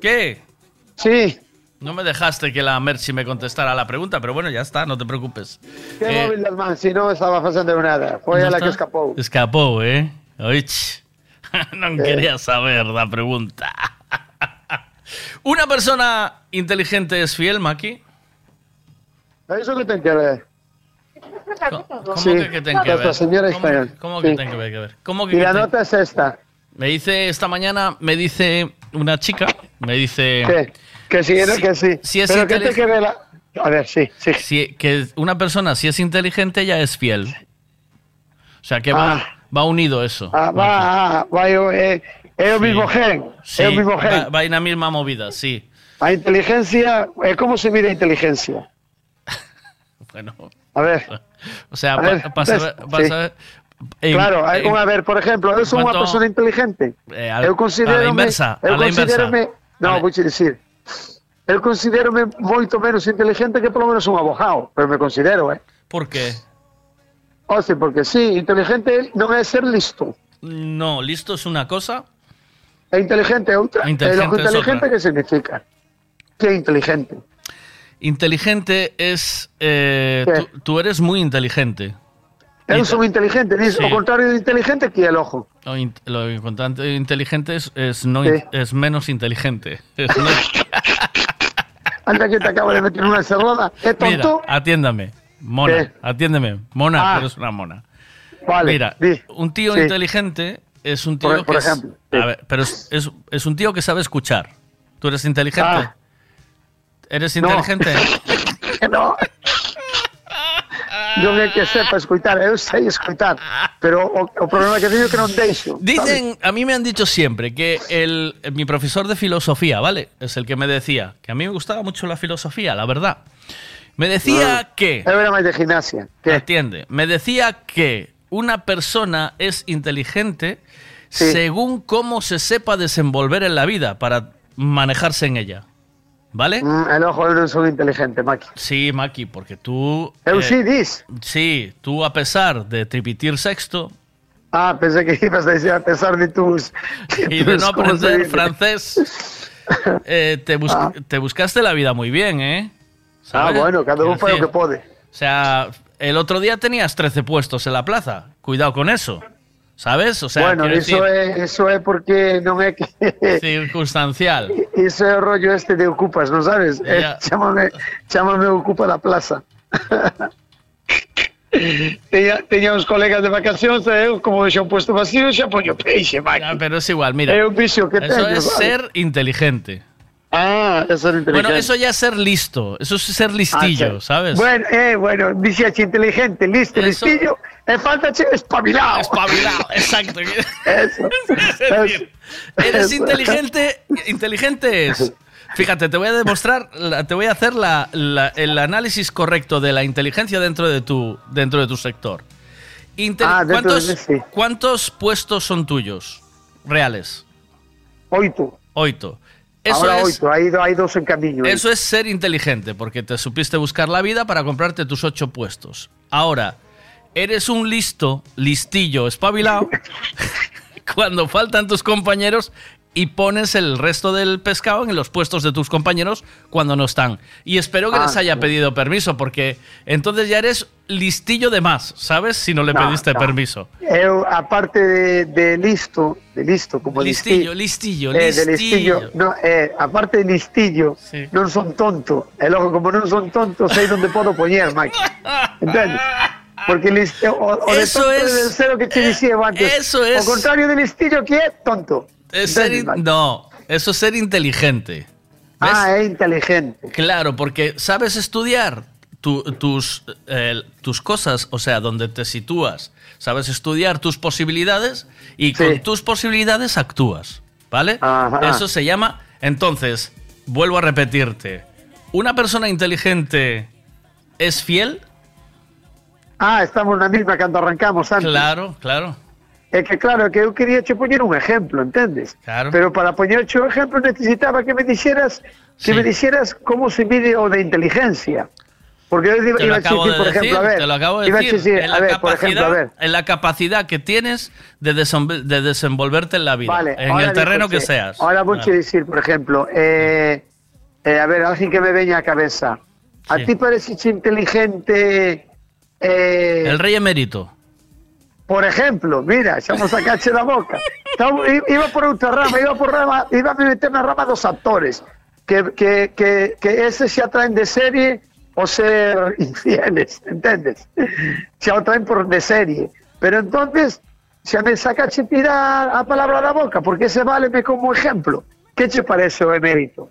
¿Qué? Sí. No me dejaste que la Mercy me contestara la pregunta, pero bueno, ya está, no te preocupes. ¿Qué Eh, móvil del man? Si no estaba haciendo nada. Fue ¿no a la está? que escapó. Escapó, ¿eh? Oich. no quería saber la pregunta. ¿Una persona inteligente es fiel, Maki? ¿Eso qué tiene que ver? ¿Cómo Sí, que, que tiene que ver? señora ¿Cómo, cómo que Sí. tiene que ver? que ver? ¿Cómo que Y que la tiene- nota es esta. Me dice esta mañana, me dice una chica, me dice... ¿Qué? Que sí, ¿no? que sí. Si es Pero ¿qué te intelig- que ver la- A ver, sí, sí. Si- que una persona, si es inteligente, ya es fiel. O sea, que va, va unido eso. Ah, va, ah, va, yo, eh, é o mismo gen. Sí, o mismo va, gen. va en la misma movida, sí. A inteligencia, eh, ¿cómo se mide inteligencia? Bueno, A ver. o sea, A ver, saber- sí. En- claro, hai un, a ver, por exemplo, eu sou unha persona inteligente. Eh, a- eu a considero inversa, eu a inversa. considérome, no, vou che dicir. eu considero moito menos inteligente que polo menos un abogado, pero me considero, eh. Por qué? O sea, porque sí, inteligente non é ser listo. No, listo es una cosa. É inteligente é outra. Inteligente e inteligente que significa? Que é inteligente? Inteligente es. eh, tú, tú eres muy inteligente. Eu son inteligente, nis, Sí. o contrario de inteligente que el ojo. Lo, in- lo importante- inteligente es, es no, Sí. es menos inteligente. Es no- Anda que te acabo de meter una encerrada. É Mira, tonto? atiéndame. Mona, ¿Qué? atiéndeme. Mona, Ah. eres una mona. Vale, Mira, un tío inteligente es un tío Por- que por es- ejemplo, a ver, pero es, es- es un tío que sabe escuchar. ¿Tú eres inteligente? Ah. ¿Eres No. inteligente? no. Non é que sepa escoitar, eu sei escoitar, pero o, o problema que teño é que non deixo. Dicen, a mí me han dicho siempre que el, mi profesor de filosofía, ¿vale? Es el que me decía que a mí me gustaba mucho la filosofía, la verdad. Me decía que... Eu era máis de gimnasia. Que? Atiende. Me decía que una persona es inteligente según cómo se sepa desenvolver en la vida para manejarse en ella. ¿Vale? Mm, el ojo, non son inteligente, Maki. Sí, Maki, porque tú... Eu eh, sí, dis. Sí, tú a pesar de tripitir sexto Ah, pensé que ibas a decir a pesar de tus... y de tus- no ¿cómo se aprender francés, eh, te, bus- Ah. te buscaste la vida muy bien, ¿eh? Ah, bueno, cada Quiero un fai o decir, que pode. O sea, el otro día tenías 13 puestos en la plaza. Cuidado con eso. ¿Sabes? O sea, bueno, iso decir, é, iso é porque é que... circunstancial. Iso é o rollo este de ocupas, non sabes? Eh, Ya. chámame, chámame ocupa da plaza. teña, teña uns colegas de vacacións e eu, como deixo un puesto vacío, xa poño peixe. Ya, pero es igual, mira. É vicio que Eso teño, es vale. ser inteligente. Ah, eso es inteligente. Bueno, eso ya es ser listo. Eso es ser listillo, Ah, sí. ¿sabes? Bueno, eh, bueno, dixeche inteligente, listo, Eso- listillo, e faltache espabilado. Espabilado, exacto. Eso. Es decir, eres Eso. inteligente. Inteligente es. Fíjate, te voy a demostrar, te voy a hacer la- la- el análisis correcto de la inteligencia dentro de tu, dentro de tu sector. Ah, ¿cuántos, de- sí. cuántos puestos son tuyos? Reales. Oito. Oito. Eso Ahora es, oito, do- hai dos en camiño. eh. Eso es ser inteligente, porque te supiste buscar la vida para comprarte tus ocho puestos. Ahora, eres un listo, listillo, espabilado, cuando faltan tus compañeros y pones el resto del pescado en los puestos de tus compañeros cuando no están. Y espero que Ah, les haya sí. pedido permiso, porque entonces ya eres listillo de más, ¿sabes? Si no le No, pediste no. permiso. Eu, aparte de, de listo, de listo, como Listillo, listillo, listillo, eh, de listillo. listillo, no, eh, aparte de listillo, non son tonto. E logo, como non son tonto, sei onde podo poñer, Mike. Entendes? Porque listo, o, o de Eso tonto es- cero que te dicía eu antes. eso es- O contrario de listillo que é tonto. Es ser no, eso es ser inteligente. Ah, é inteligente. Claro, porque sabes estudiar tu- tus, eh, tus cosas, o sea, donde te sitúas. Sabes estudiar tus posibilidades y con tus posibilidades actúas. ¿Vale? Ajá. Eso se llama. Entonces, vuelvo a repetirte. ¿Una persona inteligente es fiel? Ah, estamos na mesma cando arrancamos antes. Claro, claro. É que claro, é que eu quería che poñer un exemplo, entendes? Claro. Pero para poñerche un exemplo necesitaba que me dixeras que Sí. me dixeras como se mide o de inteligencia. Porque eu iba, a decir, de por decir, ejemplo, a ver, te lo acabo de decir. decir, en, la ver, por ejemplo, a capacidad, ver. en la capacidad que tienes de, de desenvolverte en la vida, Vale, en el terreno que seas. Ahora voy a decir, por ejemplo, eh, eh, a ver, alguien que me veña a cabeza. A Sí. ti parece inteligente eh, El rey emérito. Por ejemplo, mira, echamos a cache la boca. Estaba- Iba por outra rama, iba por rama, iba a me meter na rama dos actores. Que, que, que, que ese se atraen de serie o ser infieles, entendes? Se atraen por de serie. Pero entonces, se me saca che tira a palabra da boca, porque ese váleme como ejemplo. Que che parece o emérito?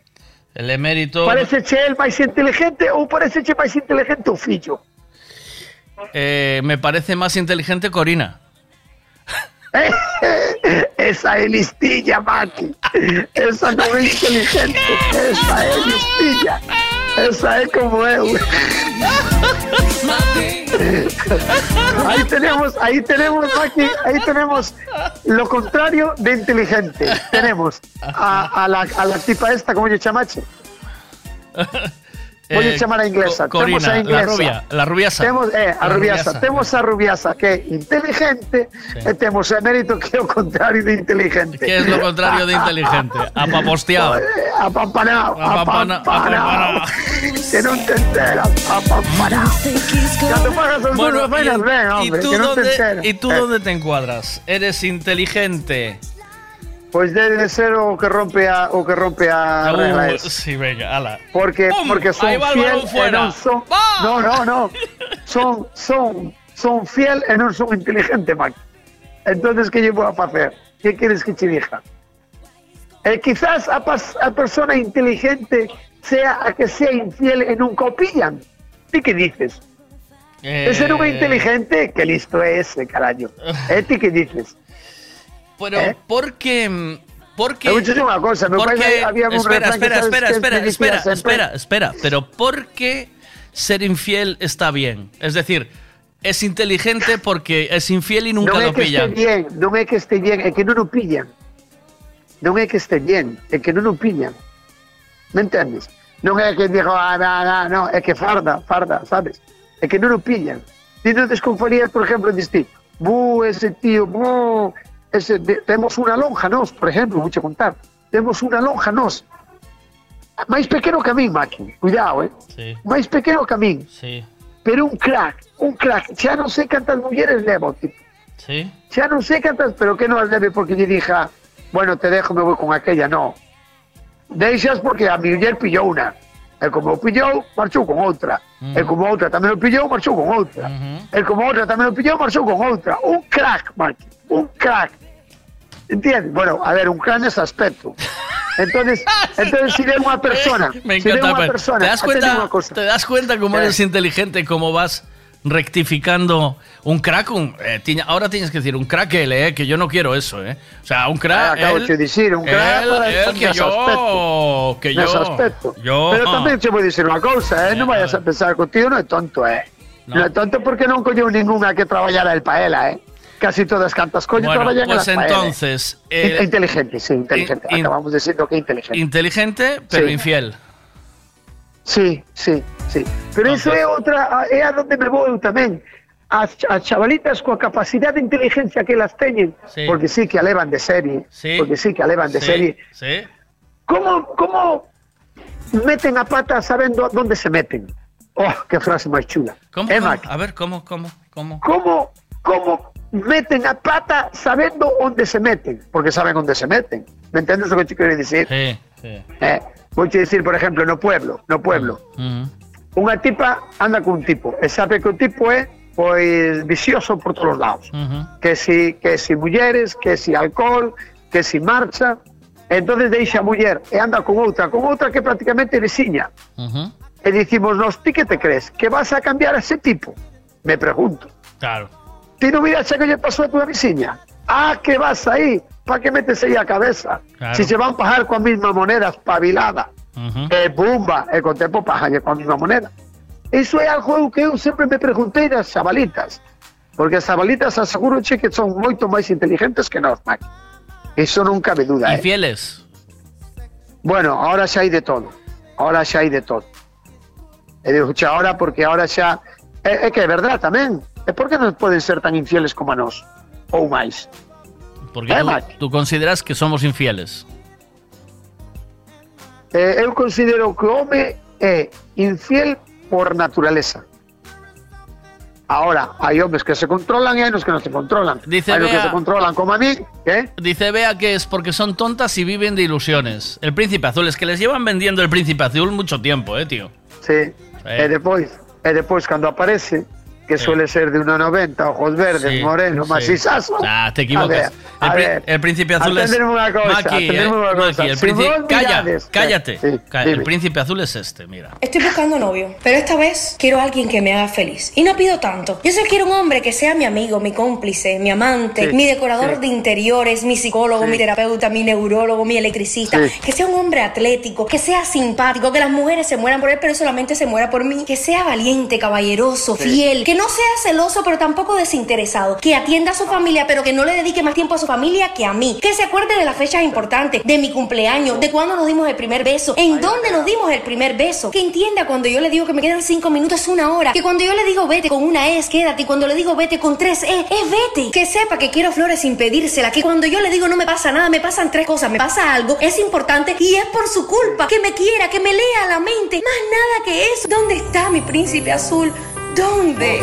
El emérito. Parece che el máis inteligente ou parece che máis inteligente o fillo? Eh, me parece más inteligente Corina. Esa é listilla, Maki. Esa non é inteligente. Esa é listilla. Esa é como eu. Ahí tenemos, ahí tenemos, Maki, ahí tenemos lo contrario de inteligente. Tenemos a, a la, a la tipa esta, como yo chamache. Voy Eh, a chamar a inglesa. Co- Corina, Temos a la inglesa. rubia, la rubiasa. Temos, eh, a La rubiasa. rubiasa. Temos a rubiasa que é inteligente e temos a mérito que é o contrario de inteligente. ¿Qué es lo contrario de inteligente? Apaposteado. Apampanao, Apapana- apampanao. Que non te enteras, apampanao. Cando pagas as Bueno, y- ben, ¿y hombre, tú que non te enteras. ¿Y tú Eh, dónde te encuadras? ¿Eres inteligente? Pois debe de ser o que rompe a o que rompe a Uh, sí, venga, ala. Porque, porque son Ahí va el fiel balón fuera. e non son... No, no, no. Son, son, son fiel e non son inteligente, Mac. Entonces, que lle vou a facer? Que queres que che diga? Quizás a, pas- a persona inteligente sea a que sea infiel e nunca o pillan. Ti que dices? Eh, Ese non é inteligente, que listo é ese, caraño. E ti que dices? Pero, ¿Eh? ¿por qué? ¿Por qué? Eu vou dicir unha cosa, Porque- había un espera, espera, espera, espera, espera, espera, espera. Pero ¿por qué ser infiel está bien? Es decir, es inteligente porque es infiel y nunca non é lo que este pillan. bien, non é que este bien, é que non o pillan. Non é que este bien, é que non o pillan. Me entendes? Non é que digo, ah, no, no, no, é que farda, farda, sabes? É que non o pillan. Ti non desconfarías, por exemplo, diste, bu, ese tío, bu, ese, de- temos unha lonja nós, por exemplo, vou contar. Temos unha lonja nós. máis pequeno que a min, Maki. Cuidado, eh? Sí, Máis pequeno que a min. sí, Pero un crack, un crack. Xa non sei cantas mulleres levo, tipo. sí. Xa non sei pero que non as leve porque lle dija, bueno, te dejo, me voy con aquella, no. Deixas porque a mi muller pillou unha. E como o pillou, marchou con outra. E como a outra tamén o pillou, marchou con outra. E como a outra tamén o pillou, marchou con outra. Un crack, Maki, un crack. Entiendes? Bueno, a ver, un crack nese aspecto. Entonces, entonces si de unha persona, Me si encanta. unha pero persona, ¿Te das cuenta? unha cosa. ¿Te das cuenta cómo Eh. eres inteligente, cómo vas rectificando un crack? Un, eh, tiña- ahora tienes que decir un crack él, eh, que yo no quiero eso, eh. O sea, un crack. Ah, acabo él, de dicir, un crack él, para él, que yo, aspecto. que yo, aspecto. yo. Pero tamén che vou dicir unha cousa, eh? non vayas a pensar contigo, non é tonto, eh? Non, é tonto porque non colleu ningunha que traballara el pa ela, eh? Casi todas cantas coño Bueno, traballan pues ela, eh. entonces, eh, inteligente, sí, inteligente. in- Acabamos diciendo que inteligente. inteligente, pero Sí. infiel. Sí, sí, sí. Pero eso é outra, é a donde me tamén. As, as chavalitas coa capacidade de inteligencia que elas teñen, Sí. porque sí que a levan de serie, Sí. porque sí que a levan de Sí, serie, Sí. ¿Cómo, ¿Cómo meten a pata sabiendo dónde se meten? Oh, qué frase más chula. ¿Cómo, cómo? A ver, ¿cómo, cómo, cómo? ¿Cómo, cómo meten a pata sabiendo dónde se meten? Porque saben dónde se meten. ¿Me entiendes lo que te quiero decir? Sí, sí. Eh, voy a decir, por ejemplo, no pueblo, no pueblo. Ujú. Unha tipa anda con un tipo, e sabe que o tipo é pois vicioso por todos os lados. Ujú. que si, que si mulleres, que si alcohol, que si marcha. Entonces deixa a muller e anda con outra, con outra que prácticamente veciña. Ujú. E dicimos, nos, ti que te crees? Que vas a cambiar a ese tipo? Me pregunto. Claro. Ti non miras xa que lle pasou a tua veciña? Ah, que vas aí? Pa que metes aí a cabeza? Claro. Si se van pagar coa mesma moneda espabilada, Ujú. e bumba, e con tempo pajalle coa mesma moneda. Iso é algo que eu sempre me preguntei das xabalitas. Porque as xabalitas aseguro che que son moito máis inteligentes que nós, Mike. Iso non cabe duda, eh? Infieles. Bueno, ahora xa hai de todo. Ahora xa hai de todo. E digo xa ahora porque ahora xa... É, é que é verdad tamén. E por que non poden ser tan infieles como a nós? Ou máis? Porque Eh, tú, consideras que somos infieles. Eh, eu considero que o home é infiel por naturaleza. Ahora, hai homes que se controlan e hai nos que non se controlan. Dice hai que se controlan como a mí, ¿eh? Dice Bea que es porque son tontas y viven de ilusiones. El príncipe azul, es que les llevan vendiendo el príncipe azul mucho tiempo, eh, tío. Sí. E depois, e depois cando aparece, que suele ser de 1,90, ojos verdes, Sí, moreno, sí. macizazo. Ah, te A equivocas. ver, el, a pri- ver. el príncipe azul es. Cousa, Maki, eh, unha cousa. Maki, el Si príncipe. vos Calla, mirades- cállate. Sí, el príncipe azul es este, mira. Estoy buscando novio, pero esta vez quiero a alguien que me haga feliz. Y no pido tanto. Yo solo quiero un hombre que sea mi amigo, mi cómplice, mi amante, Sí, mi decorador sí. de interiores, mi psicólogo, Sí. mi terapeuta, mi neurólogo, mi electricista. Sí. Que sea un hombre atlético, que sea simpático, que las mujeres se mueran por él, pero solamente se muera por mí. Que sea valiente, caballeroso, Sí. fiel, que no sea celoso pero tampoco desinteresado, que atienda a su familia pero que no le dedique más tiempo a su familia que a mí, que se acuerde de las fechas importantes, de mi cumpleaños, de cuándo nos dimos el primer beso, en dónde nos dimos el primer beso, que entienda cuando yo le digo que me quedan cinco minutos es una hora, que cuando yo le digo vete con una es quédate. Y cuando le digo vete con tres e es vete, que sepa que quiero flores sin pedírsela, que cuando yo le digo no me pasa nada, me pasan tres cosas, me pasa algo, es importante y es por su culpa, que me quiera, que me lea la mente, más nada que eso. ¿Dónde está mi príncipe azul? ¿Dónde?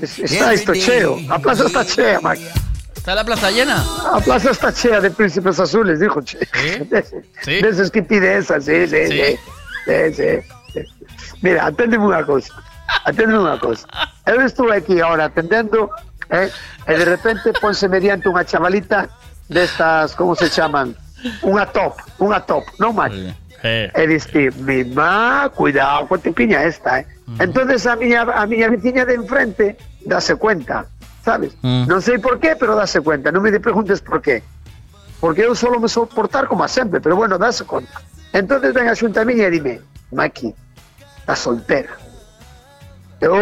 Está esto cheo. La plaza está chea, Mac. ¿Está la plaza llena? La plaza está chea de príncipes azules, dijo che. De, ¿Sí? de esas estupidezas, sí, sí, ¿Sí? sí. Sí, sí, sí. Mira, aténdeme una cosa. Aténdeme una cosa. Yo estuve aquí ahora atendiendo, ¿eh? y de repente ponse mediante una chavalita de estas, ¿cómo se llaman? Una top, una top, no más. Eh, E diste, mi má, cuidado con tu piña esta, eh. Entonces a miña, a miña veciña de enfrente dase cuenta, sabes? Mm. Non sei por qué, pero dase cuenta. Non me preguntes por qué. Porque eu solo me soportar como a sempre, pero bueno, dase conta. Entonces ven a xunta a miña e dime, Maki, está soltera. Eu,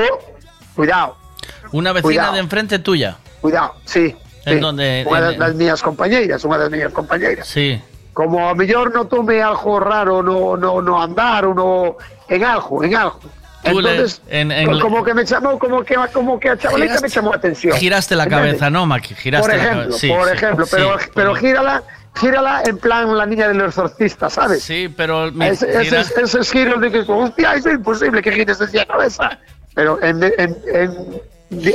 cuidado, Una vecina Cuidado. de enfrente tuya. cuidado, sí. ¿En sí. dónde? Unha das, das miñas compañeiras, unha das miñas compañeiras. Sí. Como a mellor no tome algo raro no, no, no andar no en algo, en algo. Le- Entonces, en- en- co- como que me llamó, como que, como que a chavalita me llamó la atención. Giraste la ¿Entiendes? cabeza, ¿no, Maki? Giraste por la ejemplo, cabeza. Sí, por sí, ejemplo, sí, pero, pero gírala, gírala en plan la niña del exorcista, ¿sabes? Sí, pero mi- Ese- gira- esos, esos giros de que, hostia, es imposible que gires así la cabeza. Pero en, en, en,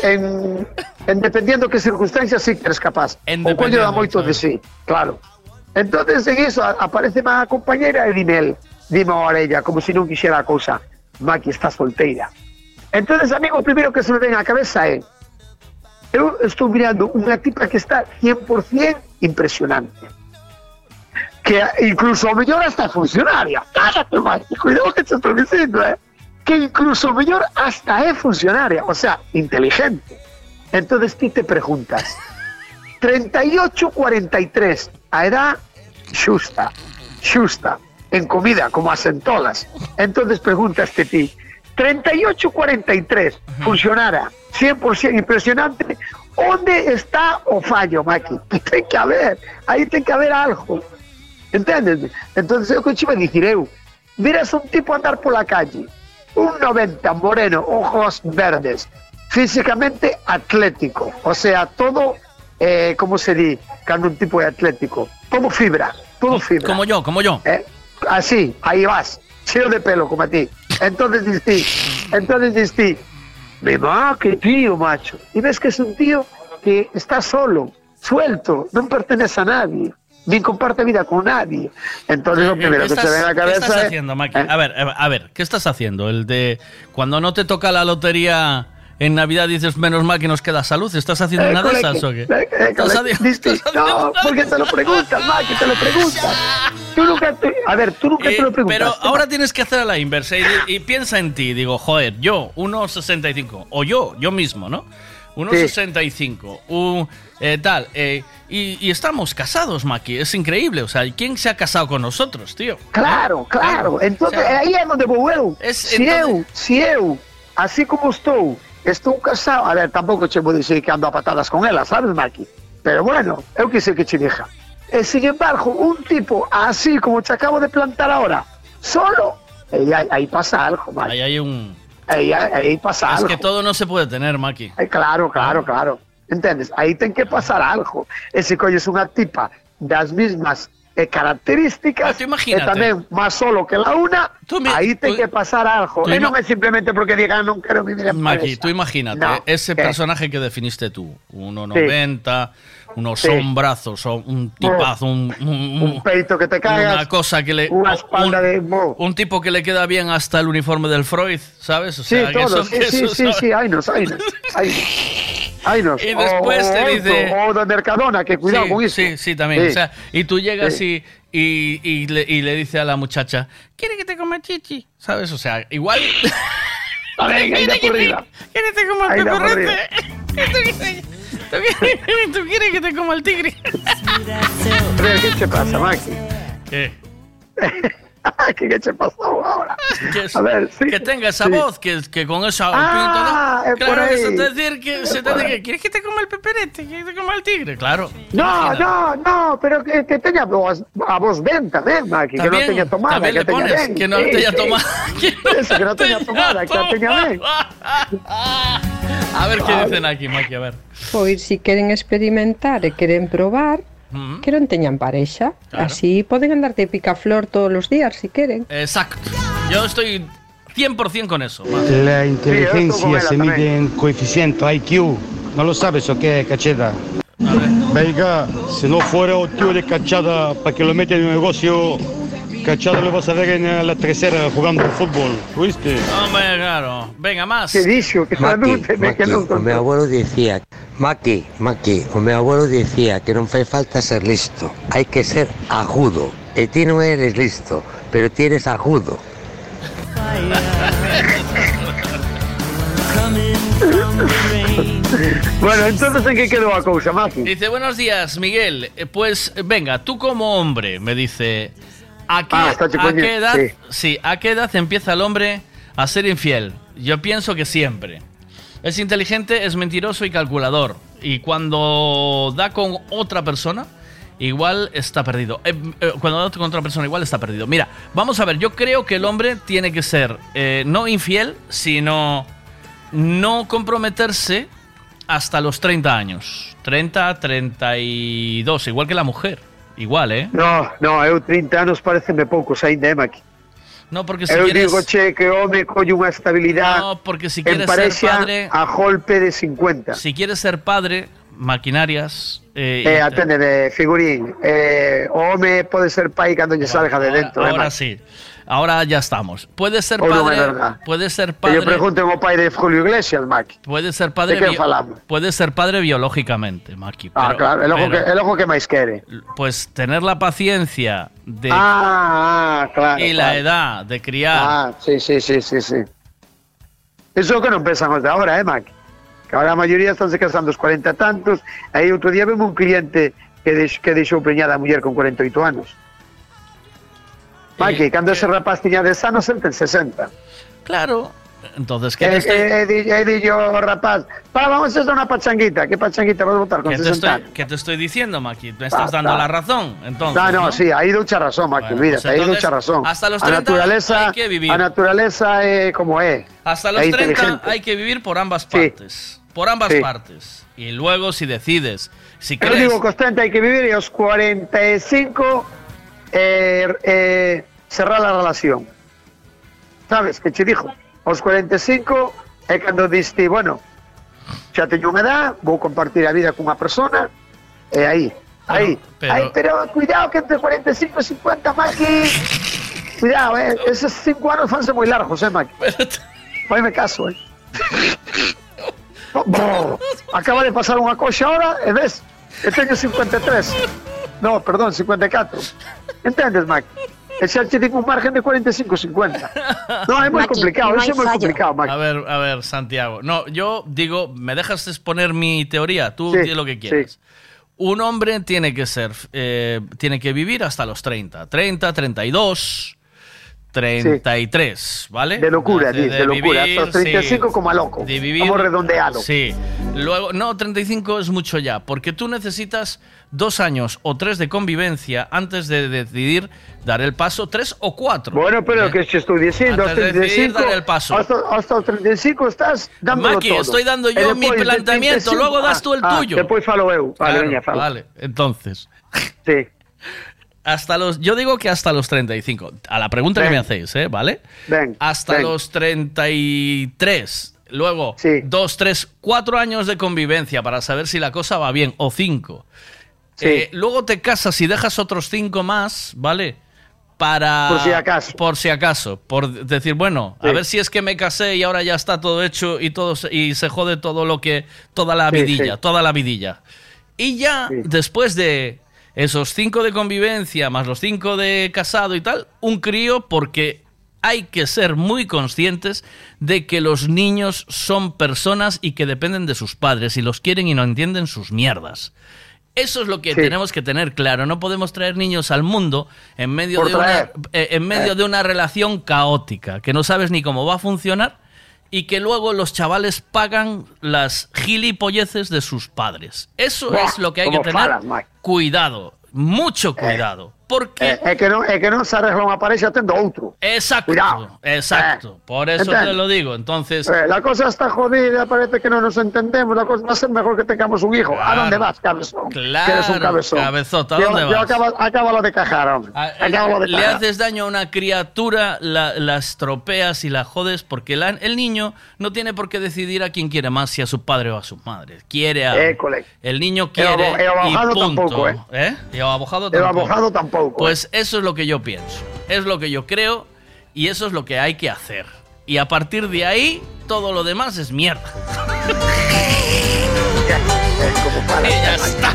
en, en dependiendo qué circunstancias sí que eres capaz. En o coño da moito de sí, claro. Entonces en eso a- aparece má compañera e dime el, dime a orella, como si non quixera a cousa, Maki está solteira. Entonces, amigo, o primeiro que se me ven á cabeza é eu estou mirando unha tipa que está 100% impresionante. Que incluso o mellor hasta funcionaria. Cállate, Maki, cuidado que te estou dicindo, eh? Que incluso o mellor hasta é funcionaria, o sea, inteligente. Entonces ti te preguntas, 38-43, a edad xusta, xusta, en comida, como as entolas. Entonces pregúntaste ti, 38-43, funcionara, 100% impresionante, onde está o fallo, Maki? Ten que haber, aí ten que haber algo. Entendes? Entonces eu iba a dicir eu, miras un tipo andar pola calle, un 90, moreno, ojos verdes, físicamente atlético, o sea, todo, eh, como se di, cando un tipo é atlético, todo fibra, todo fibra. Como yo, como yo. Eh, así, ahí vas, cheo de pelo como a ti. Entonces dices, entonces dices, me va, qué tío, macho. Y ves que es un tío que está solo, suelto, no pertenece a nadie, ni comparte vida con nadie. Entonces lo primero ¿Qué que se estás, ve en la qué cabeza estás es, haciendo, Maki? A ver, a ver, ¿qué estás haciendo? El de cuando no te toca la lotería en Navidad dices menos mal que nos queda salud. ¿Estás haciendo Eh, una de esas o qué? eh, eh, ¿Estás coleque, haciendo- diste- estás haciendo No, porque te lo preguntas, Maki, te lo preguntas. Tú nunca te- a ver, tú nunca Eh, te lo preguntas. pero ahora tienes que hacer a la inversa y, y piensa en ti. Digo, joder, yo, 1,65. O yo, yo mismo, ¿no? 1,65. un, eh, tal. y, y estamos casados, Maki. Es increíble. O sea, ¿quién se ha casado con nosotros, tío? Claro, claro. Entonces, O sea, aí é onde vou eu. Es- se entonces- eu, eu, así como estou, estou casado, a ver, tampouco che vou dicir que ando a patadas con ela, sabes, Maki? Pero bueno, eu que sei que che dixa. E, sin embargo, un tipo así como te acabo de plantar ahora, solo, aí pasa algo, Maki. Ahí hay un. Aí, aí pasa Es algo. que todo no se puede tener, Maki. Eh, claro, claro, claro. Entendes? Aí ten que pasar algo. E se colles unha tipa das mismas eh, características, e imagínate. tamén máis solo que la una, aí ten que pasar algo. tú E ima- non é simplemente porque digan non quero vivir en Maki, tú imagínate, No, ese ¿qué? personaje que definiste tú, 1,90, unos Sí. hombrazos, un tipazo, un, un- Un peito que te cagas, una cosa que le... unha espalda de... Un tipo que le queda bien hasta el uniforme del Freud, ¿sabes? O Sí, sea, que todo, sí, que sí, eso, sí, ¿sabes? sí, hay nos, hay nos, hay hay nos. Y después O- te dice- O de Mercadona, que cuidado sí, con eso. Sí, sí, también. Sí. O sea, y tú llegas Sí. y, y, y le, y le dice a la muchacha, ¿quiere que te coma chichi? ¿Sabes? O sea, igual... A ver. ¿Quieres que te coma el pecorrete? ¿Tú quieres- tú quieres- ¿Tú quieres que te coma el tigre? ¿qué te pasa, Maki? ¿Qué? ¿Qué qué te pasó ahora? Que, es- A ver, sí. que tenga esa sí. voz, que, que con esa Ah, pinta, ¿no? es por Claro, que ahí. se te decir que Es se te por que quieres que te coma el peperete, quieres que te coma el tigre, claro. No, no, no, pero que, que tenga voz, a voz ben también, Maki, que no tenga tomada, también que le tenga pones que no Sí, tenga sí. tomada. Eso, que no tenga tomada, que la tenga. A ver qué dicen aquí, Maki, a ver. Pois si queren experimentar e queren probar, Mm. que non teñan. Claro. Así poden andar de picaflor todos os días si queren. Exacto. Yo estoy 100% con eso. Maki. La Sí, inteligencia eso se mide en coeficiente IQ. ¿No lo sabes o qué, Cacheta? Venga, si no fuera un tío de Cachada para que lo mete en un negocio, Cachada lo vas a ver en la tercera jugando al fútbol. ¿Oíste? Hombre, claro. Venga, más. Maki, Maki, o meu abuelo dicía Maki, Maki, o meu abuelo dicía que non fai falta ser listo Hai que ser agudo E ti non eres listo, pero ti eres agudo Bueno, entonces en qué quedó la cosa, Maki? Dice, buenos días, Miguel. Eh, Pues venga, tú como hombre, me dice, ¿a qué, Ah, a qué edad, sí. sí, ¿a qué edad empieza el hombre a ser infiel? Yo pienso que siempre. Es inteligente, es mentiroso y calculador. Y cuando da con otra persona, igual está perdido. Eh, eh, cuando da con otra persona, igual está perdido. Mira, vamos a ver, yo creo que el hombre tiene que ser eh, no infiel, sino no comprometerse hasta los 30 años. 30, 32, igual que la mujer. Igual, ¿eh? No, no, eu 30 anos pareceme poucos ainda, eh, Maki. No, porque si eu quieres... digo, che, que home colle unha estabilidade No, porque si quieres ser padre... a golpe de 50. Si quieres ser padre, maquinarias... Eh, Eh, figurín. Eh, o home pode ser pai cando lle salga de dentro. eh, Ahora sí. Ahora ya estamos. Puedes ser O non é padre... verdad. Puedes ser Que yo padre... pregunten ao pai de Julio Iglesias, Maki. Puedes ser padre... De? Puedes ser padre biológicamente, Maki. Ah, pero- claro, el ojo, pero, que, el ojo que máis quere. Pues tener la paciencia de... Ah, ah, claro. y la claro. edad de criar... Ah, sí, sí, sí, sí, sí. Eso que non pensamos de ahora, eh, Maki? Que ahora a maioría estánse casando os 40 e tantos, aí outro día vemos un cliente que, deix, que deixou preñada a muller con 48 anos. Maki, cando ese rapaz tiña 10 anos, el ten 60. Claro. Entonces, ¿qué E, te estoy- e, e, e yo, rapaz, para, vamos a hacer una pachanguita. ¿Qué pachanguita vas a votar con ¿Qué te, 60 estoy, qué te estoy diciendo, Maki? Me estás dando la razón, entonces. No, no, ¿no? sí, aí doucha razón, Maki, Bueno, mira, pues razón. hasta los a 30 naturaleza, hay que vivir. A naturaleza é como é. Hasta los é 30 inteligente. hay que vivir por ambas partes. Por ambas Sí. partes. Y luego, si decides, si crees. digo que os 30 hai que vivir e aos 45 eh, eh, cerrar a relación. Sabes, que che dixo? Aos 45 é cando diste, bueno, xa teño unha edad, vou compartir a vida cunha persona, e aí, aí, pero- aí, pero cuidado que entre 45 e 50, Maki, cuidado, eh, eses 5 anos fanse moi largos, eh, Maki. Faime caso, eh. Acaba de pasar unha coxa ahora e ves, que teño 53. No, perdón, 54. Entendes, Maki? E xa che digo un margen de 45-50. No, moi Maki, complicado, no eso moi fallo. complicado, Maki. A ver, a ver, Santiago. No, yo digo, ¿me dejas exponer mi teoría? Tú Sí, di lo que quieras. Un hombre tiene que ser, eh, tiene que vivir hasta los 30. 30, 32, 33, ¿vale? De locura, di, de, locura. Hasta los 35 sí. como a loco. De vivir- Vamos redondeado. Sí. Luego, no, 35 es mucho ya, porque tú necesitas dos años o tres de convivencia antes de decidir dar el paso, tres o cuatro. Bueno, pero que che estou dicindo, aos Antes de decidir 35, dar el paso. hasta, hasta os 35 estás dándolo Maki, todo. estoy dando yo mi de planteamiento, 35, luego das tú el ah, tuyo. Ah, despois falo eu. Vale, Claro, veña, falo. Vale, entonces. Sí. Hasta los, yo digo que hasta los 35. A la pregunta que me hacéis, ¿eh? ¿Vale? Ven, Hasta ven. los 33. Luego, dos, tres, cuatro años de convivencia para saber si la cosa va bien, o cinco. Eh, luego te casas y dejas otros cinco más, ¿vale? Para. Por si acaso. Por si acaso. Por decir, bueno, a ver si es que me casé y ahora ya está todo hecho y todo se- y se jode todo lo que. Toda la vidilla, toda la vidilla. Y ya después de esos cinco de convivencia, más los cinco de casado y tal, un crío porque hay que ser muy conscientes de que los niños son personas y que dependen de sus padres y los quieren y no entienden sus mierdas. Eso es lo que Sí. tenemos que tener claro. No podemos traer niños al mundo en medio, Por de traer. eh, en medio Eh. de una relación caótica, que no sabes ni cómo va a funcionar y que luego los chavales pagan las gilipolleces de sus padres. Eso Buah, es lo que hay que tener falas, cuidado, mucho cuidado. Porque Eh, é que non, é que non se arregla unha pareja outro. Exacto, Cuidado. exacto. Por eso Entende? te lo digo. Entonces, Eh, la cosa está jodida, parece que no nos entendemos. La cosa va a ser mejor que tengamos un hijo. ¿A Claro. dónde vas, cabezón? Claro, que eres un cabezón. cabezota, ¿a Yo- dónde yo vas? acabo, acábalo de cajar, hombre. Acábalo de le cajar. haces daño a una criatura, la, la estropeas y la jodes, porque la- el niño no tiene por qué decidir a quién quiere más, si a su padre o a su madre. Quiere a. École. El niño quiere. abo- e o y abogado punto. tampouco, eh. ¿Eh? O abogado E o tampoco. Abogado tampouco. Pues eso es lo que yo pienso. Es lo que yo creo y eso es lo que hay que hacer. Y a partir de ahí, todo lo demás es mierda. y ya está.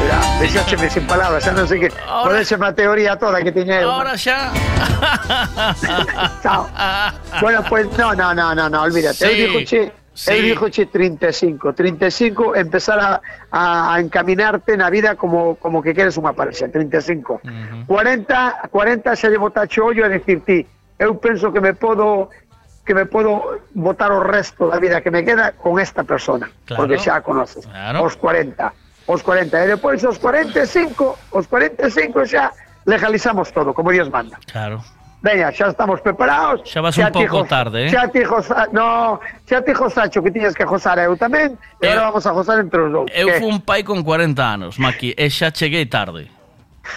Mira, deixácheme sin palabras, xa non sei que... Pode ser unha teoría toda que eu. Ahora ya. Chao. Bueno, pues no, no, no, no, no, olvídate. Sí, eu dijo che, sí. eu dijo che 35. 35 empezar a, a, a encaminarte na vida como, como que queres unha parexa, 35. 40, 40 xa lle botache ollo a decir ti, eu penso que me podo que me podo botar o resto da vida que me queda con esta persona, Claro. porque xa a conoces. Claro. Os 40. Os 40 e depois os 45, os 45 xa legalizamos todo, como Dios manda. Claro. Veña, xa estamos preparados. Xa vas xa un pouco tarde, eh? Xa ti josa, no, xa ti josacho que tiñas que josar eu tamén, e eh, agora vamos a josar entre os dous. Eu que... fui un pai con 40 anos, Maki, e xa cheguei tarde.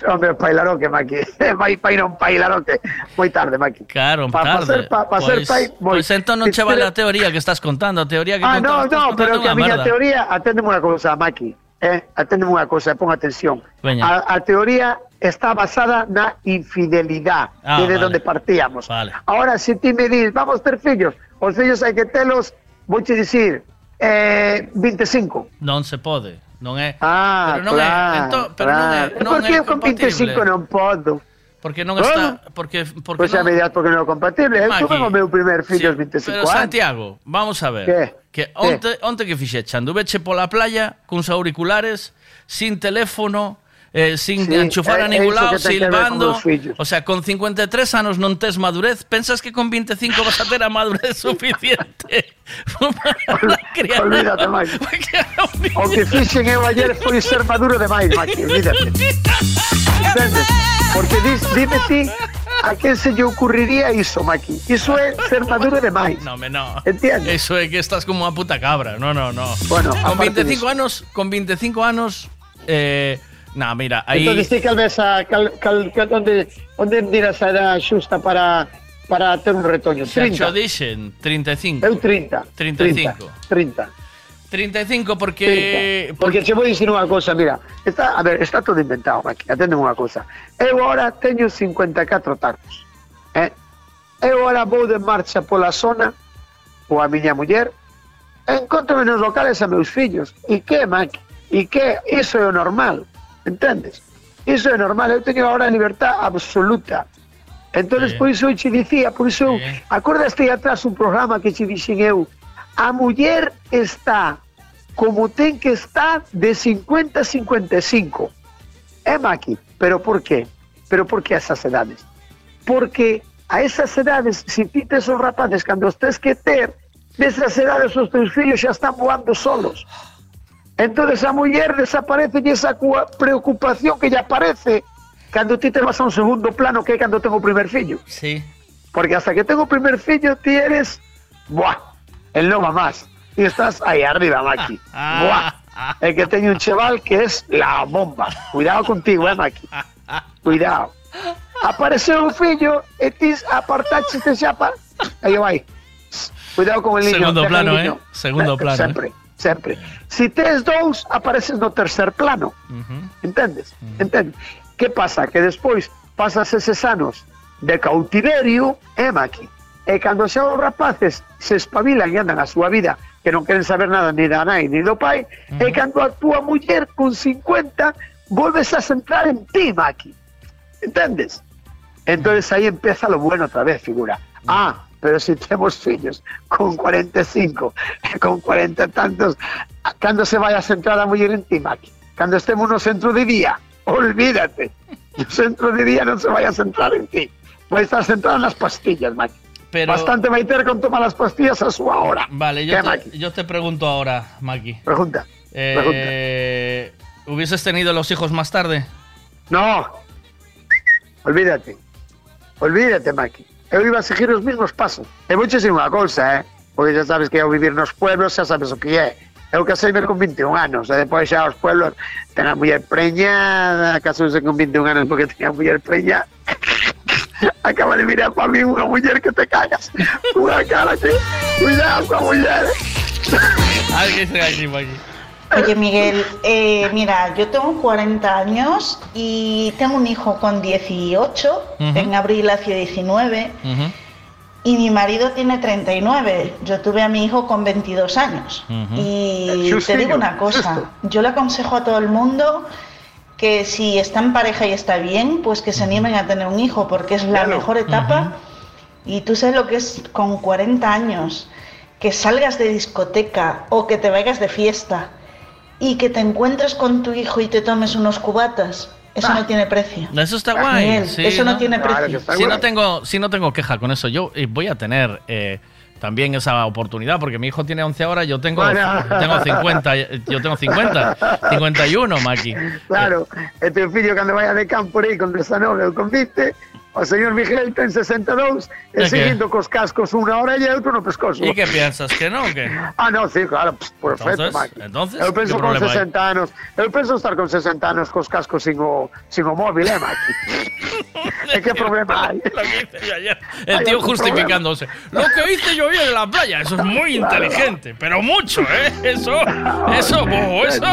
Hombre, pailaroque, Maki. Vai pai non pailaroque. Moi tarde, Maki. Claro, pa, tarde. Pa, pa ser, pa, pa pois, ser pai... Moi... Pois entón non che vale a teoría que estás contando. A teoría que ah, contabas, no, no, pero que a miña teoría... Aténdeme unha cousa, Maki. Eh? Aténdeme unha cousa, pon atención. Veña. A, a teoría está basada na infidelidade, ah, de vale. onde partíamos. Vale. Ahora, se ti me dis, vamos ter fillos, os fillos hai que telos, vou te dicir, eh, 25. Non se pode, non é. Ah, pero non claro, entón, é, pero claro. non é, non Por que eu con 25 non podo? Porque non está... Porque, porque pois pues non... a medias porque non é compatible. Eu tuve o meu primer fillo sí, aos 25 pero, anos. Pero Santiago, vamos a ver. Que? Que onte, que? onte que fixechan, duveche pola playa cuns auriculares, sin teléfono, eh, sin Sí, enchufar a ningún lado, silbando. O sea, con 53 anos non tes madurez, pensas que con 25 vas a ter a madurez suficiente para criar Olvídate, Maki. O que fixen eu ayer foi ser maduro demais, Maki, olvídate. Entendes? Porque dis, dime ti a quen se lle ocurriría iso, Maki. Iso é ser maduro demais. No, me no. Entiendes? Eso é que estás como unha puta cabra. No, no, no. Bueno, con aparte 25 diso. anos, con 25 anos eh nah, mira, aí Entón, ti cal ves a cal, cal, cal, onde, onde miras a edad xusta para para ter un retoño? xa cho 30. dixen, 35. Eu 30. 35. 30. 35 porque 30. Porque che vou dicir unha cousa, mira, está, a ver, está todo inventado aquí, atende unha cousa. Eu agora teño 54 tacos, eh? Eu agora vou de marcha pola zona, ou a miña muller, e encontrome nos locales a meus fillos. E que, Maki? E que? Iso é o normal, entendes? Iso é normal, eu teño agora libertad absoluta. Entonces, Sí. por iso eu che dicía, por iso eu, acordaste atrás un programa que che dixen eu, a muller está como ten que estar de 50 a 55. É Maki, pero por qué? Pero por que esas edades? Porque a esas edades, se ti tes os rapaces cando os tes que ter, nesas edades os teus fillos xa están voando solos. Entonces a muller desaparece e esa preocupación que lle aparece cando ti te vas a un segundo plano que é cando tengo primer fillo. Sí. Porque hasta que tengo primer fillo, ti eres. ¡Buah! El no va más. Y estás ahí arriba, Maki. ¡Buah! El que teño un chaval que es la bomba. Cuidado contigo, eh, Maki. Cuidado. Apareceu un fillo e ti apartaches de xapa. Aí vai. Cuidado con el niño. Segundo el plano, niño. eh? Segundo plano, Sempre, sempre. Si tes dous, apareces no tercer plano. Entendes? Entendes? Que pasa? Que despois pasas eses anos de cautiverio e maqui. E cando xa os rapaces se espabilan e andan a súa vida que non queren saber nada ni da nai ni do pai, e cando a túa muller con 50 volves a centrar en ti, Maki. Entendes? Entonces aí empieza lo bueno otra vez, figura. Ah, pero si temos fillos con 45, con 40 e tantos, cando se vai a centrar a muller en ti, Maki? cuando estemos en un centro de día, olvídate. El centro de día no se vaya a centrar en ti. Va a estar centrado en las pastillas, Maki. Pero- Bastante va a tener con tomar las pastillas a su hora. Vale, yo ¿Qué, te, Maki? yo te pregunto ahora, Maki. Pregunta. Eh, ¿Hubieses tenido los hijos más tarde? No. Olvídate. Olvídate, Maki. Eu iba a seguir os mesmos pasos. É muchísima cousa, eh? Porque xa sabes que eu vivir nos pueblos, xa sabes o que é. Eu caseime con 21 anos, e depois xa os pueblos ten a muller preñada, casouse con 21 anos porque tenía a muller preñada. Acaba de mirar para mí unha muller que te cagas. Unha cara que... Cuidado coa muller. A ver qué dice aquí, Maki. Oye, Miguel, eh, mira, yo tengo 40 años y tengo un hijo con 18, Ujú. en abril hacia 19, y mi marido tiene 39. Yo tuve a mi hijo con 22 años. Y te digo una cosa, yo le aconsejo a todo el mundo que si está en pareja y está bien, pues que se animen a tener un hijo, porque es la Claro. mejor etapa. Y tú sabes lo que es con 40 años, que salgas de discoteca o que te vayas de fiesta y que te encuentres con tu hijo y te tomes unos cubatas. Eso no tiene precio. Eso está guay. Miguel, sí, eso no tiene precio. Si no tengo, si no tengo queja con eso, yo eh, voy a tener eh, también esa oportunidad porque mi hijo tiene 11 ahora, yo tengo, Bueno. tengo 50, yo tengo 50, 51, Maki. Claro, e teu fillo cando vaya de campo por aí con 19 ou con 20, o señor Miguel ten 62 É e que- seguindo cos cascos unha hora e outro no pescozo. ¿Y qué piensas? ¿Que no o qué? Ah, no, sí, claro, pff, perfecto, Entonces- Maki. entonces, eu penso ¿qué con problema hay? 60 anos, eu penso estar con 60 anos cos cascos sin o, sin o móvil, eh, Maki? e que problema hai? Lo que hice yo ayer. El tío justificándose. Lo que hice yo ayer en la playa, eso es muy inteligente, pero mucho, ¿eh? Eso, eso, bo, eso.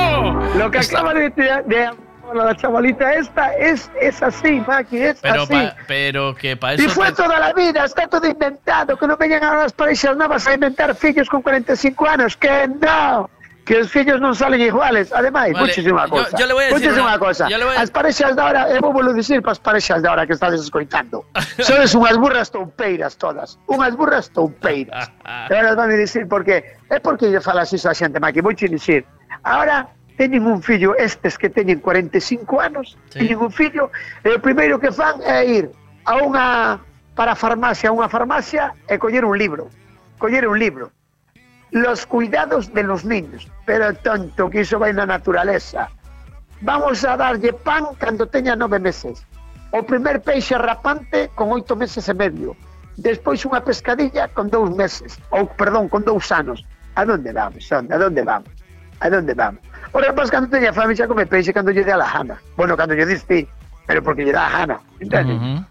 Lo que acaba de, de, de- la chavalita esta es, es así, Maki, es Pero, así. pa- pero que para Y eso. fue te- toda la vida, está todo inventado, que no vengan ahora las parejas nuevas a inventar fillos con 45 años, que no, que los fillos non salen iguales, además, Vale, muchísima cosa. yo le voy a decir muchísima una- cosa. yo le voy a- As parexas de ahora, eu vou dicir para as parexas de ahora que estás escoitando. Sodes unhas burras toupeiras todas, unhas burras toupeiras. ahora van a dicir por qué. É porque lle falas iso a xente, Maki, vou dicir. Ahora teñen un fillo estes que teñen 45 anos, sí. teñen un fillo, e o primeiro que fan é ir a unha para a farmacia, a unha farmacia e coller un libro, coller un libro. Los cuidados de los niños, pero tonto que iso vai na naturaleza. Vamos a darlle pan cando teña nove meses. O primer peixe rapante con oito meses e medio. Despois unha pescadilla con dous meses, ou perdón, con dous anos. A donde vamos, son? A donde vamos? A donde vamos? O rapaz cando teña fame xa come peixe cando lle dé a la gana. Bueno, cando lle dis ti, pero porque lle dá a gana. Entendes?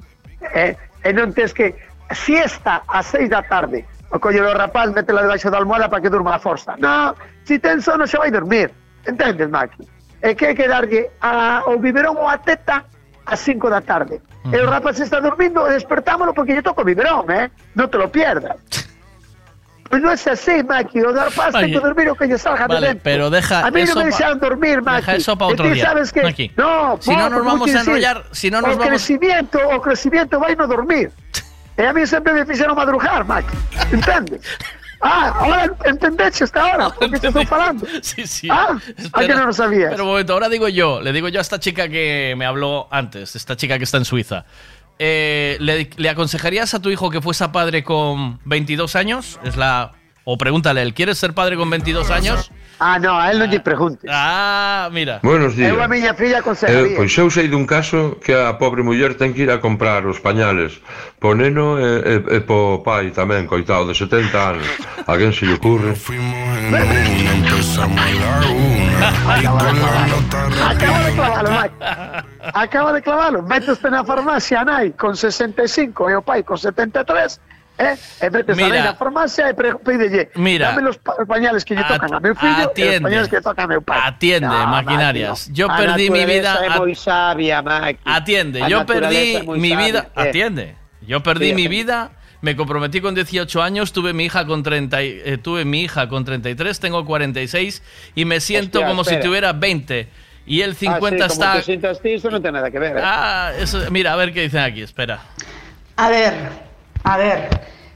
eh, e non tes que siesta a seis da tarde o colle do rapaz métela debaixo da almohada para que durma a forza no, si ten sono xa vai dormir entendes, Maki? e que que darlle a, o biberón ou a teta a 5 da tarde e o rapaz está dormindo despertámolo porque lle toca o biberón eh? non te lo pierdas Pois non é así, Maki, o rapaz ten que Oye, dormir o que lle salga de Vale, dentro. pero deja A mí eso non me deixaron dormir, Maki. Deja eso para otro ti día. sabes que... Maki. No, Si no nos vamos a enrollar, si no nos o vamos- crecimiento, o crecimiento vai no dormir. E a mí sempre me fixeron madrugar, Maki. Entendes? Ah, ahora entendeche hasta ahora, porque te estou falando. Sí, sí. Ah, ¿a que no lo sabías? Pero un momento, ahora digo yo, le digo yo a esta chica que me habló antes, esta chica que está en Suiza. Eh, ¿le, le aconsejarías a tu hijo que fuese padre con 22 años? Es la o pregúntale, ¿él quieres ser padre con 22 años? Ah, no, a él non lle preguntes. Ah, mira. Buenos días. Eu a miña filla Eh, aconsejaría. pois eu sei dun caso que a pobre muller ten que ir a comprar os pañales po neno e, e, e po pai tamén, coitado, de 70 anos. A quen se lle ocurre? Acaba de clavalo, Mike. Acaba de clavalo. Méteste na farmacia, nai, con 65 e o pai con 73, eh? E metes a Mira. nai na farmacia e pre- pídelle, Mira. dame los pa- pañales que lle tocan a meu fillo e os atiende. pañales que tocan a meu pai. Atiende, No, maquinarias. No. Yo A perdí mi vida. É a- moi sabia. Atiende, A yo perdí mi sabia, vida. eh. Atiende. Yo perdí Sí, mi vida. Me comprometí con 18 años, tuve mi hija con 30, y- eh, tuve mi hija con 33, tengo 46 y me siento Hostia, como si espera. tuviera 20 y el 50 ah, sí, está Como te sientas ti, eso non ten nada que ver. eh. Ah, eso, mira, a ver qué dicen aquí, espera. A ver, a ver.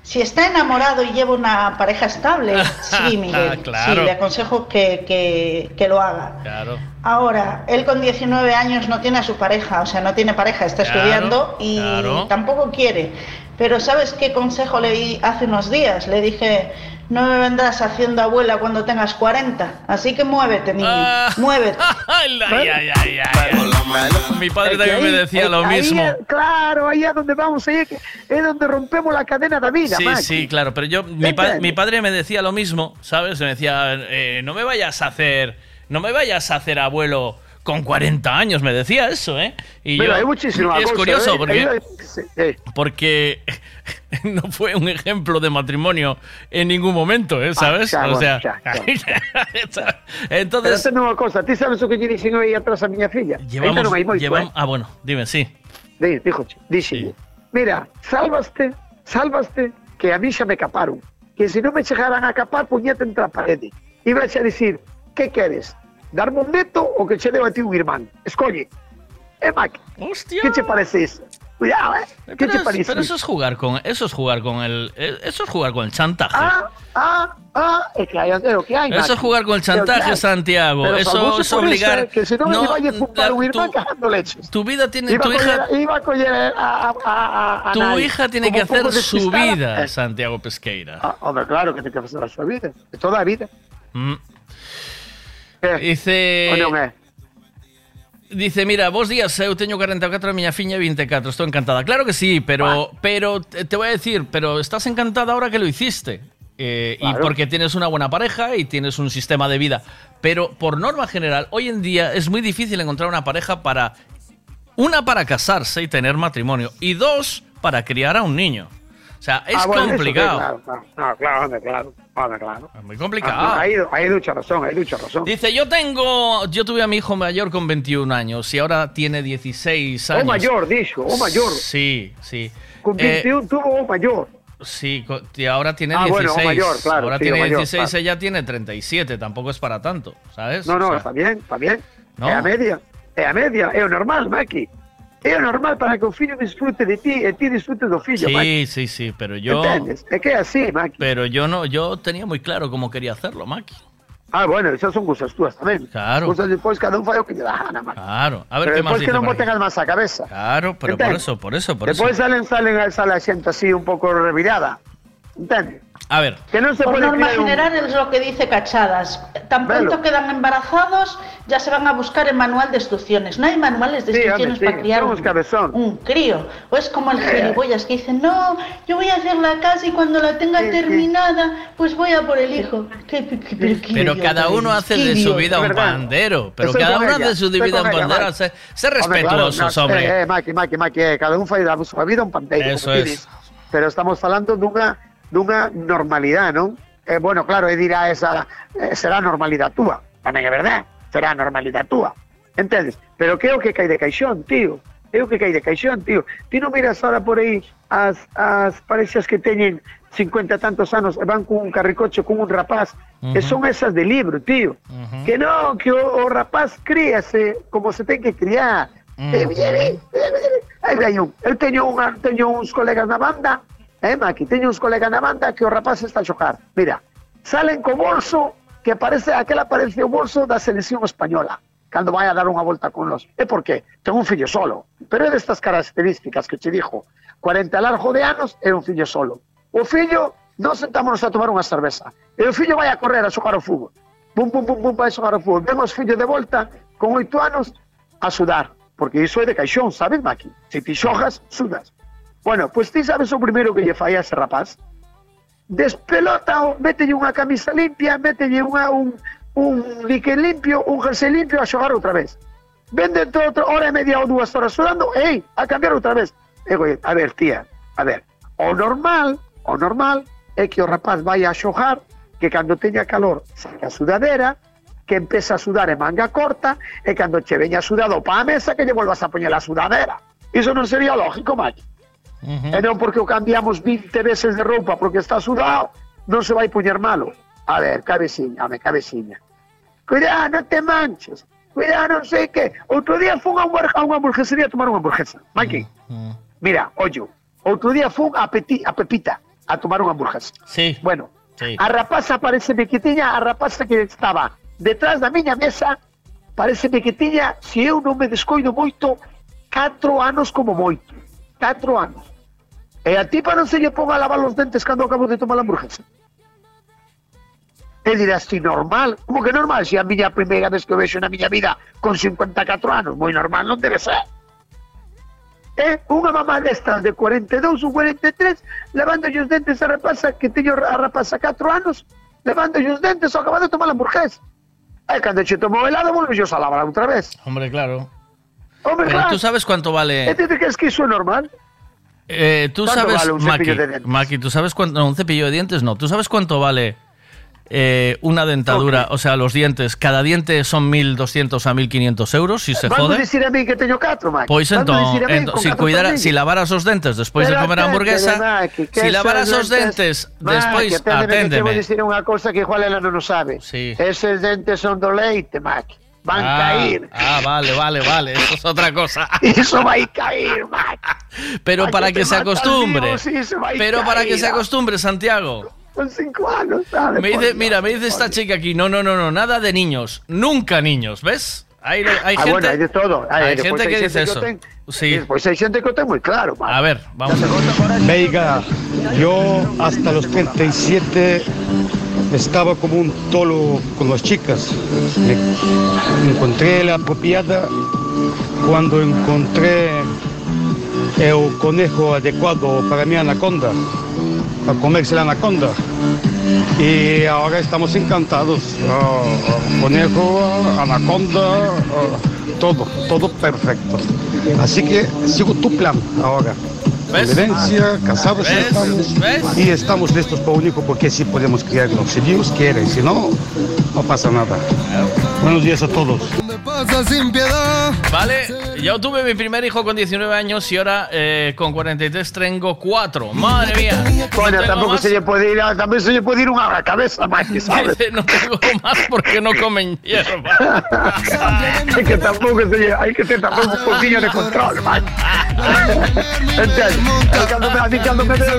Si está enamorado y lleva una pareja estable, sí, Miguel. Claro. Sí, le aconsejo que, que, que lo haga. Claro. Ahora, él con 19 años no tiene a su pareja, o sea, no tiene pareja, está Claro, estudiando y claro. tampoco quiere. Pero ¿sabes qué consejo le di hace unos días? Le dije, no me vendrás haciendo abuela cuando tengas 40, así que muévete, niño, Ah. muévete. Ay, ay, ay, ay, ay. Mi padre también me decía lo ahí mismo. claro, ahí es donde vamos, ahí es, que- es donde rompemos la cadena de vida, Sí, sí, claro, pero yo, mi, pa- mi padre me decía lo mismo, ¿sabes? Me decía, eh, no me vayas a hacer, no me vayas a hacer abuelo con 40 años, me decía eso, ¿eh? Y Mira, yo, hay muchísimas es curioso ¿eh? porque, sí, eh. porque no fue un ejemplo de matrimonio en ningún momento, ¿eh? ¿Sabes? Ah, ya, o sea, entonces Pero una cosa, ¿tú sabes lo que yo dicen aí atrás a miña filla? llevamos, Ainda non hai moito, llevam- eh? ah, bueno, dime, sí. Di, dijo, dixille, mira, sálvaste, sálvaste, que a mí xa me caparon. Que se non me chegaran a capar, puñete entre a parede. Iba a dicir, que queres? Darme un neto ou que che deu a ti un irmán? Escolle. Eh, Mac, Hostia. que che parece iso? Cuidado, eh? Que Pero, che es- parece pero eso es jugar con, eso es jugar con el, eh, eso es jugar con el chantaje. Ah, ah, ah, é que hai, é o que hai, Eso es jugar con el o que chantaje. Santiago. Pero Eso es obligar. Eso, que non No, me vaya a la- un irmán cagando leches. Tu vida tiene, Iba tu hija, coller, iba a coller a, a, a, a tu hija tiene como que hacer su vida, Eh, Santiago Pesqueira. Ah, hombre, claro que tiene que hacer súa vida. Toda a vida. Mm. Dice. Dice, mira, vos días, eu teño 44 e miña fiña 24, estou encantada. Claro que sí, pero pero te voy a decir, pero estás encantada ahora que lo hiciste. Eh, Y porque tienes una buena pareja y tienes un sistema de vida. Pero por norma general, hoy en día es muy difícil encontrar una pareja para. Una para casarse y tener matrimonio. Y dos, para criar a un niño. O sea, es Ah, bueno, complicado. Claro, claro, claro, hombre, claro, hombre, claro. Es muy complicado. Ah, Hay, hay mucha razón, hay mucha razón. Dice, yo tengo, yo tuve a mi hijo mayor con 21 años y ahora tiene 16 años. O mayor, dijo, o mayor. Sí, sí. Con Eh, 21 tuvo o mayor. sí, y ahora tiene Ah, 16. bueno, o mayor, claro, ahora sí, tiene mayor, 16, claro. ella tiene 37, tampoco es para tanto, ¿sabes? No, no, O sea, está bien, está bien. No. É a media, é a media, o normal, Maki. O normal para que o fillo disfrute de ti e ti disfrute do fillo, Sí, sí, sí, pero yo Entendes? É que así, Maki. pero yo no, yo tenía muy claro cómo quería hacerlo, Maki. Ah, bueno, esas son cosas túas tamén. Claro. Cosas despois cada un fai o que lle dá a gana, Maki. Claro. A ver Pero qué más despois dice que non por aquí. boten as más a cabeza. Claro, pero por eso, por eso, por Despois eso. salen, salen, sale a xente así un pouco revirada. A ver, Que non se Por pode norma criar un... general es lo que dice Cachadas. Tan pronto Velo. quedan embarazados, ya se van a buscar el manual de instrucciones. No hay manuales de Sí, instrucciones hombre, sí, para criar somos un, cabezón. un crío. O es como el Eh. gilipollas que dice, no, yo voy a hacer la casa y cuando la tenga terminada, pues voy a por el hijo. ¿Qué- qué- qué- pero qué Pero idiota cada uno hace de su vida un pandero. Pero Estoy cada uno hace de su vida un pandero. vale. Sé, sé Hombre, claro, no. Eh, Maki, Maki, Maki, cada un fai da súa vida un panteiro. Eso es. Pero estamos falando dunha, dunha normalidade, non? Eh, bueno, claro, e dirá esa, eh, será a normalidade túa. Tamén é verdade, será normalidade túa. Entendes? Pero que é o que cai de caixón, tío? É o que cai de caixón, tío. Ti non miras ahora por aí as, as parexas que teñen 50 e tantos anos e van cun carricoche con un rapaz e Ujú. son esas de libro, tío. Que non, que o, o rapaz críase como se ten que criar. Mm. Eh, viene, Aí vai un. Eu teño, unha, teño uns colegas na banda, eh, Maki, teño uns colegas na banda que o rapaz está a xocar. Mira, salen co bolso que parece, aquela parece o bolso da selección española cando vai a dar unha volta con los. E por qué? Ten un fillo solo. Pero é destas características que che dixo. 40 e largo de anos é un fillo solo. O fillo, non sentámonos a tomar unha cerveza. E o fillo a correr a xogar o fútbol. Bum, bum, bum, bum, vai a xogar o fútbol. Ven os de volta con oito anos a sudar. Porque iso é de caixón, sabes, Maki? Se ti xogas, sudas. Bueno, pois ti sabes o primeiro que lle fai a ese rapaz? Despelota, mételle unha camisa limpia, mételle unha, un, un limpio, un jersey limpio a xogar outra vez. Ven dentro de outra hora e media ou dúas horas sudando, ei, a cambiar outra vez. Ego, a ver, tía, a ver, o normal, o normal é que o rapaz vai a xogar, que cando teña calor saca a sudadera, que empeza a sudar en manga corta, e cando che veña sudado pa a mesa que lle volvas a poñer a sudadera. Iso non sería lógico, Maki. E non porque o cambiamos 20 veces de roupa porque está sudado, non se vai poñer malo. A ver, cabeciña, me cabeciña. Cuidado, non te manches. Cuidado, non sei que. Outro día fun a unha, a a tomar unha hamburguesa. Maki, mira, ollo. Outro día fun a, Peti, a Pepita a tomar unha hamburguesa. Sí. Bueno, Sí. a rapaza parece que a rapaza que estaba detrás da miña mesa pareceme que tiña, se eu non me descoido moito, 4 anos como moito. 4 anos. E a tipa non se lle ponga a lavar os dentes cando acabo de tomar a hamburguesa. E dirás, ti normal? Como que normal? Se a miña primeira vez que o vexo na miña vida con 54 anos, moi normal non debe ser. É unha mamá destas de 42 ou 43 levando os dentes a rapaza que teño a rapaza 4 anos levando os dentes ao acabar de tomar a hamburguesa. E cando che tomou helado volve a lavar outra vez. Hombre, claro. Hombre, Pero claro. tú sabes cuánto E vale. ti te crees que iso é normal? Eh, tú ¿Cuánto sabes, vale un Maki, de? Maki, tú sabes cuánto. No, un cepillo de dientes no. ¿Tú sabes cuánto vale eh, una dentadura? O sea, los dientes. Cada diente son 1.200 a 1.500 euros si se jode. dicir a mí que teño 4, Mike. Pois entón, entón si, cuidara, si lavaras os dentes despois de Pero comer a atende, hamburguesa, Maki, si lavaras os dentes- Maki, despois, aténdeme, que te vou dicir unha cousa que igual ela non o sabe. Sí. Eses dentes son do leite, Maki. Van ah, caer. Ah, vale, vale, vale. Eso es otra cosa. Iso vai caer, Maki. Pero Ay, para que se acostumbre. sí, se va a Pero para que se acostumbre, Santiago. Con 5 anos, ¿sabes? Me dice, mira, me dice esta chica aquí, no, no, no, no, nada de niños, nunca niños, ¿ves? Hay, hay ah, gente, bueno, hai de todo. Hay gente que dice eso. ten- Sí. Despois hai xente que ten moi claro, Maki. A ver, vamos. Veiga, yo hasta los 37 estaba como un tolo con las chicas. Me encontré la apropiada cuando encontré el conejo adecuado para mi anaconda, para comerse la anaconda. Y ahora estamos encantados. Ah, ah, conejo, anaconda, ah, todo, todo perfecto. Así que sigo tu plan ahora. Convivencia, casados ¿Ves? estamos. ¿Ves? Y estamos listos para un hijo porque sí podemos criarlo. Si Dios quiere, si no, no pasa nada. Buenos días a todos. Pasa sin piedad. Vale, yo tuve mi primer hijo con 19 años y ahora eh, con 43 tengo 4. Madre mía. No tampouco más. se lle pode ir, a- tamén se lle pode ir unha a cabeza, Maki, sabes? Dice, no tengo más porque no comen hierba. Hai que tampouco se lle, hai que ter tampouco un poquinho de control, Maki. Entende? Eu cando me, a mí cando me deu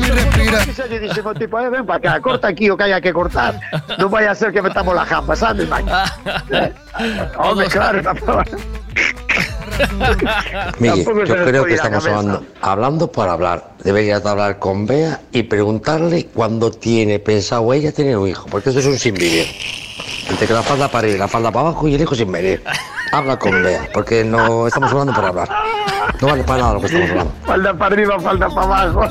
xa lle dixen ao tipo, eh, ven para cá, corta aquí o que haya que cortar. Non vai a ser que metamos la jamba, sabes, Maki? Eh, Hombre, claro, Miguel, yo creo que ir estamos hablando, hablando por hablar. Deberías de hablar con Bea y preguntarle cuándo tiene pensado ella tener un hijo, porque eso es un sin vivir. Entre que la falda para y la falda para abajo y el hijo sin venir. Habla con Bea, porque no estamos hablando por hablar. No vale para nada lo que estamos hablando. Falda para arriba, falda para abajo.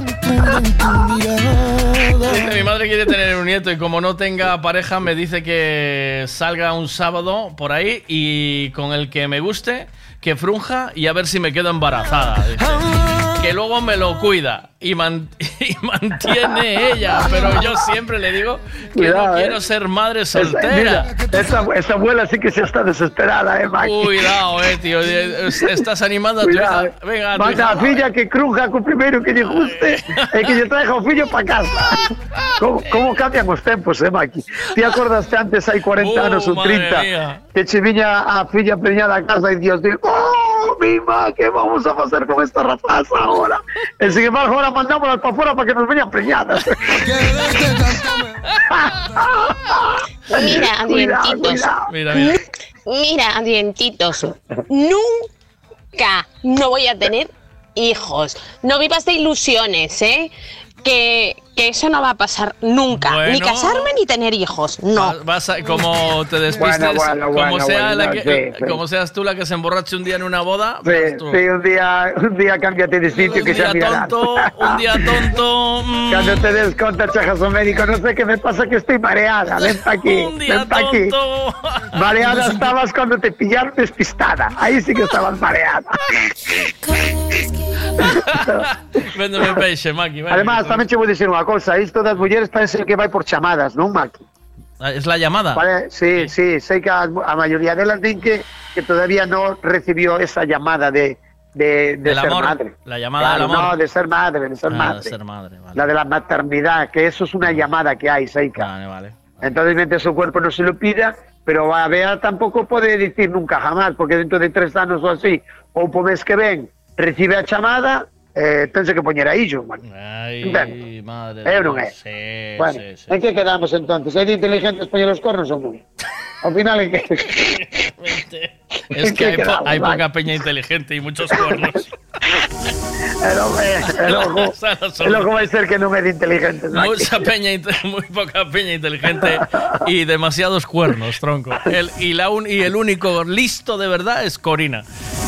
Dice, mi madre quiere tener un nieto y como no tenga pareja me dice que salga un sábado por ahí y con el que me guste, que frunja y a ver si me quedo embarazada. dice. Que luego me lo cuida y, man- y mantiene ella, pero yo siempre le digo que Cuidado, no eh. quiero ser madre Esa, soltera. mira, esa, esa abuela sí que se está desesperada, eh, Maki. Cuidado, eh, tío. Estás animando a tu Cuidado. hija. Venga, a tu Manda hija. a filla que cruja co primeiro que lle guste e que lle traiga o fillo para casa. Como, como cambian os tempos, eh, Maki? Ti acordaste antes hai 40 Oh, anos ou madre 30 mía. que che viña a filla preñada a casa e Dios digo, oh, mima, que vamos a facer con esta rapaza ahora? Sin embargo ahora mandámolas para fora para que nos veñan preñadas. Mira, Cuidado, dientitos. Mira, mira. Mira, dientitos. Nunca no voy a tener hijos. No vivas de ilusiones, ¿eh? Que, que eso no va a pasar nunca. Ni casarme ni tener hijos. No. Vas a- como te despistes, Bueno, bueno, como, bueno, sea bueno, la que- sí, sí. como seas tú la que se emborrache un día en una boda, Sí, tú. sí, un día, un día cámbiate de sitio que un xa día tonto, un día tonto. mm, Cuando te des cuenta, chajas un médico, no sé qué me pasa que estoy mareada. Ven pa' aquí, Un día ven pa' aquí. tonto. Mareada estabas cuando te pillaron despistada. Ahí sí que estabas mareada. Véndeme peixe, Maki. venga. Además, tamén che vou dicir unha cousa. Isto das mulleres parece que vai por chamadas, non, Maki? Ah, Es la llamada. Vale, sí, sí, sei que a, a mayoría delas din que, que todavía no recibió esa llamada de, de, de ser amor, madre. la llamada Claro, del amor. No, de ser madre, de ser Ah, madre. de ser madre, vale. La de la maternidad, que eso es una llamada que hay, Seika. Vale, vale. Entonces, mientras su cuerpo no se lo pida, pero a Bea tampoco puede decir nunca jamás, porque dentro de tres años o así, o por mes que ven, recibe a chamada, eh, tense que poñer a illo, man. Ay, Entende? madre. É ou non é? Sí, bueno, sí, sí. ¿en qué quedamos entonces? ¿Es de inteligentes poñer los cornos o non? Al final, ¿en qué? Es que hay, po- quedamos, hay Maki? poca peña inteligente y muchos cuernos. El ojo, el ojo, el ojo va a ser que no me de inteligente. Maki. Mucha peña, muy poca peña inteligente y demasiados cuernos, tronco. El, y, la un- y el único listo de verdad es Corina,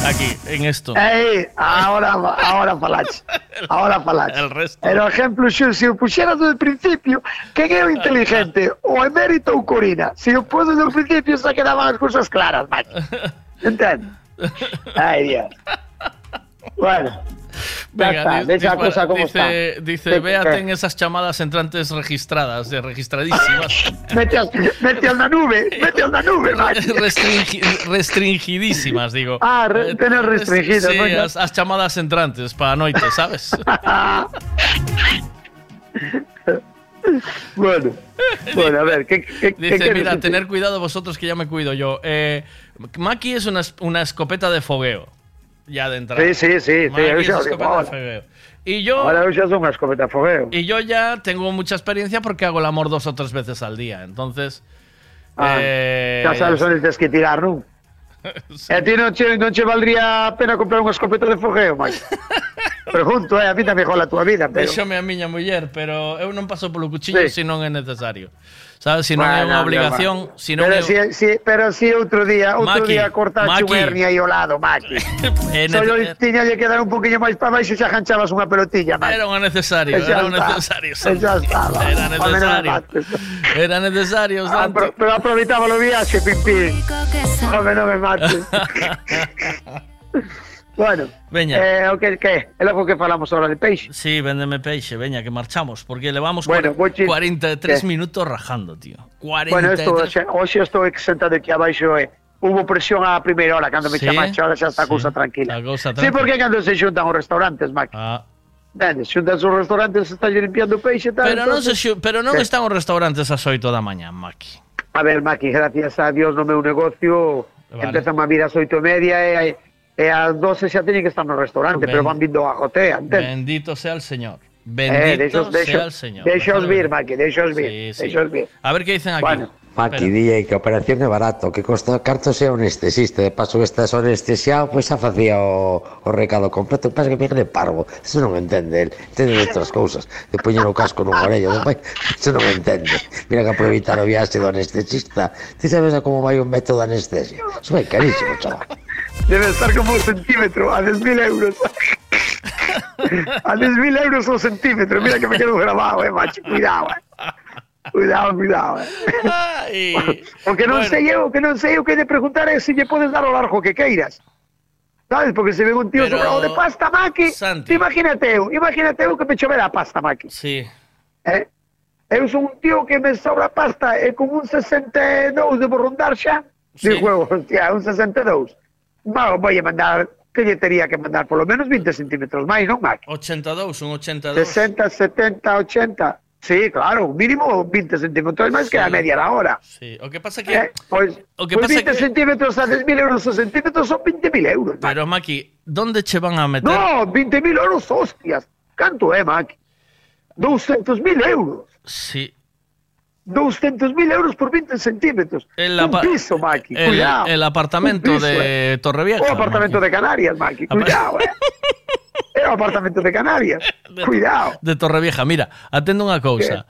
aquí, en esto. Ey, ahora, ahora falache. Ahora falache. El resto. Pero ejemplo, si, si o puxeras desde el principio, quen é o inteligente? O emérito ou Corina? Se o pus desde o principio, se quedaban as cousas claras, Maki. Entende? Ay, Dios. Bueno. Venga, está, la cosa como dice, está. Dice, ¿Qué- véate en esas llamadas entrantes registradas, de registradísimas. Mete, al- mete al na nube, mete al na nube. Restringi- restringidísimas, digo. Ah, re- Eh, tener restringidas, Sí, as, as chamadas entrantes para noite, sabes? bueno, bueno, a ver, ¿qué, qué, Dice, mira, tener cuidado vosotros que ya me cuido yo. Eh, Maki es una, es- una escopeta de fogueo. Ya de entrada. Sí, sí, sí, sí, es escopeta. Y yo, Ahora son unha escopeta fogueo. y yo ya tengo mucha experiencia porque hago el amor dos o tres veces al día. Entonces. Ah, eh, xa sabes onde tens que tirar, non? E a ti non che, non che valdría pena comprar unha escopeta de fogueo, Mike? Pregunto, eh, a mí tamén jola a túa vida, pero... Déxame a miña muller, pero eu non paso polo cuchillo Sí. se non é necesario. Sabes, se non é Bueno, unha obligación, bueno. se non pero si, si, pero si outro día, outro Maki, día unha hernia aí ao lado, Maki. Solo tiña que dar un poquinho máis para baixo e xa ganchabas unha pelotilla, Maki. Era unha necesario, era un necesario. Era me necesario. Era necesario, Ah, Santi. pero, pero aproveitaba o viaxe, pim pim. Home, non me mates. bueno, Veña. eh, o que, que? É logo que falamos ahora de peixe. Sí, véndeme peixe, veña, que marchamos, porque levamos Bueno, cuar- voy chi- 43 ¿Qué? minutos rajando, tío. 43. Bueno, esto, hoxe, hoxe estou sentado aquí abaixo e hubo presión á primeira hora cando me Sí, chamaste, ahora xa está sí, cousa tranquila. a cousa Sí, tranquila. porque cando se xuntan os restaurantes, Mac. Ah. Entendes? Xuntan os restaurantes, se está limpiando peixe tal. Pero non, se, entonces- xu- pero non están os restaurantes ás 8 da mañá, Maki. A ver, Maki, gracias a Dios no meu negocio Vale. empezan a vir ás oito e media e, e as 12 xa teñen que estar no restaurante, ben, pero van vindo a jotea, antes. Bendito sea el Señor. Eh, Bendito eh, deixos, deixos, sea el Señor. Deixos vir, Maqui, deixos vir, sí, sí. deixos vir. A ver que dicen aquí. Bueno. Maqui, día que a operación é barato, que costa carto sea anestesista, de paso que estás anestesiado, pois xa facía o, o recado completo, pasa que me de parvo, eso non entende el, entende outras cousas, de poñer o casco nun orello, despois, eso non entende, mira que aproveitar o viaxe do anestesista, ti sabes a como vai un método de anestesia, eso vai carísimo, chaval. Debe estar como un centímetro, a 10.000 euros. a 10.000 euros o centímetro, mira que me quedo grabado, eh, macho, cuidado, eh. Cuidado, cuidado, eh. Ai, O que non bueno. sei eu, o que non sei eu que podes dar é se lle podes dar o largo que queiras. Sabes? Porque se ve un tío Pero, sobrado de pasta, Maki, Santi. imagínate eu, imagínate eu que me chovera a pasta, Maki. Sí. Eh? Eu son un tío que me sobra pasta e con un 62 debo rondar xa. Sí. Digo, hostia, un 62. Bueno, voulle mandar que lle tería que mandar polo menos 20 centímetros máis, non máis? 82, un 82. 60, 70, 80. Sí, claro, mínimo 20 centímetros máis sí. que a media da hora. Sí, o que pasa que... Eh, pois, o que pois pasa 20 que... centímetros a 10.000 euros o centímetros son 20.000 euros. Maqui. Pero, Maki, ¿dónde che van a meter? No, 20.000 euros, hostias. Canto é, eh, Maki? 200.000 euros. Sí, 200.000 euros por 20 centímetros. El, un piso, Maki. el, cuidado. el apartamento piso, de eh. Torrevieja. O apartamento de Canarias, Maki. Cuidado, eh. O apartamento de Canarias. Cuidado. de Torrevieja. Mira, atendo unha cousa.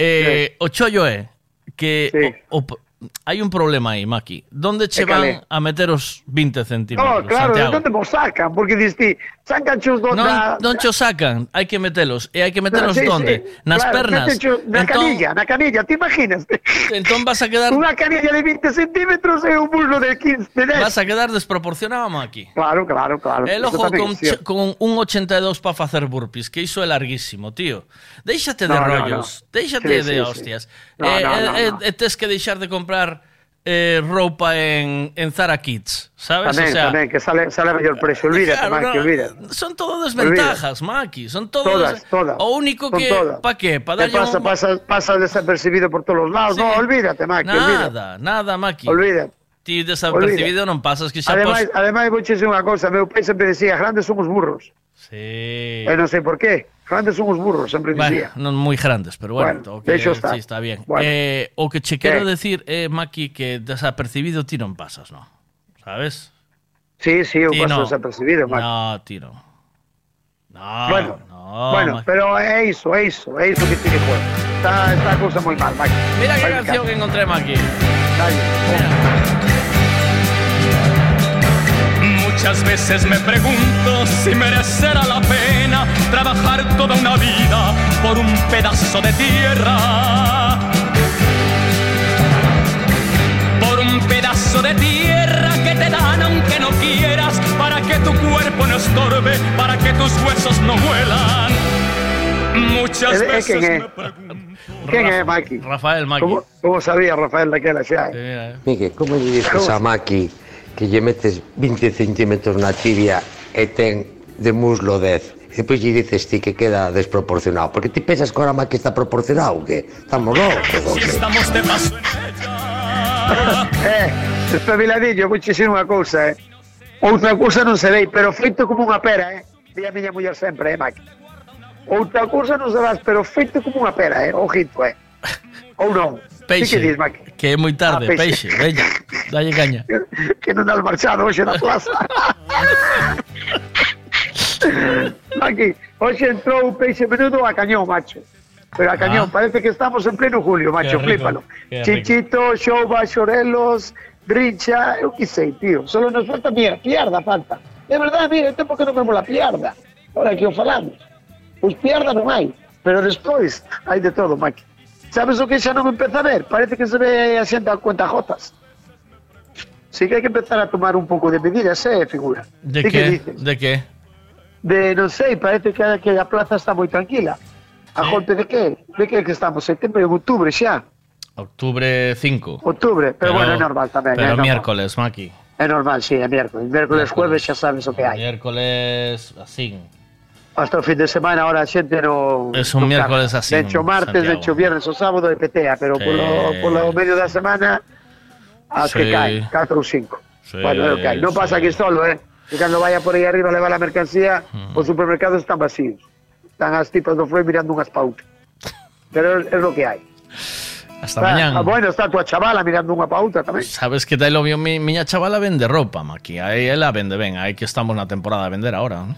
Eh, o chollo é que o, o- hai un problema aí, Maki. Donde che van a meter os 20 centímetros, no, claro, Santiago? Non te mo sacan, porque dis ti, sacan chos do... Non, da... non cho sacan, hai que metelos. E eh, hai que metelos sí, donde? Sí. Nas claro, pernas. Cho, na entón, canilla, na canilla, te imaginas? Entón vas a quedar... Unha canilla de 20 centímetros e un muslo de 15, de 10. Vas a quedar desproporcionado, Maki. Claro, claro, claro. El ojo con, cierto. con un 82 para facer burpees, que iso é larguísimo, tío. Déixate de no, rollos, no, no. déixate sí, de sí, hostias. Sí. Eh, no, eh, no, no, eh, no. Eh, tes que deixar de comprar comprar eh, ropa en, en Zara Kids, sabes? Tamén, o sea, tamén, que sale, sale mellor precio, olvídate, claro, Maki, no, olvídate. Son todas desventajas, Maki, son todas... Todas, todas. O único son que... Pa que? Pa darlle pasa, un... pasa, pasa desapercibido por todos os lados, sí. no, olvídate, Maki, nada, olvídate. Nada, nada, Maki. Olvídate. Ti desapercibido olvídate. non pasas que xa... Ademais, pos... ademais vou unha cousa, meu pai sempre decía, grandes son os burros. Sí. Eu non sei por qué. Grandes son os burros, dicía. Bueno, non moi grandes, pero bueno, Bueno, que, deixo estar. sí, está bien. Bueno. Eh, o que che quero ¿Qué? decir, eh, Maki, que desapercibido ti non pasas, no? ¿Sabes? Sí, sí, un Tino. paso desapercibido, Maki. No, tiro. No, bueno, no, bueno, Maki. pero é iso, é iso, é iso que tiene que. Está, está a cousa moi mal, Maki. Mira qué Vai canción que encontré aquí. Muchas veces me pregunto si merecerá la pena trabajar toda una vida por un pedazo de tierra. Por un pedazo de tierra que te dan aunque no quieras, para que tu cuerpo no estorbe, para que tus huesos no vuelan. Muchas é veces quen é? me pregunto. Quen é, Maki? Rafael Maki. Como sabía Rafael daquela xa? Miguel, como lle dices a Maki que lle metes 20 centímetros na tibia e ten de muslo 10. E depois lle dices ti que queda desproporcionado. Porque ti pensas que ahora máis que está proporcionado, que estamos locos. Si estamos de paso en ella. eh, espabiladillo, vou dicir unha cousa, eh. Outra cousa non serei, pero feito como unha pera, eh. Di a miña muller sempre, eh, Maqui. Outra cousa non serás, pero feito como unha pera, eh. Ojito, eh. Non. Ti Peixe. que Maki? Que é moi tarde, Ah, peixe. peixe. Veña, dalle caña. Que non has marchado hoxe na plaza. Maki, hoxe entrou o peixe menudo a cañón, macho. Pero a cañón, Ah. parece que estamos en pleno julio, macho, rico, rico. Chinchito, Xouba, Xorelos, Rincha, eu que sei, tío. Solo nos falta mira, piarda falta. É verdade, mira, tempo que non vemos la piarda. Ahora que o falamos. Pois piarda non hai, pero despois hai de todo, Maki. Sabes o que xa non empeza a ver? Parece que se ve a xente a cuenta jotas. Sí que hai que empezar a tomar un pouco de medidas, eh, figura. De que que? dices? De que? De, non sei, parece que, que a plaza está moi tranquila. A golpe de que? De que que estamos? Setembro, outubro xa. Octubre 5. Outubro, pero, bueno, é normal tamén. é Pero normal. miércoles, Maki. É normal, sí, é miércoles. Miércoles, jueves xa sabes o que hai. Miércoles así. Hasta o fin de semana ahora a xente no... Es un no miércoles así, Dencho martes, Santiago. dencho viernes o sábado e petea, pero Sí. polo, polo medio da semana as que Sí. cae, 4 ou 5. Sí, bueno, o que hai. Non pasa aquí solo, eh. Que cando vaya por aí arriba a levar a mercancía, os supermercados están vacíos. Están as tipas do Freud mirando unhas pautas. Pero é lo que hai. Hasta Ah, mañana. ah, bueno, está a tua chavala mirando unha pauta tamén. Sabes que tal lo vio mi, miña chavala vende ropa, Maki. Aí ela vende ben, aí que estamos na temporada de vender ahora. ¿no?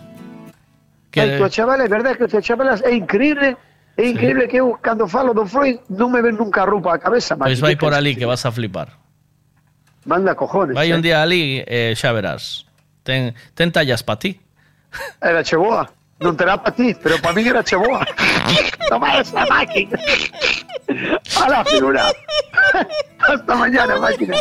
Tua chavala, é verdade que chavala é increíble. É increíble que eu, cando falo do Freud, non me ven nunca roupa a cabeza, Pois Maki. vai por ali que vas a flipar. Manda cojones. Vai eh. un día ali e xa verás. Ten, ten tallas pa ti. Era che boa. Non terá para ti, pero para mí era che boa. Toma esa máquina. A la figura. Hasta mañana, máquina.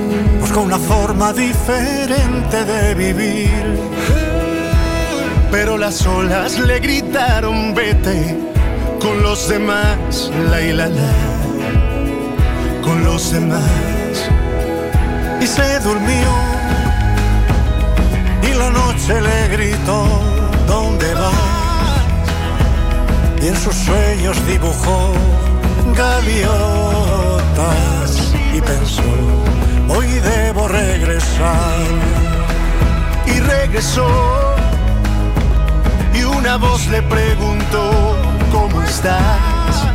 busca una forma diferente de vivir. Pero las olas le gritaron vete con los demás, la y la la, con los demás. Y se durmió y la noche le gritó, ¿dónde vas? Y en sus sueños dibujó gaviotas y pensó, hoy debo regresar. Y regresó y una voz le preguntó, ¿cómo estás?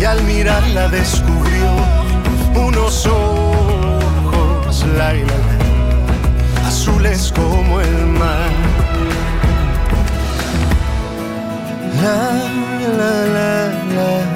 Y al mirarla descubrió unos ojos, la, azules como el mar. la, la, la. la.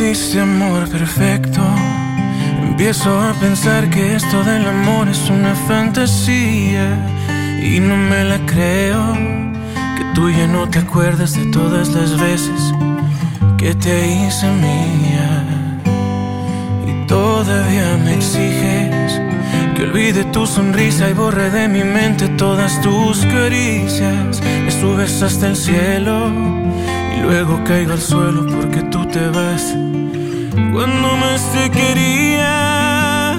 existe amor perfecto. Empiezo a pensar que esto del amor es una fantasía y no me la creo. Que tú ya no te acuerdas de todas las veces que te hice mía y todavía me exiges que olvide tu sonrisa y borre de mi mente todas tus caricias. Me subes hasta el cielo y luego caigo al suelo porque tú te vas. Cuando más te quería,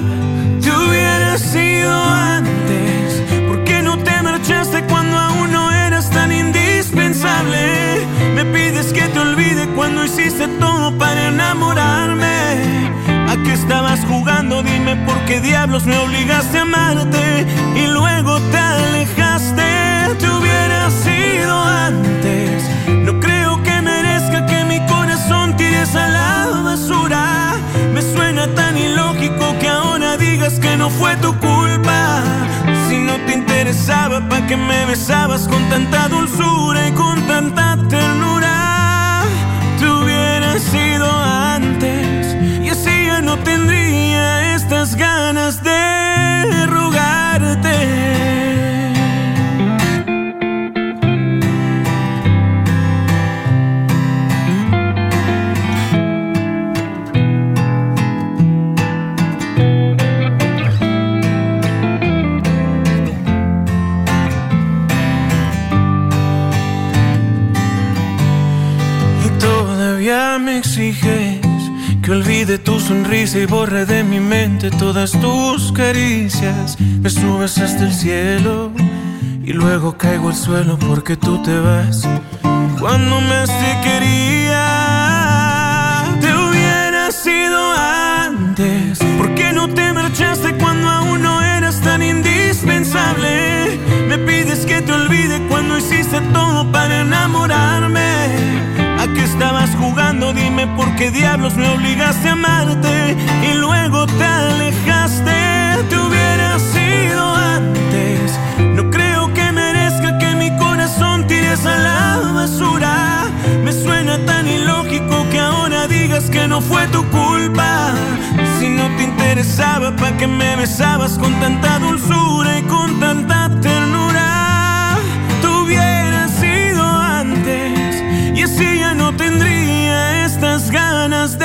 te hubiera sido antes. ¿Por qué no te marchaste cuando aún no eras tan indispensable? Me pides que te olvide cuando hiciste todo para enamorarme. ¿A qué estabas jugando? Dime por qué diablos me obligaste a amarte y luego te alejaste. Te hubiera sido antes. Tires a la basura. Me suena tan ilógico que ahora digas que no fue tu culpa. Si no te interesaba, ¿para qué me besabas con tanta dulzura y con tanta ternura? Te hubiera sido antes y así ya no tendría estas ganas de rogarte. Olvide tu sonrisa y borre de mi mente todas tus caricias. Me subes hasta el cielo y luego caigo al suelo porque tú te vas. Cuando más te quería, te hubiera sido antes. ¿Por qué no te marchaste cuando aún no eras tan indispensable? Me pides que te olvide cuando hiciste todo para enamorarme. ¿A qué estabas jugando? Dime por qué diablos me obligaste a amarte y luego te alejaste. Te hubiera sido antes. No creo que merezca que mi corazón tires a la basura. Me suena tan ilógico que ahora digas que no fue tu culpa. Si no te interesaba, ¿para qué me besabas con tanta dulzura y con tanta estas ganas de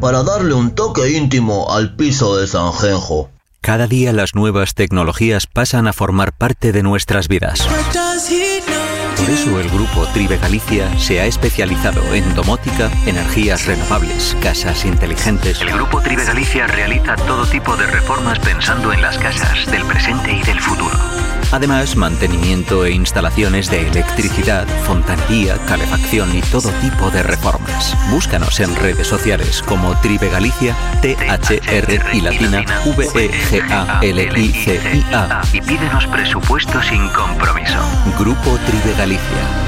para darle un toque íntimo al piso de San Genjo. Cada día las nuevas tecnologías pasan a formar parte de nuestras vidas. Por eso el grupo Tribe Galicia se ha especializado en domótica, energías renovables, casas inteligentes. El grupo Tribe Galicia realiza todo tipo de reformas pensando en las casas del presente y del futuro. Además, mantenimiento e instalaciones de electricidad, fontanería, calefacción y todo tipo de reformas. Búscanos en redes sociales como Tribe Galicia, T-H-R y latina, E V-E-G-A-L-I-C-I-A. Y pídenos presupuesto sin compromiso. Grupo Tribe Galicia.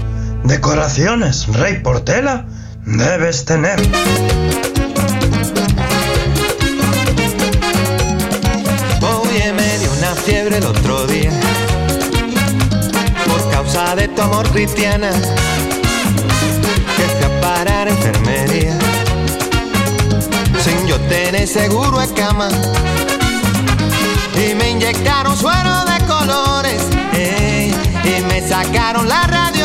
decoraciones Rey Portela debes tener. Oye, me dio una fiebre el otro día por causa de tu amor cristiana que a parar a enfermería sin yo tener seguro de cama y me inyectaron suero de colores ey, y me sacaron la radiografía.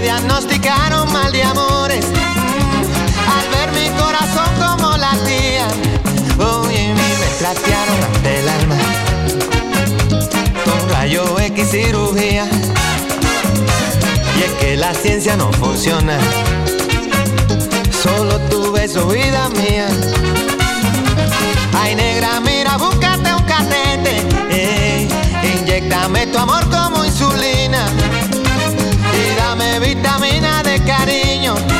Diagnosticaron mal de amores. Al ver mi corazón como latía oye me trastearon ante el alma. Con rayo X cirugía. Y es que la ciencia no funciona. Solo tu beso vida mía. Ay negra mira búscate un catete. Ey, inyectame tu amor como insulina de cariño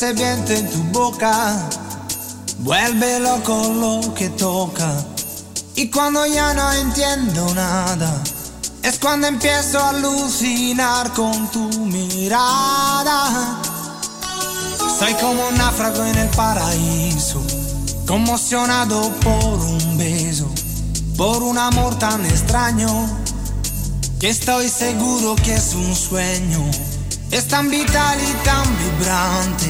Pero ese viento en tu boca vuelve loco lo que toca. Y cuando ya no entiendo nada, es cuando empiezo a alucinar con tu mirada. Soy como un náufrago en el paraíso, conmocionado por un beso, por un amor tan extraño, que estoy seguro que es un sueño. Es tan vital y tan vibrante,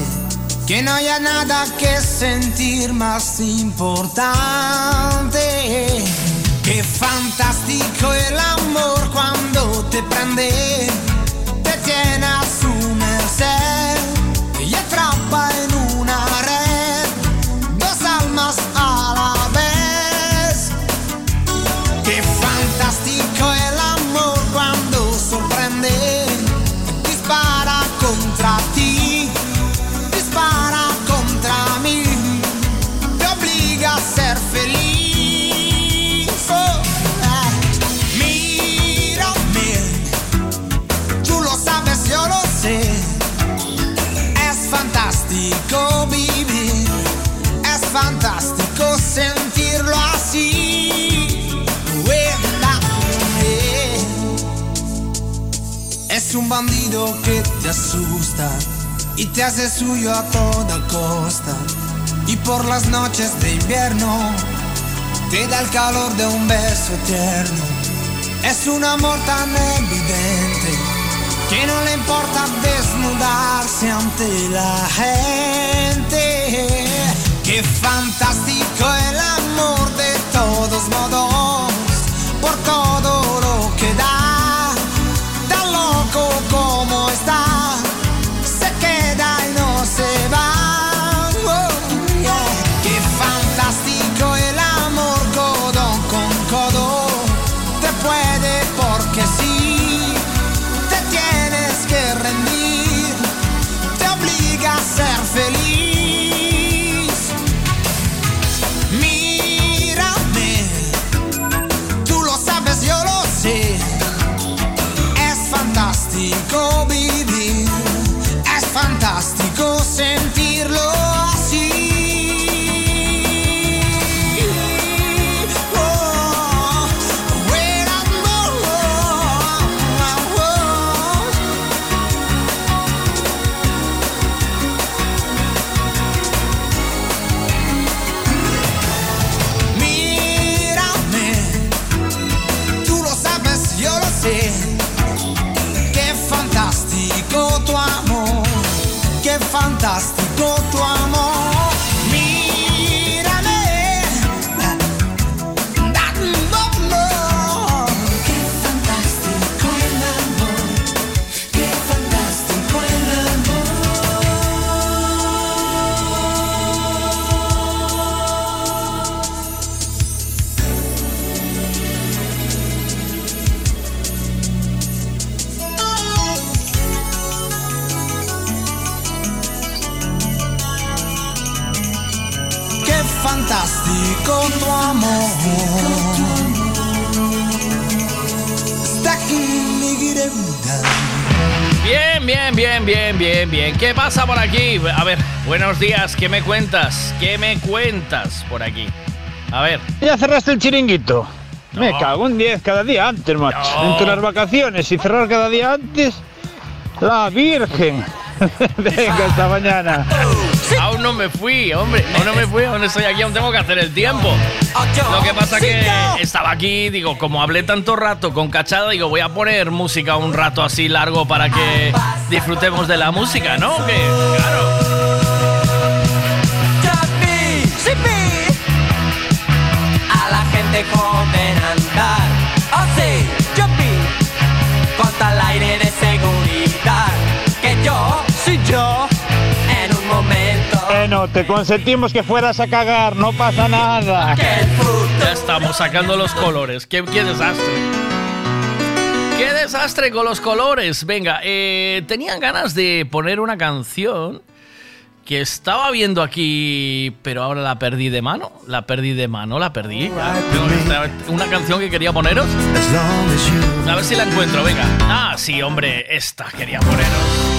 que no haya nada que sentir más importante. Qué fantástico el amor cuando te prende, bandido que te asusta y te hace suyo a toda costa. Y por las noches de invierno te da el calor de un beso eterno. Es un amor tan evidente que no le importa desnudarse ante la gente. Qué fantástico el amor de todos modos, pasa por aquí? A ver, buenos días. ¿Qué me cuentas? ¿Qué me cuentas por aquí? A ver. Ya cerraste el chiringuito. Me cago en 10 cada día antes, macho. Entre las vacaciones y cerrar cada día antes. La Virgen. Venga, hasta mañana. Aún no me fui, hombre. Aún no me fui, aún estoy aquí, aún tengo que hacer el tiempo. Lo que pasa que estaba aquí, digo, como hablé tanto rato con Cachada, digo, voy a poner música un rato así largo para que disfrutemos de la música, ¿no? Claro. Que, claro. A la gente joven andar, oh sí, yo con tal aire de seguridad que yo soy yo en un momento. Bueno, te consentimos que fueras a cagar, no pasa nada. Ya estamos sacando los colores, qué, qué desastre. Qué desastre con los colores. Venga, eh, tenían ganas de poner una canción que estaba viendo aquí, pero ahora la perdí de mano. La perdí de mano, la perdí. Una canción que quería poneros. A ver si la encuentro, venga. Ah, sí, hombre, esta quería poneros.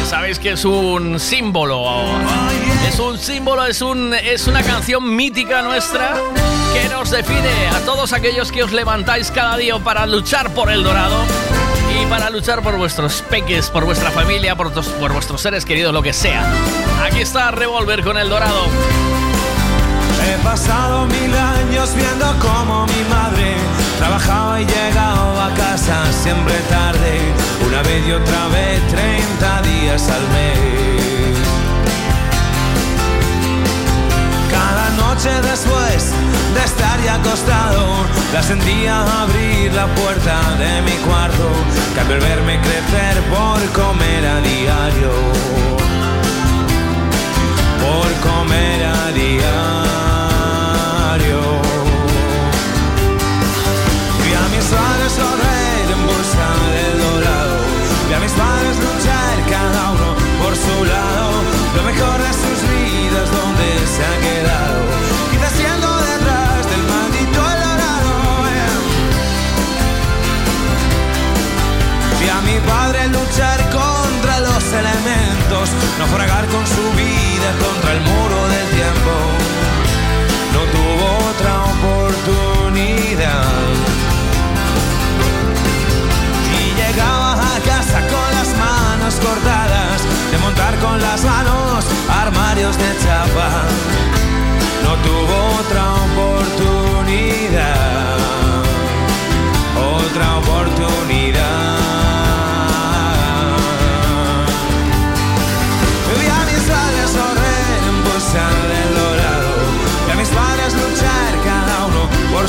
Sabéis que es un símbolo. Es un símbolo, es, un, es una canción mítica nuestra que nos define a todos aquellos que os levantáis cada día para luchar por el dorado y para luchar por vuestros peques, por vuestra familia, por, por vuestros seres queridos, lo que sea. Aquí está Revolver con el dorado. He pasado mil años viendo cómo mi madre trabajaba y llegaba a casa siempre tarde, una vez y otra vez, 30 días al mes. Cada noche después ya acostado, la sentía abrir la puerta de mi cuarto, que al verme crecer por comer a diario, por comer a diario. Vi a mis padres correr en busca del dorado, vi a mis padres luchar cada uno por su lado, lo mejor de sus vidas naufragar con su vida contra el muro del tiempo. No tuvo otra oportunidad. Y llegaba a casa con las manos cortadas, de montar con las manos armarios de chapa. No tuvo otra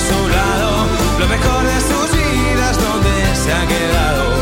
su lado. Lo mejor de sus vidas donde se ha quedado.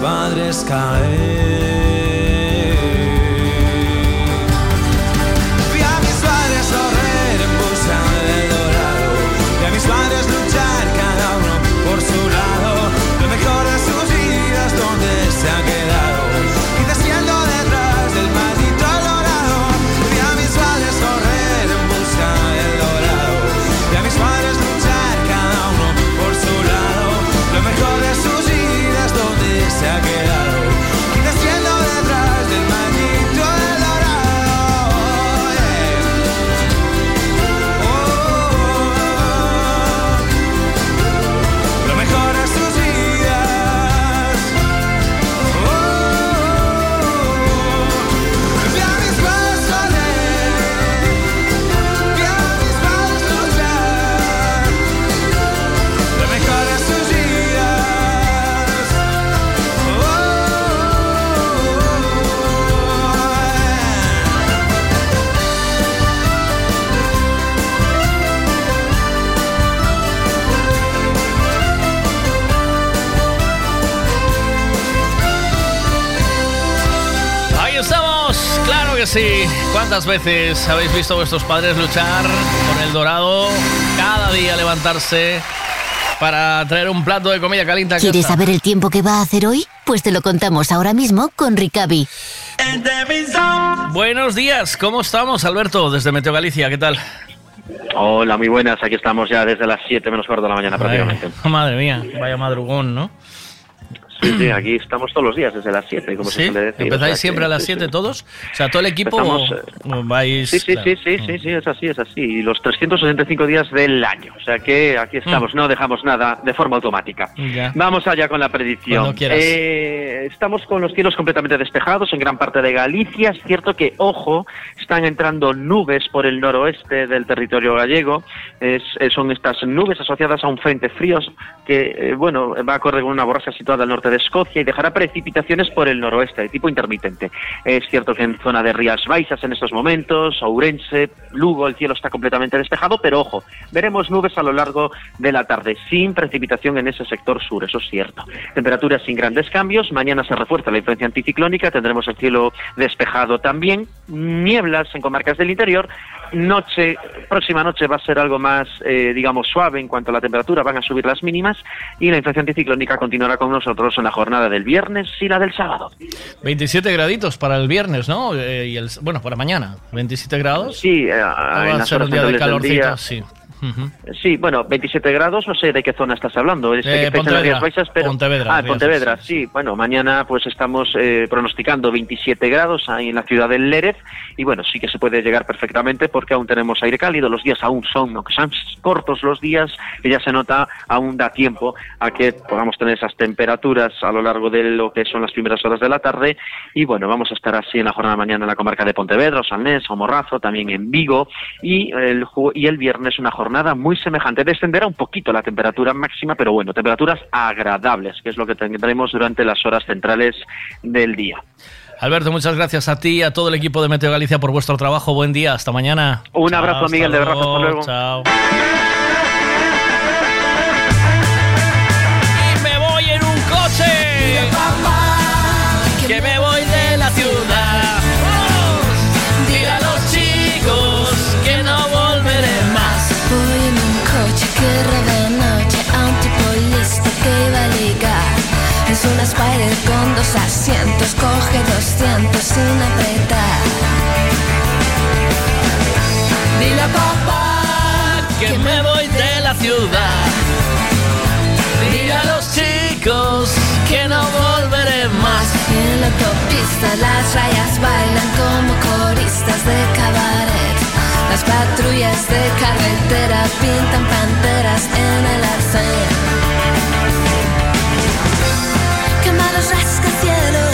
Padres caer. Veces habéis visto a vuestros padres luchar con el dorado? Cada día levantarse para traer un plato de comida caliente a ¿Quieres casa. saber el tiempo que va a hacer hoy? Pues te lo contamos ahora mismo con Ricavi. Buenos días, ¿cómo estamos, Alberto? Desde Meteo Galicia, ¿qué tal? Hola, muy buenas. Aquí estamos ya desde las 7 menos cuarto de la mañana prácticamente. Ay, madre mía, vaya madrugón, ¿no? Sí, aquí estamos todos los días desde las 7, como se ¿Sí? suele decir. ¿Empezáis O sea siempre que- a las sí, 7 sí. todos? O sea, todo el equipo Empezamos, o- o vais... Sí, sí, claro. sí, sí, sí, sí, es así, es así. Y los 365 días del año. O sea que aquí estamos, no dejamos nada de forma automática. Ya. Vamos allá con la predicción. Eh, estamos con los cielos completamente despejados en gran parte de Galicia. Es cierto que, ojo, están entrando nubes por el noroeste del territorio gallego. Es- eh, son estas nubes asociadas a un frente frío que, eh, bueno, va a correr con una borrasca situada al norte de Escocia y dejará precipitaciones por el noroeste de tipo intermitente. Es cierto que en zona de Rías Baixas en estos momentos, Ourense, Lugo, el cielo está completamente despejado, pero ojo, veremos nubes a lo largo de la tarde, sin precipitación en ese sector sur, eso es cierto. Temperaturas sin grandes cambios, mañana se refuerza la influencia anticiclónica, tendremos el cielo despejado también, nieblas en comarcas del interior, noche, próxima noche va a ser algo más, eh, digamos, suave en cuanto a la temperatura, van a subir las mínimas y la influencia anticiclónica continuará con nosotros en la jornada del viernes y la del sábado. 27 graditos para el viernes, ¿no? Eh, y el, bueno, para mañana. 27 grados. Sí, eh, va a ser un día de calorcito, día. Sí. Ujú. Sí, bueno, 27 grados, no sé de qué zona estás hablando. Eh, que estáis en Pontevedra. Rías Baixas, pero... Pontevedra, Ah, Pontevedra, sí. Bueno, mañana pues estamos eh, pronosticando 27 grados ahí en la ciudad del Lérez y bueno, sí que se puede llegar perfectamente porque aún tenemos aire cálido, los días aún son, aunque son cortos los días, que ya se nota, aún da tiempo a que podamos tener esas temperaturas a lo largo de lo que son las primeras horas de la tarde y bueno, vamos a estar así en la jornada de mañana en la comarca de Pontevedra, Osalnés, Morrazo, también en Vigo y el, y el viernes una jornada muy semejante. Descenderá un poquito la temperatura máxima, pero bueno, temperaturas agradables, que es lo que tendremos durante las horas centrales del día. Alberto, muchas gracias a ti y a todo el equipo de Meteo Galicia por vuestro trabajo. Buen día, hasta mañana. Un abrazo, Miguel, de verdad, hasta luego. Chao. Es una Spider con dos asientos, coge 200 sin apretar. Dile a papá que me voy de la ciudad. Dile a los chicos que no volveré más. En la autopista las rayas bailan como coristas de cabaret. Las patrullas de carretera pintan panteras en el arcén.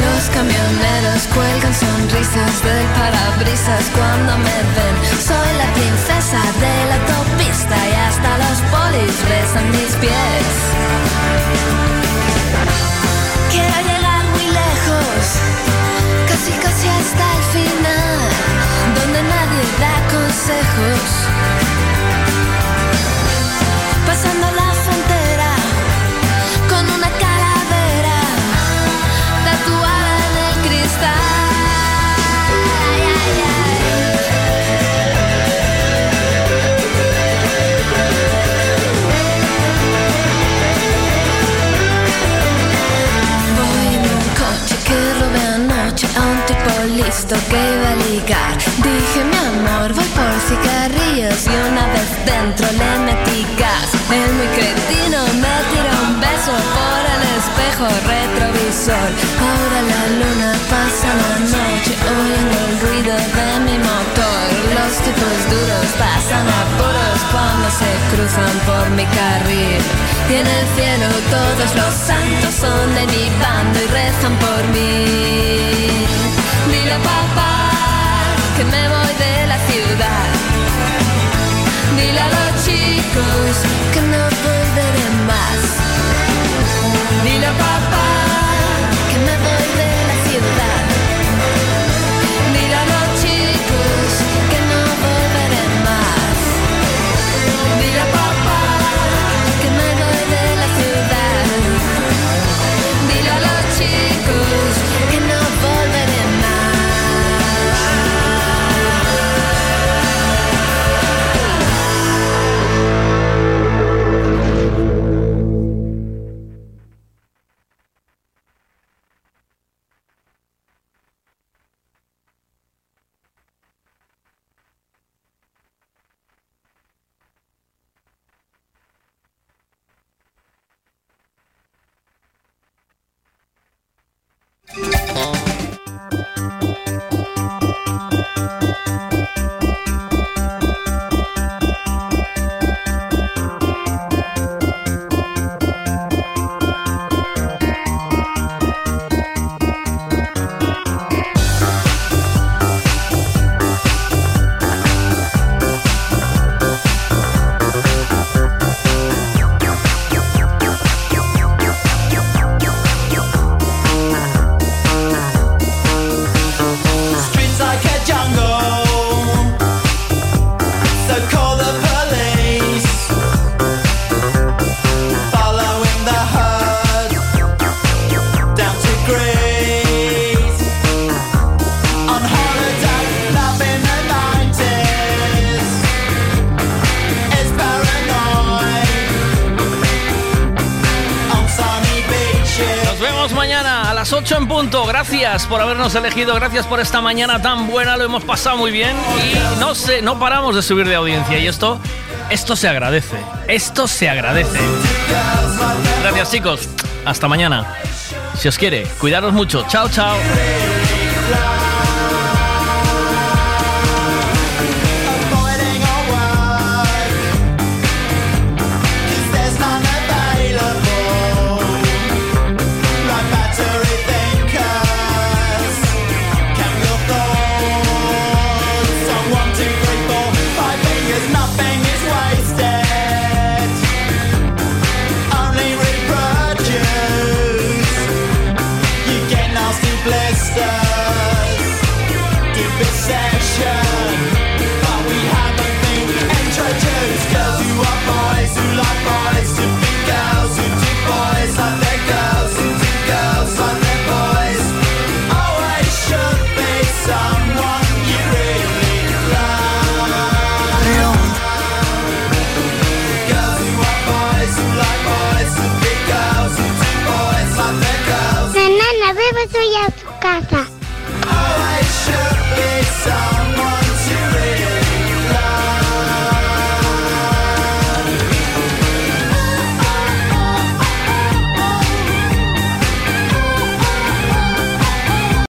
los. Lo cuelgan sonrisas del parabrisas cuando me ven. Soy la princesa de la autopista y hasta los polis rezan mis pies. Quiero llegar muy lejos, casi casi hasta el final, donde nadie da consejos. Retrovisor. Ahora la luna pasa la noche oyendo el ruido de mi motor. Los tipos duros pasan apuros cuando se cruzan por mi carril. Y en el cielo todos los santos son de mi bando y rezan por mí. Dile papá que me voy de la ciudad. Dile a los chicos que no volveré más. Las 8 en punto. Gracias por habernos elegido, gracias por esta mañana tan buena, lo hemos pasado muy bien y no sé, no paramos de subir de audiencia y esto esto se agradece. Esto se agradece. Gracias, chicos. Hasta mañana. Si os quiere, cuidaros mucho. Chao, chao.